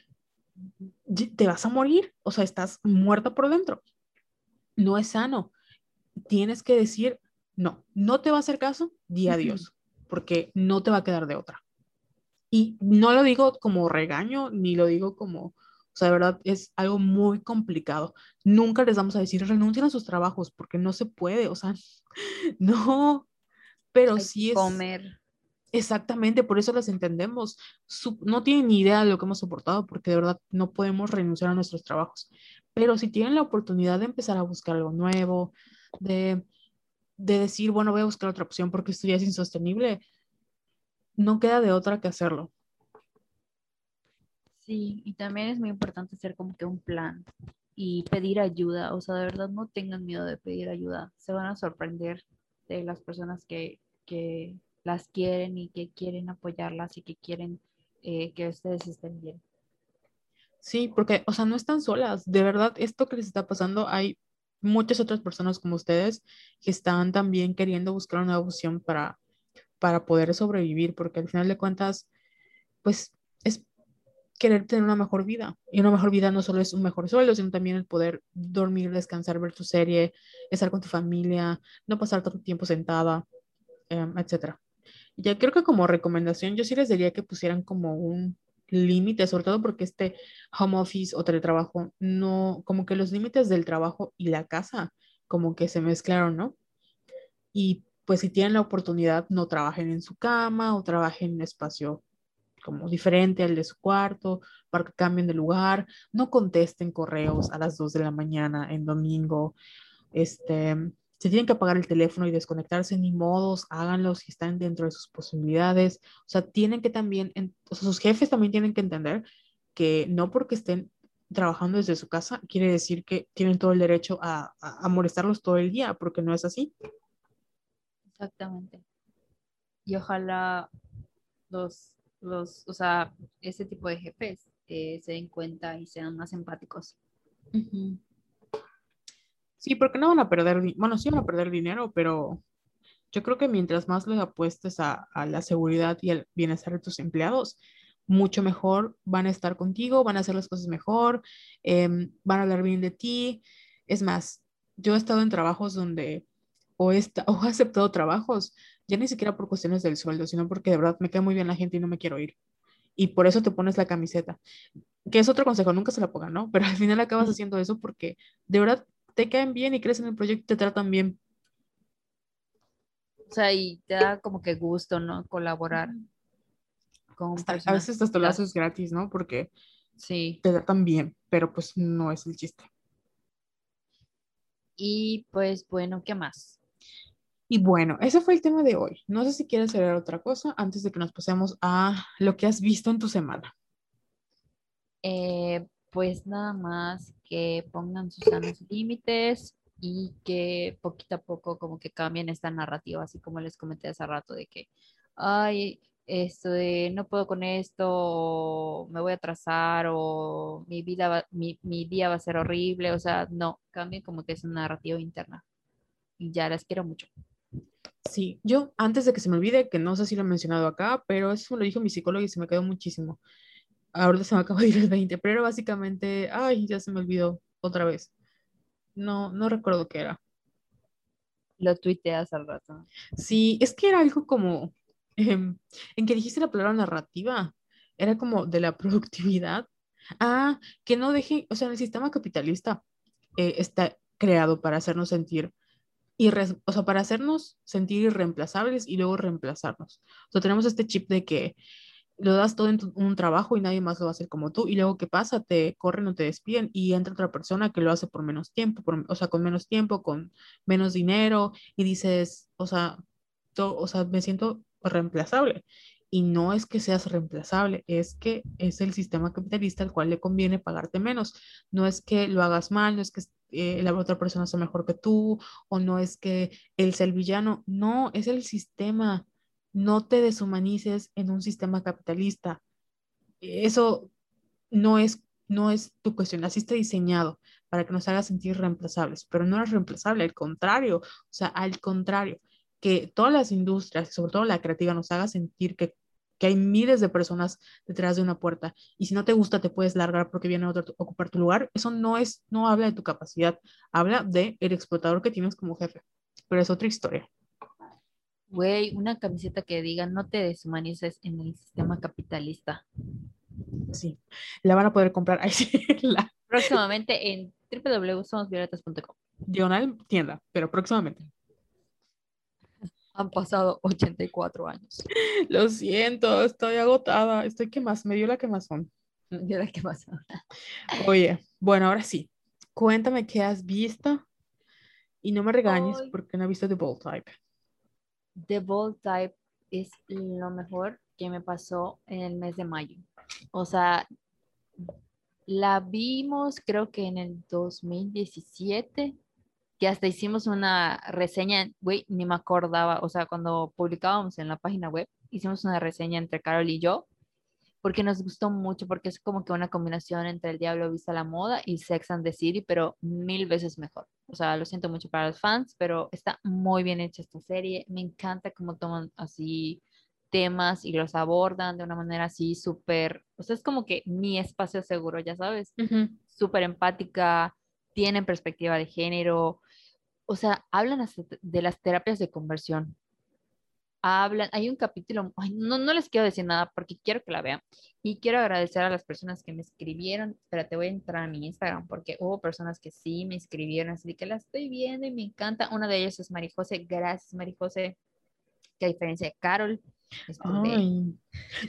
te vas a morir, o sea, estás muerta por dentro. No es sano. Tienes que decir, no, no te va a hacer caso, di adiós, porque no te va a quedar de otra. Y no lo digo como regaño, ni lo digo como, sea, de verdad es algo muy complicado. Nunca les vamos a decir renuncien a sus trabajos porque no se puede, o sea, no, pero sí es... Comer. Exactamente, por eso las entendemos. no tienen ni idea de lo que hemos soportado, porque de verdad no podemos renunciar a nuestros trabajos. Pero si tienen la oportunidad de empezar a buscar algo nuevo, de, de decir, bueno, voy a buscar otra opción porque esto ya es insostenible, no queda de otra que hacerlo. Sí, y también es muy importante hacer como que un plan y pedir ayuda. O sea, de verdad no tengan miedo de pedir ayuda. Se van a sorprender de las personas que, que las quieren y que quieren apoyarlas y que quieren eh, que ustedes estén bien. Sí, porque, o sea, no están solas. De verdad, esto que les está pasando, hay muchas otras personas como ustedes que están también queriendo buscar una opción para, para poder sobrevivir, porque al final de cuentas, pues es querer tener una mejor vida. Y una mejor vida no solo es un mejor sueldo, sino también el poder dormir, descansar, ver tu serie, estar con tu familia, no pasar el tiempo sentada, em, etcétera. Ya creo que como recomendación, yo sí les diría que pusieran como un límite, sobre todo porque este home office o teletrabajo, no, como que los límites del trabajo y la casa, como que se mezclaron, ¿no? Y pues si tienen la oportunidad, no trabajen en su cama o trabajen en un espacio como diferente al de su cuarto, para que cambien de lugar, no contesten correos a las 2 de la mañana en domingo, este, si tienen que apagar el teléfono y desconectarse, ni modos, háganlo si están dentro de sus posibilidades. O sea, tienen que también, sus jefes también tienen que entender que no porque estén trabajando desde su casa quiere decir que tienen todo el derecho a, molestarlos todo el día, porque no es así. Exactamente. y ojalá los, los, o sea, ese tipo de jefes eh, se den cuenta y sean más empáticos. Sí, porque no van a perder, bueno, sí van a perder dinero, pero yo creo que mientras más les apuestes a, la seguridad y al bienestar de tus empleados, mucho mejor van a estar contigo, van a hacer las cosas mejor, em, van a hablar bien de ti. Es más, yo he estado en trabajos donde o, o he aceptado trabajos, ya ni siquiera por cuestiones del sueldo, sino porque de verdad me cae muy bien la gente y no me quiero ir. Y por eso te pones la camiseta. Que es otro consejo, nunca se la pongan, ¿no? Pero al final acabas haciendo eso porque de verdad te caen bien y crees en el proyecto y te tratan bien. O sea, y te da como que gusto, ¿no? Colaborar con A veces hasta lo haces gratis, ¿no? Porque sí. te tratan bien, pero pues no es el chiste. Y pues bueno, ¿qué más? Y bueno, ese fue el tema de hoy. No sé si quieres saber otra cosa antes de que nos pasemos a lo que has visto en tu semana. Eh, pues nada más que pongan sus sanos límites y que poquito a poco como que cambien esta narrativa, así como les comenté hace rato de que, ay, esto de no puedo con esto, me voy a atrasar, o mi vida, mi, mi día va a ser horrible, o sea, no, cambien como que es una narrativa interna. Ya las quiero mucho. Sí, yo antes de que se me olvide, que no sé si lo he mencionado acá, pero eso me lo dijo mi psicólogo y se me quedó muchísimo. Ahora se me acaba de ir el 20, pero básicamente, ay, ya se me olvidó otra vez. No, no recuerdo qué era. Lo tuiteas al rato. Sí, es que era algo como, em, en que dijiste la palabra narrativa, era como de la productividad. Ah, que no deje, o sea, el sistema capitalista eh, está creado para hacernos sentir o sea, para hacernos sentir irreemplazables y luego reemplazarnos. O sea, tenemos este chip de que lo das todo en un trabajo y nadie más lo va a hacer como tú. Y luego, ¿qué pasa? Te corren o te despiden y entra otra persona que lo hace por menos tiempo, o sea, con menos tiempo, con menos dinero y dices, o sea, o sea, me siento reemplazable. Y no es que seas reemplazable, es que es el sistema capitalista al cual le conviene pagarte menos. No es que lo hagas mal, no es que eh, la otra persona sea mejor que tú, o no es que él sea el villano, no, es el sistema. No te deshumanices en un sistema capitalista. Eso no es, no es tu cuestión, así está diseñado para que nos haga sentir reemplazables, pero no es reemplazable, al contrario, o sea, al contrario, que todas las industrias, sobre todo la creativa, nos haga sentir que que hay miles de personas detrás de una puerta y si no te gusta te puedes largar porque viene otro a ocupar tu lugar, eso no es, no habla de tu capacidad, habla de el explotador que tienes como jefe, pero es otra historia. Güey, una camiseta que diga no te deshumanices en el sistema capitalista. Sí, la van a poder comprar ahí Próximamente en www.somosvioletas.com. Diagonal tienda, pero próximamente. Han pasado 84 años. Lo siento, estoy agotada. Estoy que más, me dio la quemazón. Me dio la quemazón. Oye, bueno, ahora sí. Cuéntame qué has visto y no me regañes porque no he visto The Bold Type. The Bold Type es lo mejor que me pasó en el mes de mayo. O sea, la vimos creo que en el 2017 que hasta hicimos una reseña, güey, ni me acordaba, o sea, cuando publicábamos en la página web, hicimos una reseña entre Carol y yo, porque nos gustó mucho, porque es como que una combinación entre El Diablo Vista la Moda y Sex and the City, pero mil veces mejor. O sea, lo siento mucho para los fans, pero está muy bien hecha esta serie. Me encanta cómo toman así temas y los abordan de una manera así súper, o sea, es como que mi espacio seguro, ya sabes, súper empática, tienen perspectiva de género, o sea, hablan de las terapias de conversión. Hablan, hay un capítulo, no, no les quiero decir nada porque quiero que la vean y quiero agradecer a las personas que me escribieron. Espérate, voy a entrar a mi Instagram porque hubo personas que sí me escribieron, así que la estoy viendo y me encanta. Una de ellas es Marijose. Gracias, Marijose. Que diferencia de Carol,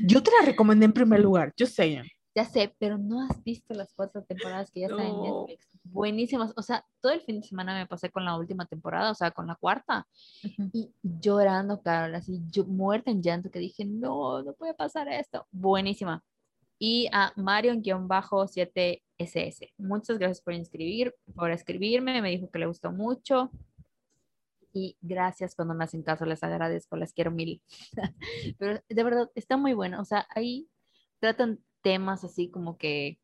yo te la recomendé en primer lugar, yo sé. Ya sé, pero no has visto las cuatro temporadas que ya están en Netflix. Buenísimas. O sea, todo el fin de semana me pasé con la última temporada, o sea, con la cuarta. Y llorando, Carol, así, yo muerta en llanto, que dije, no, no puede pasar esto. Buenísima. Y a Marion-7SS. Muchas gracias por inscribir, por escribirme. Me dijo que le gustó mucho. y gracias cuando me hacen caso, les agradezco, les quiero mil. Pero de verdad, está muy bueno. O sea, ahí tratan temas así como que,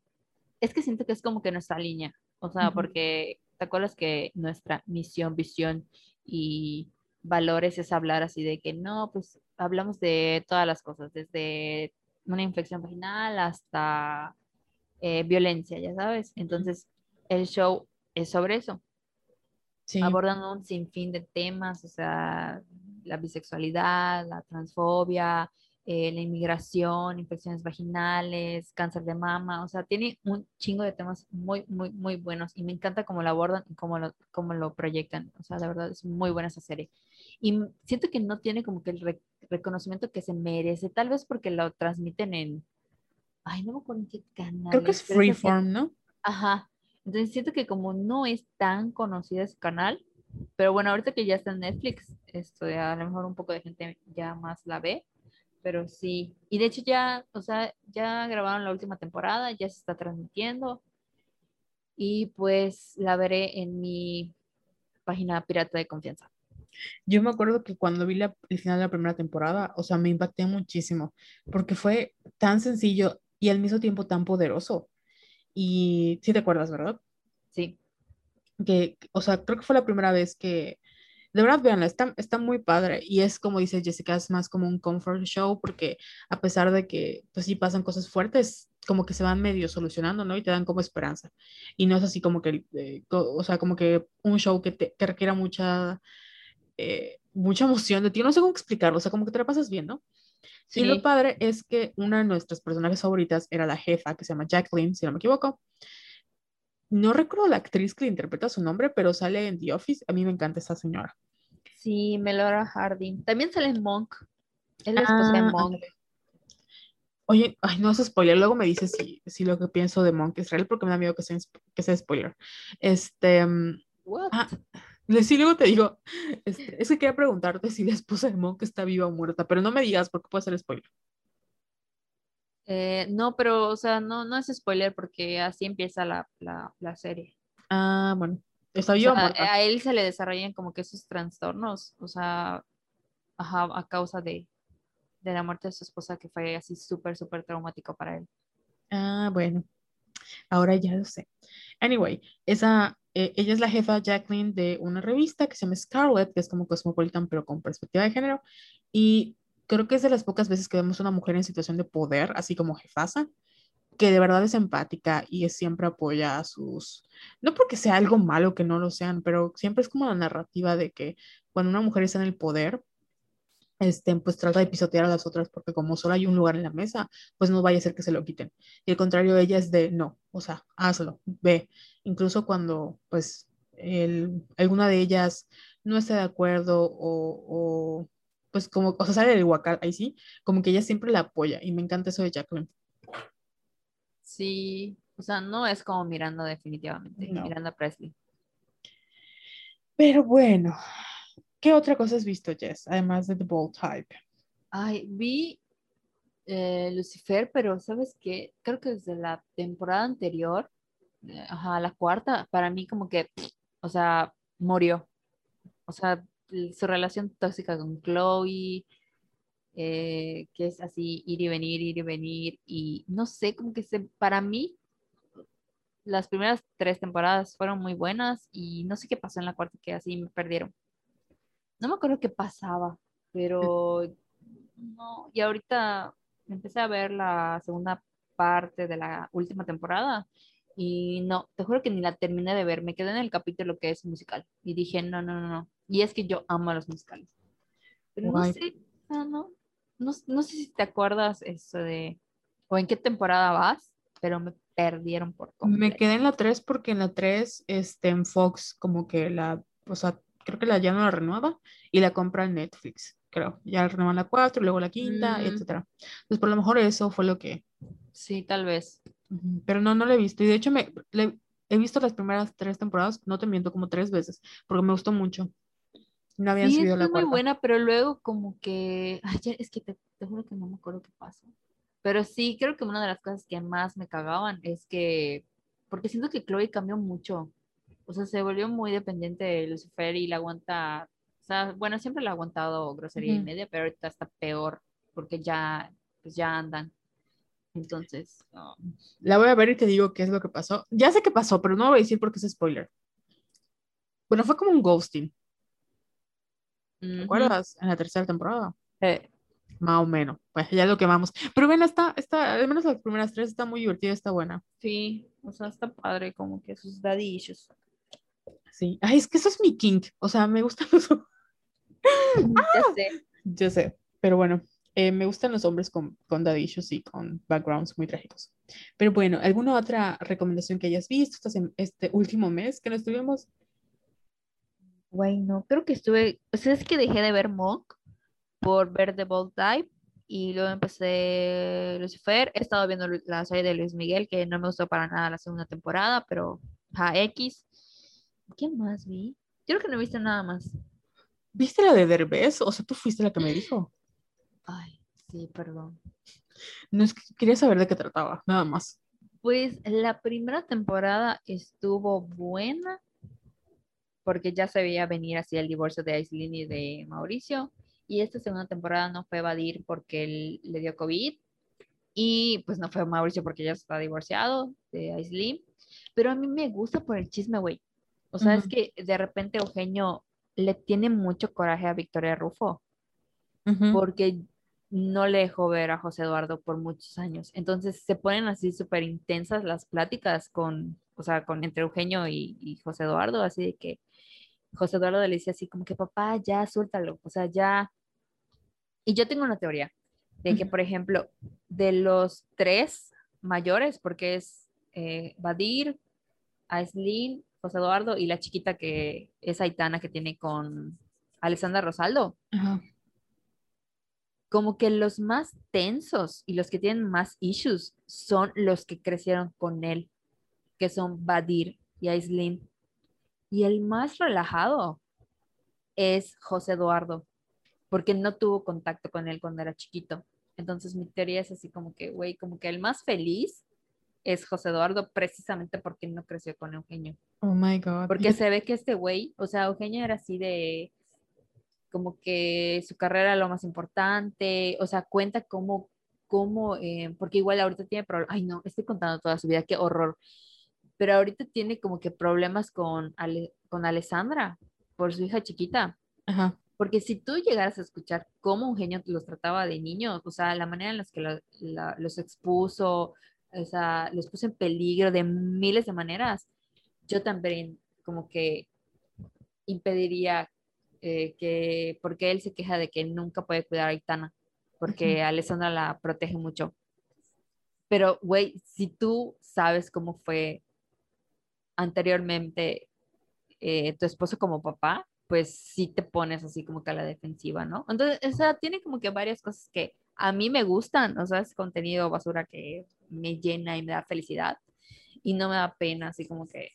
es que siento que es como que nuestra línea. O sea, porque te acuerdas que nuestra misión, visión y valores es hablar así de que no, pues hablamos de todas las cosas, desde una infección vaginal hasta eh, violencia, ya sabes. Entonces, el show es sobre eso. Abordan un sinfín de temas, o sea, la bisexualidad, la transfobia, eh, la inmigración, infecciones vaginales, cáncer de mama, o sea, tiene un chingo de temas muy, muy, muy buenos y me encanta cómo lo abordan y cómo lo, cómo lo proyectan, o sea, de verdad es muy buena esa serie. Y siento que no tiene como que el reconocimiento que se merece, tal vez porque lo transmiten en, ay, no me acuerdo en qué canal. Creo que es Freeform, ¿no? Ajá, entonces siento que como no es tan conocido ese canal, pero bueno, ahorita que ya está en Netflix, esto a lo mejor un poco de gente ya más la ve, pero sí. Y de hecho ya, o sea, ya grabaron la última temporada, ya se está transmitiendo y pues la veré en mi página pirata de confianza. Yo me acuerdo que cuando vi la, el final de la primera temporada, o sea, me impacté muchísimo, porque fue tan sencillo y al mismo tiempo tan poderoso. Y sí te acuerdas, ¿verdad? Sí. Que, o sea, creo que fue la primera vez que, de verdad, veanla, está, está muy padre. Y es como dice Jessica, es más como un comfort show, porque a pesar de que, pues sí pasan cosas fuertes, como que se van medio solucionando, ¿no? Y te dan como esperanza. Y no es así como que, eh, o sea, como que un show que, te, que requiera mucha, eh, mucha emoción de ti. No sé cómo explicarlo, o sea, como que te la pasas bien, ¿no? Y lo padre es que una de nuestras personajes favoritas era la jefa, que se llama Jacqueline, si no me equivoco. No recuerdo la actriz que le interpreta su nombre, pero sale en The Office. A mí me encanta esa señora. Sí, Melora Harding. También sale en Monk. Es la esposa de ah, Monk. Oye, ay, no es spoiler. Luego me dices si, si lo que pienso de Monk es real, porque me da miedo que sea, que sea spoiler. Este. Mm, What? Ah, Sí, luego te digo, este, es que quería preguntarte si la esposa de Monk está viva o muerta, pero no me digas porque puede ser spoiler. Eh, no, pero, o sea, no, no es spoiler porque así empieza la, serie. Ah, bueno. Está viva o, muerta. A él se le desarrollan como que esos trastornos, o sea, a causa de, de la muerte de su esposa que fue así súper, súper traumático para él. Ah, bueno. Ahora ya lo sé. Anyway, esa eh, ella es la jefa Jacqueline de una revista que se llama Scarlet, que es como Cosmopolitan, pero con perspectiva de género. Y creo que es de las pocas veces que vemos una mujer en situación de poder, así como jefasa, que de verdad es empática y siempre apoya a sus... No porque sea algo malo que no lo sean, pero siempre es como la narrativa de que cuando una mujer está en el poder, este, pues trata de pisotear a las otras porque como solo hay un lugar en la mesa, pues no vaya a ser que se lo quiten. Y al contrario, ella es de, no, o sea, hazlo, ve. Incluso cuando pues el, alguna de ellas no esté de acuerdo o pues como, o sea, sale del huacal, ahí sí, como que ella siempre la apoya y me encanta eso de Jacqueline. Sí, o sea, no es como Miranda definitivamente, Miranda Presley. Pero bueno, ¿Qué otra cosa has visto, Jess, además de The Bold Type? Ay, vi eh, Lucifer, pero ¿sabes qué? Creo que desde la temporada anterior, eh, ajá, la cuarta, para mí como que, o sea, murió. O sea, su relación tóxica con Chloe, eh, que es así, ir y venir, ir y venir, y no sé, como que se, para mí, las primeras tres temporadas fueron muy buenas y no sé qué pasó en la cuarta que así me perdieron. No me acuerdo qué pasaba, pero no, y ahorita empecé a ver la segunda parte de la última temporada y no, te juro que ni la terminé de ver, me quedé en el capítulo que es musical y dije, no, no, no, no, y es que yo amo los musicales. Pero no sé, no, no, no, sé si te acuerdas eso de, o en qué temporada vas, pero me perdieron por completo. Me quedé en la 3 porque en la 3, este, en Fox, como que la, o sea, creo que la ya no la renueva y la compra en Netflix, creo. Ya renuevan la 4, luego la quinta, etc. etcétera. Entonces, por lo mejor eso fue lo que... Sí, tal vez. Pero no, no la he visto. Y de hecho, me, he visto las primeras tres temporadas, no te miento, como tres veces, porque me gustó mucho. No habían sí, subido es muy buena, pero luego como que... Ay, es que te, te juro que no me acuerdo qué pasó. Pero sí, creo que una de las cosas que más me cagaban es que... Porque siento que Chloe cambió mucho o sea, se volvió muy dependiente de Lucifer y la aguanta sea, bueno, siempre le ha aguantado grosería y media, pero ahorita está peor porque ya, pues ya andan. Entonces, no. La voy a ver y te digo qué es lo que pasó. Ya sé qué pasó, pero no voy a decir porque es spoiler. Bueno, fue como un ghosting, ¿te acuerdas? En la tercera temporada. Eh, Más o menos. Pues ya lo quemamos. Pero bueno, está, está, al menos las primeras tres está muy divertida, está buena. sí, o sea, está padre como que sus daddy issues. Sí. Ay, es que eso es mi kink. O sea, me gustan los. Ya sé. Yo sé. Pero bueno, eh, me gustan los hombres con, con daddy issues y con backgrounds muy trágicos. Pero bueno, ¿alguna otra recomendación que hayas visto esta sem- este último mes que no estuvimos? Güey, no, creo que estuve, o sea, es que dejé de ver Monk por ver The Bold Type y luego empecé Lucifer. He estado viendo la serie de Luis Miguel, que no me gustó para nada la segunda temporada, pero ja, X. ¿Qué más vi? Creo que no he visto nada más. ¿Viste la de Derbez? O sea, tú fuiste la que me dijo. Ay, sí, perdón. No es que quería saber de qué trataba, nada más. Pues la primera temporada estuvo buena porque ya se veía venir así el divorcio de Aislinn y de Mauricio. Y esta segunda temporada no fue Vadir porque él le dio COVID. Y pues no fue Mauricio porque ya está divorciado de Aislinn. Pero a mí me gusta por el chisme, güey. O sea, es Ujú. que de repente Eugenio le tiene mucho coraje a Victoria Rufo Ujú. porque no le dejó ver a José Eduardo por muchos años. Entonces se ponen así súper intensas las pláticas con, o sea, con entre Eugenio y, y José Eduardo, así de que José Eduardo le decía así como que papá, ya suéltalo, o sea, ya. Y yo tengo una teoría de que, por ejemplo, de los tres mayores, porque es eh, Badir, Aislinn, José Eduardo y la chiquita que es Aitana que tiene con Alessandra Rosaldo, Ajá. como que los más tensos y los que tienen más issues son los que crecieron con él, que son Badir y Aislinn. Y el más relajado es José Eduardo, porque no tuvo contacto con él cuando era chiquito. Entonces mi teoría es así como que, güey, como que el más feliz es José Eduardo precisamente porque no creció con Eugenio. Oh my God. Porque se ve que este güey, o sea, Eugenio era así de como que su carrera era lo más importante, o sea, cuenta cómo, cómo eh, porque igual ahorita tiene problemas, ay no, estoy contando toda su vida, qué horror, pero ahorita tiene como que problemas con, Ale, con Alessandra por su hija chiquita, Ajá. porque si tú llegaras a escuchar cómo Eugenio los trataba de niños, o sea, la manera en la que la, los expuso, o sea, los puso en peligro de miles de maneras, yo también como que impediría eh, que, porque él se queja de que nunca puede cuidar a Aitana, porque Ujú. Alessandra la protege mucho. Pero, güey, si tú sabes cómo fue anteriormente eh, tu esposo como papá, pues sí te pones así como que a la defensiva, ¿no? Entonces, o sea, tiene como que varias cosas que a mí me gustan, o sea, es contenido basura que me llena y me da felicidad y no me da pena, así como que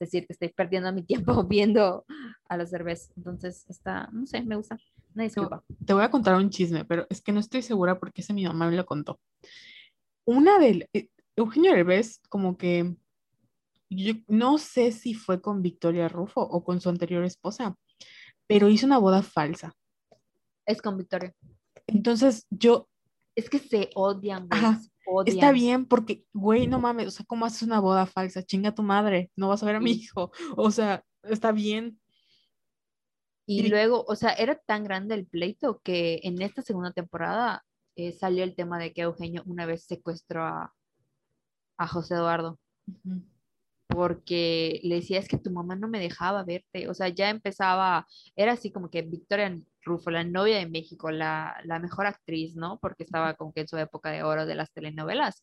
decir que estoy perdiendo mi tiempo viendo a los cervezas. Entonces, está, no sé, me gusta. Una disculpa. Te voy a contar un chisme, pero es que no estoy segura porque ese mi mamá me lo contó. Una de eh, Eugenio Derbez, como que yo no sé si fue con Victoria Rufo o con su anterior esposa, pero hizo una boda falsa. Es con Victoria. Entonces yo, Es que se odian, güey. Ajá. odian. está bien porque, güey, no mames, o sea, ¿cómo haces una boda falsa? Chinga tu madre, no vas a ver a mi hijo. O sea, está bien. Y Y- luego, o sea, era tan grande el pleito que en esta segunda temporada eh, salió el tema de que Eugenio una vez secuestró a, a José Eduardo Ujú. Porque le decía, es que tu mamá no me dejaba verte. O sea, ya empezaba, era así como que Victoria Rufo, la novia de México, la, la mejor actriz, ¿no? Porque estaba como que en su época de oro de las telenovelas.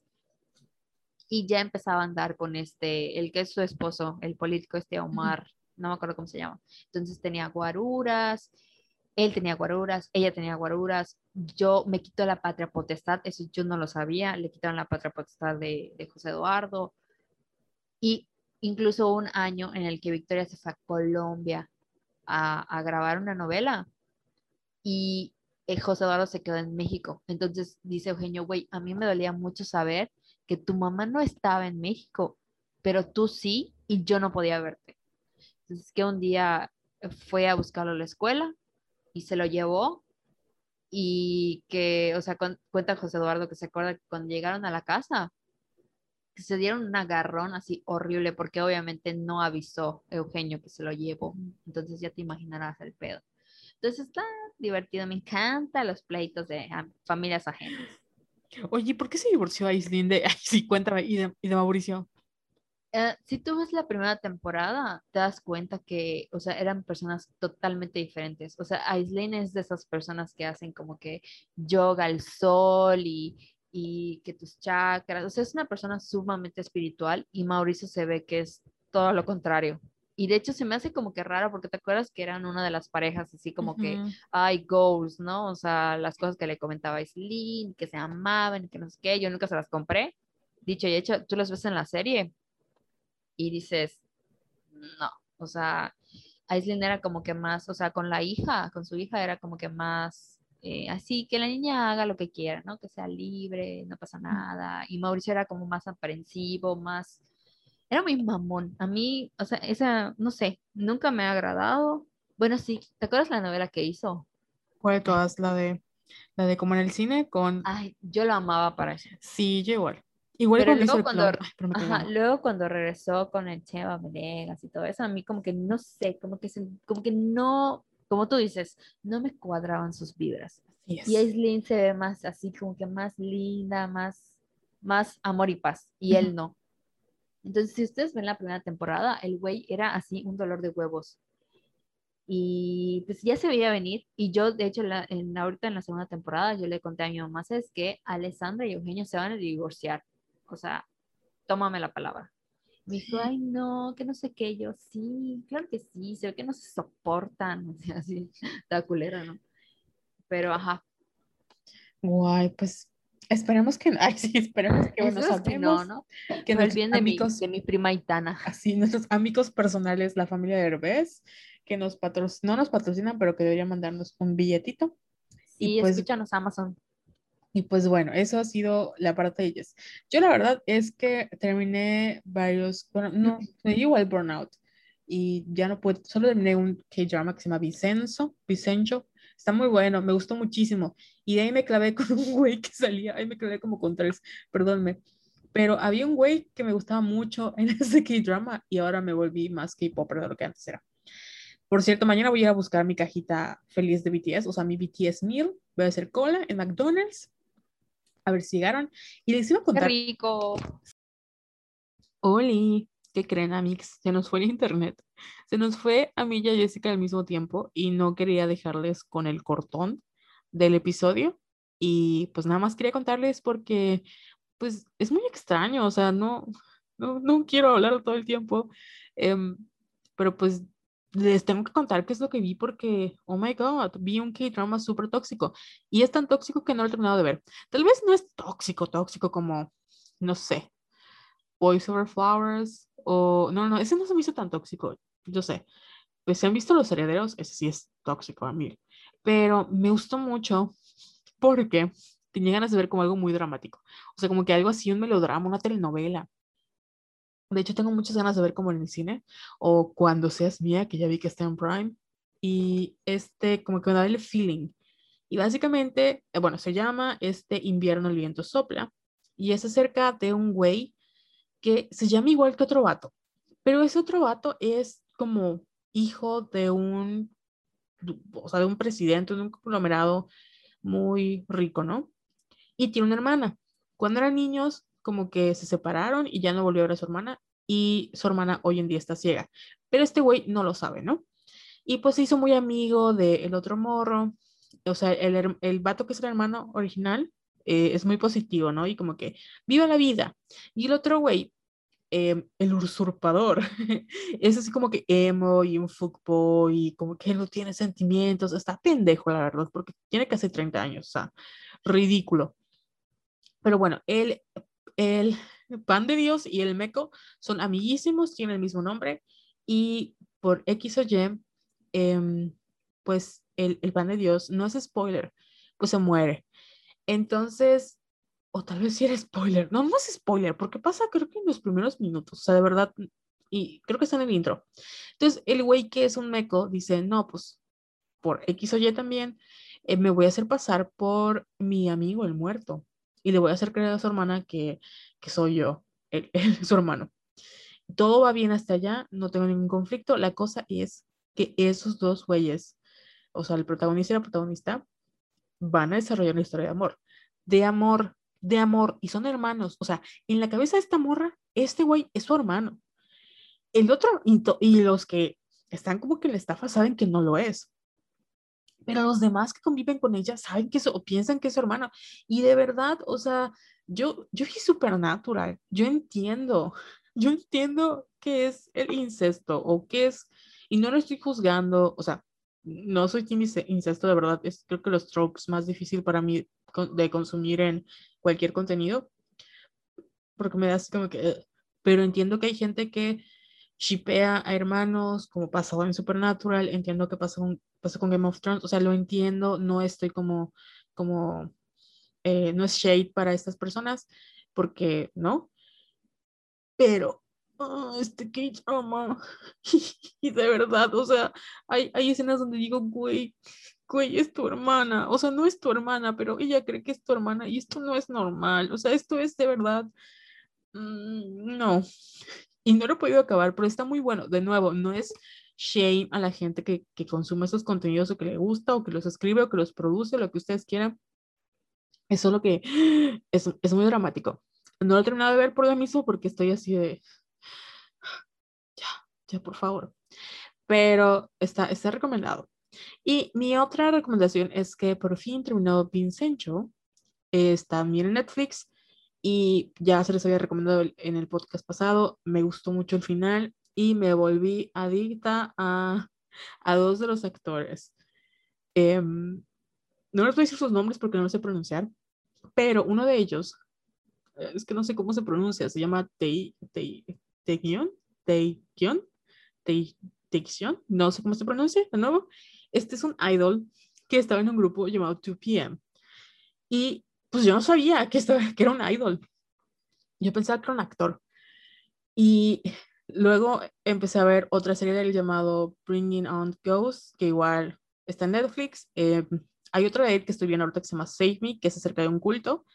Y ya empezaba a andar con este, el que es su esposo, el político este Omar, no me acuerdo cómo se llama. Entonces tenía guaruras, él tenía guaruras, ella tenía guaruras, yo me quito la patria potestad, eso yo no lo sabía, le quitaron la patria potestad de, de José Eduardo. Y incluso un año en el que Victoria se fue a Colombia a, grabar una novela y eh, José Eduardo se quedó en México. Entonces dice Eugenio, güey, a mí me dolía mucho saber que tu mamá no estaba en México, pero tú sí y yo no podía verte. Entonces que un día fue a buscarlo a la escuela y se lo llevó y que, o sea, cuenta José Eduardo que se acuerda que cuando llegaron a la casa, que se dieron un agarrón así horrible porque obviamente no avisó Eugenio que se lo llevó. Entonces ya te imaginarás el pedo. Entonces está divertido, me encanta los pleitos de familias ajenas. Oye, ¿por qué se divorció Aislinn de, ay, sí, cuéntame, y de, y de Mauricio? Eh, si tú ves la primera temporada, te das cuenta que, o sea, eran personas totalmente diferentes. O sea, Aislinn es de esas personas que hacen como que yoga al sol y, y que tus chakras, o sea, es una persona sumamente espiritual y Mauricio se ve que es todo lo contrario. Y de hecho se me hace como que raro porque te acuerdas que eran una de las parejas así como que hay goals, ¿no? O sea, las cosas que le comentaba Aislinn, que se amaban, que no sé qué, yo nunca se las compré. Dicho y hecho, tú las ves en la serie y dices, no, o sea, Aislinn era como que más, o sea, con la hija, con su hija era como que más, eh, así que la niña haga lo que quiera, ¿no? Que sea libre, no pasa nada. Y Mauricio era como más aprensivo, más, era muy mamón. A mí, o sea, esa, no sé, nunca me ha agradado. Bueno, sí, ¿te acuerdas la novela que hizo? ¿Cuál de todas? La de, la de como en el cine con... Ay, yo la amaba para eso. Sí, yo igual. Igual pero luego cuando, luego cuando regresó con el Cheva Venegas y todo eso, a mí como que no sé, como que, como que no, como tú dices, no me cuadraban sus vibras. Y Aislinn se ve más así, como que más linda, más, más amor y paz, y él no. Entonces, si ustedes ven la primera temporada, el güey era así un dolor de huevos. Y pues ya se veía venir. Y yo, de hecho, la, en, ahorita en la segunda temporada, yo le conté a mi mamá, es que Alessandra y Eugenio se van a divorciar o sea, tómame la palabra. Me dijo, ay, no, que no sé qué. Yo, sí, claro que sí, se ve que no se soportan, o sea, así, está culera, ¿no? Pero, ajá. Guay, pues esperemos que, ay, sí, esperemos que bueno, que no, ¿no? Que no bien de, amigos, mi, de mi prima Itana. Así, nuestros amigos personales, la familia de Herbes, que nos patrocinan, no nos patrocinan, pero que deberían mandarnos un billetito. Sí, y pues, escúchanos Amazon. Y pues bueno, eso ha sido la parte de ellas. Yo la verdad es que terminé varios, bueno, no, me igual burnout y ya no puedo, solo terminé un K-drama que se llama Vicenzo, Vicencio, está muy bueno, me gustó muchísimo. Y de ahí me clavé con un güey que salía, ahí me clavé como con tres, perdónme. Pero había un güey que me gustaba mucho en ese K-drama y ahora me volví más K-popper de lo que antes era. Por cierto, mañana voy a ir a buscar mi cajita feliz de BTS, o sea, mi BTS meal. Voy a hacer cola en McDonald's a ver si llegaron. Y les iba a contar. ¡Qué rico! Oli, ¿qué creen, Amix? Se nos fue el internet. Se nos fue a mí y a Jessica al mismo tiempo y no quería dejarles con el cortón del episodio. Y pues nada más quería contarles porque, pues, es muy extraño, o sea, no, no, no quiero hablar todo el tiempo. Em, pero pues les tengo que contar qué es lo que vi porque, oh my god, vi un K-drama súper tóxico y es tan tóxico que no lo he terminado de ver. Tal vez no es tóxico, tóxico como, no sé, Boys Over Flowers o, no, no, ese no se me hizo tan tóxico, yo sé. Pues si han visto Los Herederos, ese sí es tóxico a mí. Pero me gustó mucho porque tenía ganas de ver como algo muy dramático. O sea, como que algo así, un melodrama, una telenovela. De hecho, tengo muchas ganas de ver como en el cine o cuando seas mía, que ya vi que está en Prime. Y este, como que me da el feeling. Y básicamente, eh, bueno, se llama Este invierno el viento sopla. Y es acerca de un güey que se llama igual que otro vato. Pero ese otro vato es como hijo de un, o sea, de un presidente, de un conglomerado muy rico, ¿no? Y tiene una hermana. Cuando eran niños, como que se separaron y ya no volvió a ver a su hermana y su hermana hoy en día está ciega. Pero este güey no lo sabe, ¿no? Y pues se hizo muy amigo del otro morro. O sea, el, el vato que es el hermano original eh, es muy positivo, ¿no? Y como que viva la vida. Y el otro güey, em, el usurpador, es así como que emo y un fuckboy, y como que no tiene sentimientos. Está pendejo, la verdad, porque tiene casi 30 años, o sea, ridículo. Pero bueno, él el pan de Dios y el meco son amiguísimos, tienen el mismo nombre y por X o Y, em, pues el, pan de Dios no es spoiler, pues se muere. Entonces, o tal vez si era spoiler, no, no es spoiler, porque pasa creo que en los primeros minutos, o sea, de verdad, y creo que está en el intro. Entonces, el güey que es un meco dice, no, pues por X o Y también, eh, me voy a hacer pasar por mi amigo el muerto y le voy a hacer creer a su hermana que, que soy yo, el, su hermano. Todo va bien hasta allá, no tengo ningún conflicto. La cosa es que esos dos güeyes, o sea, el protagonista y la protagonista, van a desarrollar una historia de amor. De amor, de amor, y son hermanos. O sea, en la cabeza de esta morra, este güey es su hermano. El otro, y los que están como que en la estafa saben que no lo es pero los demás que conviven con ella saben que o piensan que es su hermano. Y de verdad, o sea, yo, yo vi Supernatural, yo entiendo, yo entiendo qué es el incesto o qué es, y no lo estoy juzgando, o sea, no soy team incesto de verdad, es creo que los tropes más difícil para mí de consumir en cualquier contenido, porque me da así como que, pero entiendo que hay gente que shipea a hermanos, como pasó en Supernatural, entiendo que pasó con, pasó con Game of Thrones, o sea, lo entiendo, no estoy como, como, eh, no es shade para estas personas, porque, ¿no? Pero, oh, este que drama, y de verdad, o sea, hay, hay escenas donde digo, güey, güey, es tu hermana, o sea, no es tu hermana, pero ella cree que es tu hermana y esto no es normal, o sea, esto es de verdad, mm, no, y no lo he podido acabar, pero está muy bueno. De nuevo, no es shame a la gente que, que consume esos contenidos o que le gusta o que los escribe o que los produce, lo que ustedes quieran. Es solo que es, es muy dramático. No lo he terminado de ver por lo mismo porque estoy así de... Ya, ya, por favor. Pero está, está recomendado. Y mi otra recomendación es que por fin terminó Vincenzo. Está también en Netflix y ya se les había recomendado en el podcast pasado, me gustó mucho el final y me volví adicta a, a dos de los actores. Em, no les voy a decir sus nombres porque no lo sé pronunciar, pero uno de ellos, es que no sé cómo se pronuncia, se llama Taegion, Taegion, Taegion, no sé cómo se pronuncia, de nuevo. Este es un idol que estaba en un grupo llamado 2PM. Y pues yo no sabía que, estaba, que era un idol. Yo pensaba que era un actor. Y luego empecé a ver otra serie del llamado Bringing on Ghosts, que igual está en Netflix. Eh, hay otra de él que estoy viendo ahorita que se llama Save Me, que es acerca de un culto,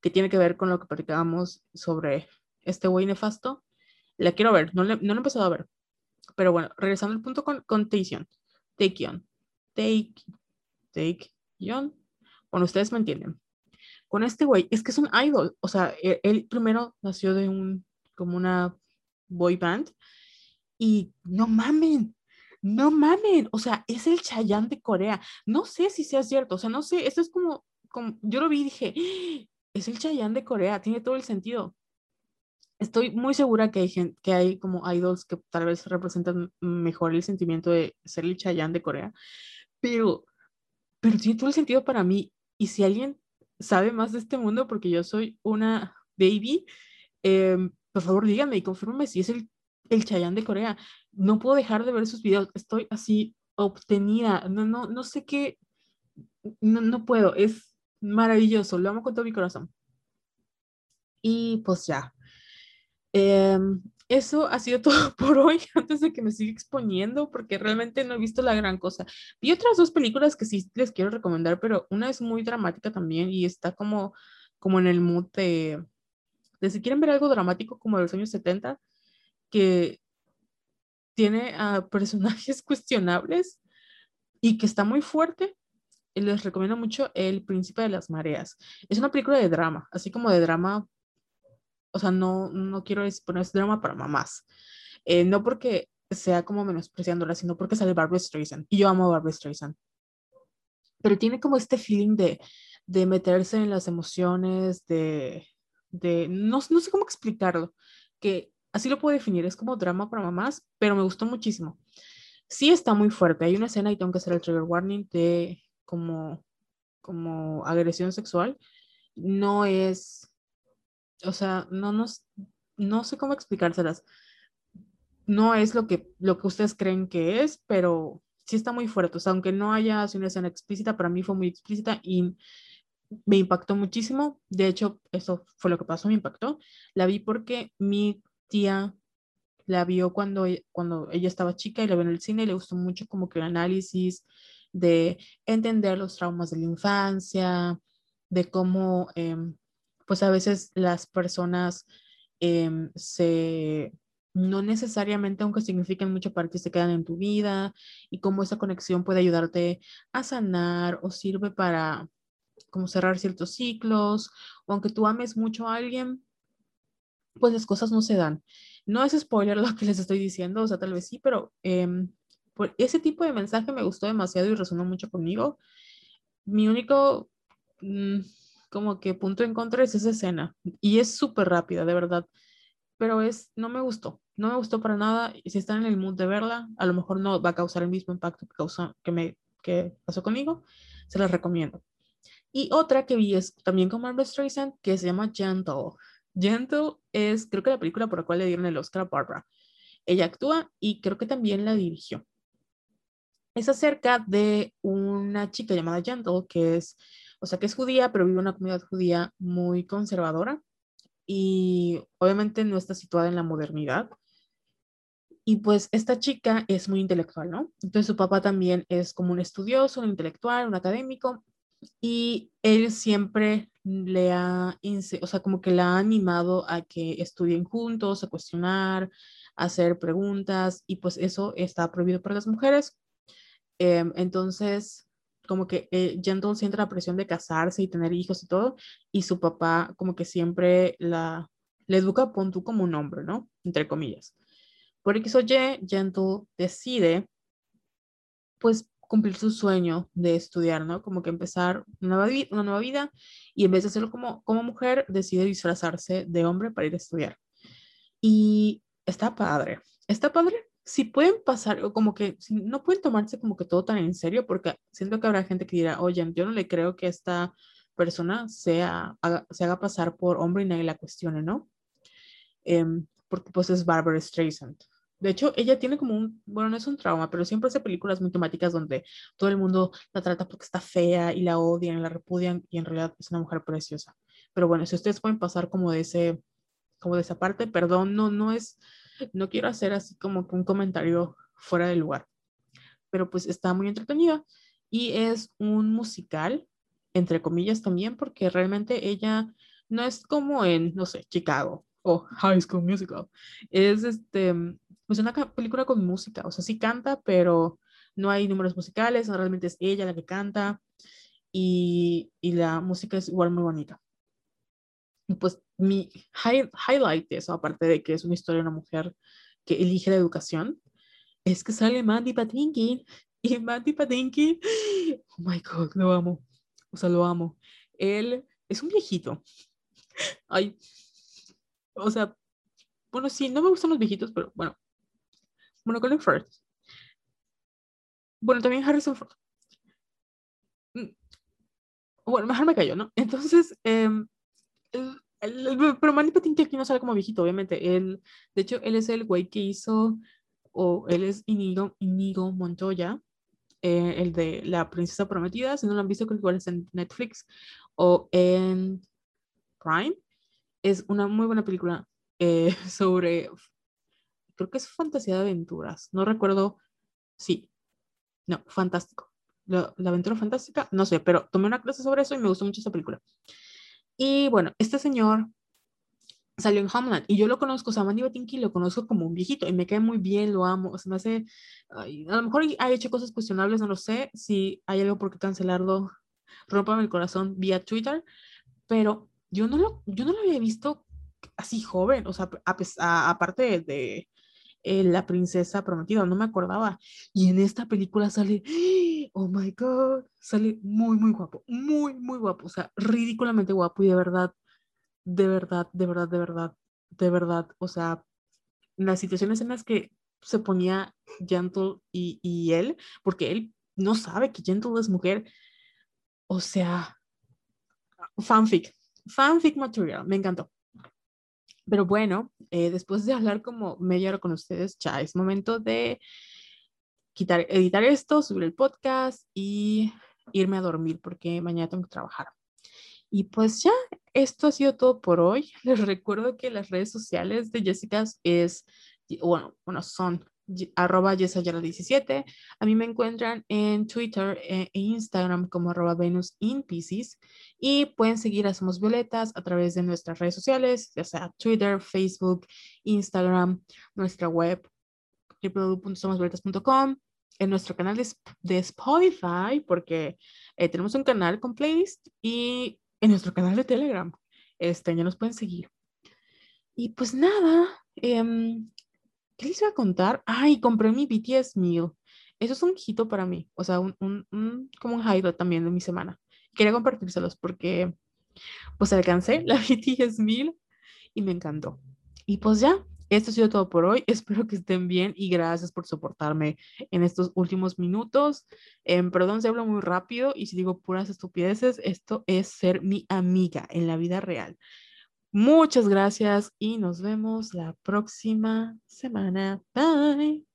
que tiene que ver con lo que platicábamos sobre este güey nefasto. La quiero ver, no, no lo he empezado a ver. Pero bueno, regresando al punto con, con Taeyeon. Taeyeon. Take, take, Bueno, ustedes me entienden con este güey, es que es un idol, o sea, e-, él, primero nació de un, como una boy band, y no mamen, no mamen, o sea, es el Chayanne de Corea, no sé si sea cierto, o sea, no sé, esto es como, como yo lo vi y dije, ¡Ah! es el Chayanne de Corea, tiene todo el sentido. Estoy muy segura que hay, gente, que hay como idols que tal vez representan mejor el sentimiento de ser el Chayanne de Corea, pero, pero tiene todo el sentido para mí. Y si alguien sabe más de este mundo porque yo soy una baby, em, por favor díganme y confírmame si es el, el Chayanne de Corea. No puedo dejar de ver sus videos, estoy así obtenida, no, no, no sé qué, no, no puedo, es maravilloso, lo amo con todo mi corazón. Y pues ya. Em, eso ha sido todo por hoy, antes de que me siga exponiendo, porque realmente no he visto la gran cosa. Vi otras dos películas que sí les quiero recomendar, pero una es muy dramática también y está como, como en el mood de, de si quieren ver algo dramático como de los años 70, que tiene a personajes cuestionables y que está muy fuerte. Les recomiendo mucho El Príncipe de las Mareas. Es una película de drama, así como de drama o sea, no, no quiero poner ese drama para mamás. Eh, no porque sea como menospreciándola, sino porque sale Barbara Streisand. Y yo amo a Barbara Streisand. Pero tiene como este feeling de, de meterse en las emociones, de, de no, no sé cómo explicarlo, que así lo puedo definir, es como drama para mamás, pero me gustó muchísimo. Sí está muy fuerte, hay una escena y tengo que hacer el trigger warning de como, como agresión sexual. No es o sea, no nos, no sé cómo explicárselas. No es lo que, lo que ustedes creen que es, pero sí está muy fuerte. O sea, aunque no haya sido una escena explícita, para mí fue muy explícita y me impactó muchísimo. De hecho, eso fue lo que pasó, me impactó. La vi porque mi tía la vio cuando, cuando ella estaba chica y la vio en el cine y le gustó mucho como que el análisis de entender los traumas de la infancia, de cómo em, pues a veces las personas em, se no necesariamente, aunque signifiquen mucho para ti, se quedan en tu vida y cómo esa conexión puede ayudarte a sanar o sirve para como cerrar ciertos ciclos, o aunque tú ames mucho a alguien, pues las cosas no se dan. No es spoiler lo que les estoy diciendo, o sea, tal vez sí, pero eh, ese tipo de mensaje me gustó demasiado y resonó mucho conmigo. Mi único, mm, como que punto en contra es esa escena, y es súper rápida, de verdad, pero es, no me gustó, no me gustó para nada, y si están en el mood de verla, a lo mejor no va a causar el mismo impacto que, causó, que, me, que pasó conmigo, se las recomiendo. Y otra que vi es también con Marvel Streisand, que se llama Gentle. Gentle es, creo que la película por la cual le dieron el Oscar a Barbara. Ella actúa y creo que también la dirigió. Es acerca de una chica llamada Gentle, que es, o sea, que es judía, pero vive en una comunidad judía muy conservadora y obviamente no está situada en la modernidad. Y pues esta chica es muy intelectual, ¿no? Entonces su papá también es como un estudioso, un intelectual, un académico, y él siempre le ha, o sea, como que la ha animado a que estudien juntos, a cuestionar, a hacer preguntas, y pues eso está prohibido para las mujeres. Em, entonces, como que eh, Gentle siente la presión de casarse y tener hijos y todo, y su papá como que siempre la, le educa, pon tú como un hombre, ¿no? Entre comillas. Por eso Y, Gentle decide, pues, cumplir su sueño de estudiar, ¿no? Como que empezar una nueva, una nueva vida y en vez de hacerlo como, como mujer, decide disfrazarse de hombre para ir a estudiar. Y está padre, está padre. Si pueden pasar, o como que si no pueden tomarse como que todo tan en serio, porque siento que habrá gente que dirá, oye, yo no le creo que esta persona sea, se haga pasar por hombre y nadie la cuestione, ¿no? Em, porque pues es Barbara Streisand. De hecho, ella tiene como un, bueno, no es un trauma, pero siempre hace películas muy temáticas donde todo el mundo la trata porque está fea y la odian la repudian y en realidad es una mujer preciosa. Pero bueno, si ustedes pueden pasar como de ese, como de esa parte, perdón, no, no es, no quiero hacer así como un comentario fuera de lugar. Pero pues está muy entretenida y es un musical, entre comillas también, porque realmente ella no es como en, no sé, Chicago o High School Musical. Es este, pues una película con música, o sea, sí canta, pero no hay números musicales, realmente es ella la que canta y, y la música es igual muy bonita. Y pues mi highlight de eso, aparte de que es una historia de una mujer que elige la educación, es que sale Mandy Patinkin. Y Mandy Patinkin, oh my god, lo amo. O sea, lo amo. Él es un viejito. Ay, o sea, bueno, sí, no me gustan los viejitos, pero bueno, bueno, Colin Firth. Bueno, también Harrison Ford. Mm, bueno, mejor me cayó, ¿no? Entonces, em, pero Manny Patinkin aquí no sale como viejito, obviamente. Él, de hecho, él es el güey que hizo, o él es Inigo, Inigo Montoya, eh, el de La Princesa Prometida. Si no lo han visto, creo que igual es en Netflix o en Prime. Es una muy buena película eh, sobre creo que es fantasía de aventuras, no recuerdo, sí, no, fantástico. La, aventura fantástica, no sé, pero tomé una clase sobre eso y me gustó mucho esa película. Y bueno, este señor salió en Homeland y yo lo conozco, o sea, Batinki lo conozco como un viejito y me cae muy bien, lo amo, o sea, me hace, a lo mejor ha hecho cosas cuestionables, no lo sé, si hay algo por qué cancelarlo, rómpame el corazón vía Twitter, pero yo no lo, yo no lo había visto así joven, o sea, aparte de, eh, la princesa prometida, no me acordaba. Y en esta película sale, oh my god, sale muy, muy guapo, muy, muy guapo, o sea, ridículamente guapo y de verdad, de verdad, de verdad, de verdad, de verdad, o sea, las situaciones en las que se ponía Gentle y, y él, porque él no sabe que Gentle es mujer, o sea, fanfic, fanfic material, me encantó. Pero bueno, eh, después de hablar como media hora con ustedes, ya es momento de quitar, editar esto, subir el podcast y irme a dormir porque mañana tengo que trabajar. Y pues ya, esto ha sido todo por hoy. Les recuerdo que las redes sociales de Jessica es bueno, bueno, son arroba yesayala17. A mí me encuentran en Twitter eh, e Instagram como arroba Venus in Pisces y pueden seguir a Somos Violetas a través de nuestras redes sociales, ya sea Twitter, Facebook, Instagram, nuestra web www.somosvioletas.com, en nuestro canal de, Spotify, porque eh, tenemos un canal con playlist y en nuestro canal de Telegram. Este, ya nos pueden seguir. Y pues nada, eh, ¿Qué les iba a contar? Ay, compré mi BTS Meal. Eso es un hito para mí. O sea, un, un, como un highlight también de mi semana. Quería compartírselos porque pues alcancé la BTS Meal y me encantó. Y pues ya, esto ha sido todo por hoy. Espero que estén bien y gracias por soportarme en estos últimos minutos. Em, perdón si hablo muy rápido y si digo puras estupideces, esto es ser mi amiga en la vida real. Muchas gracias y nos vemos la próxima semana. Bye.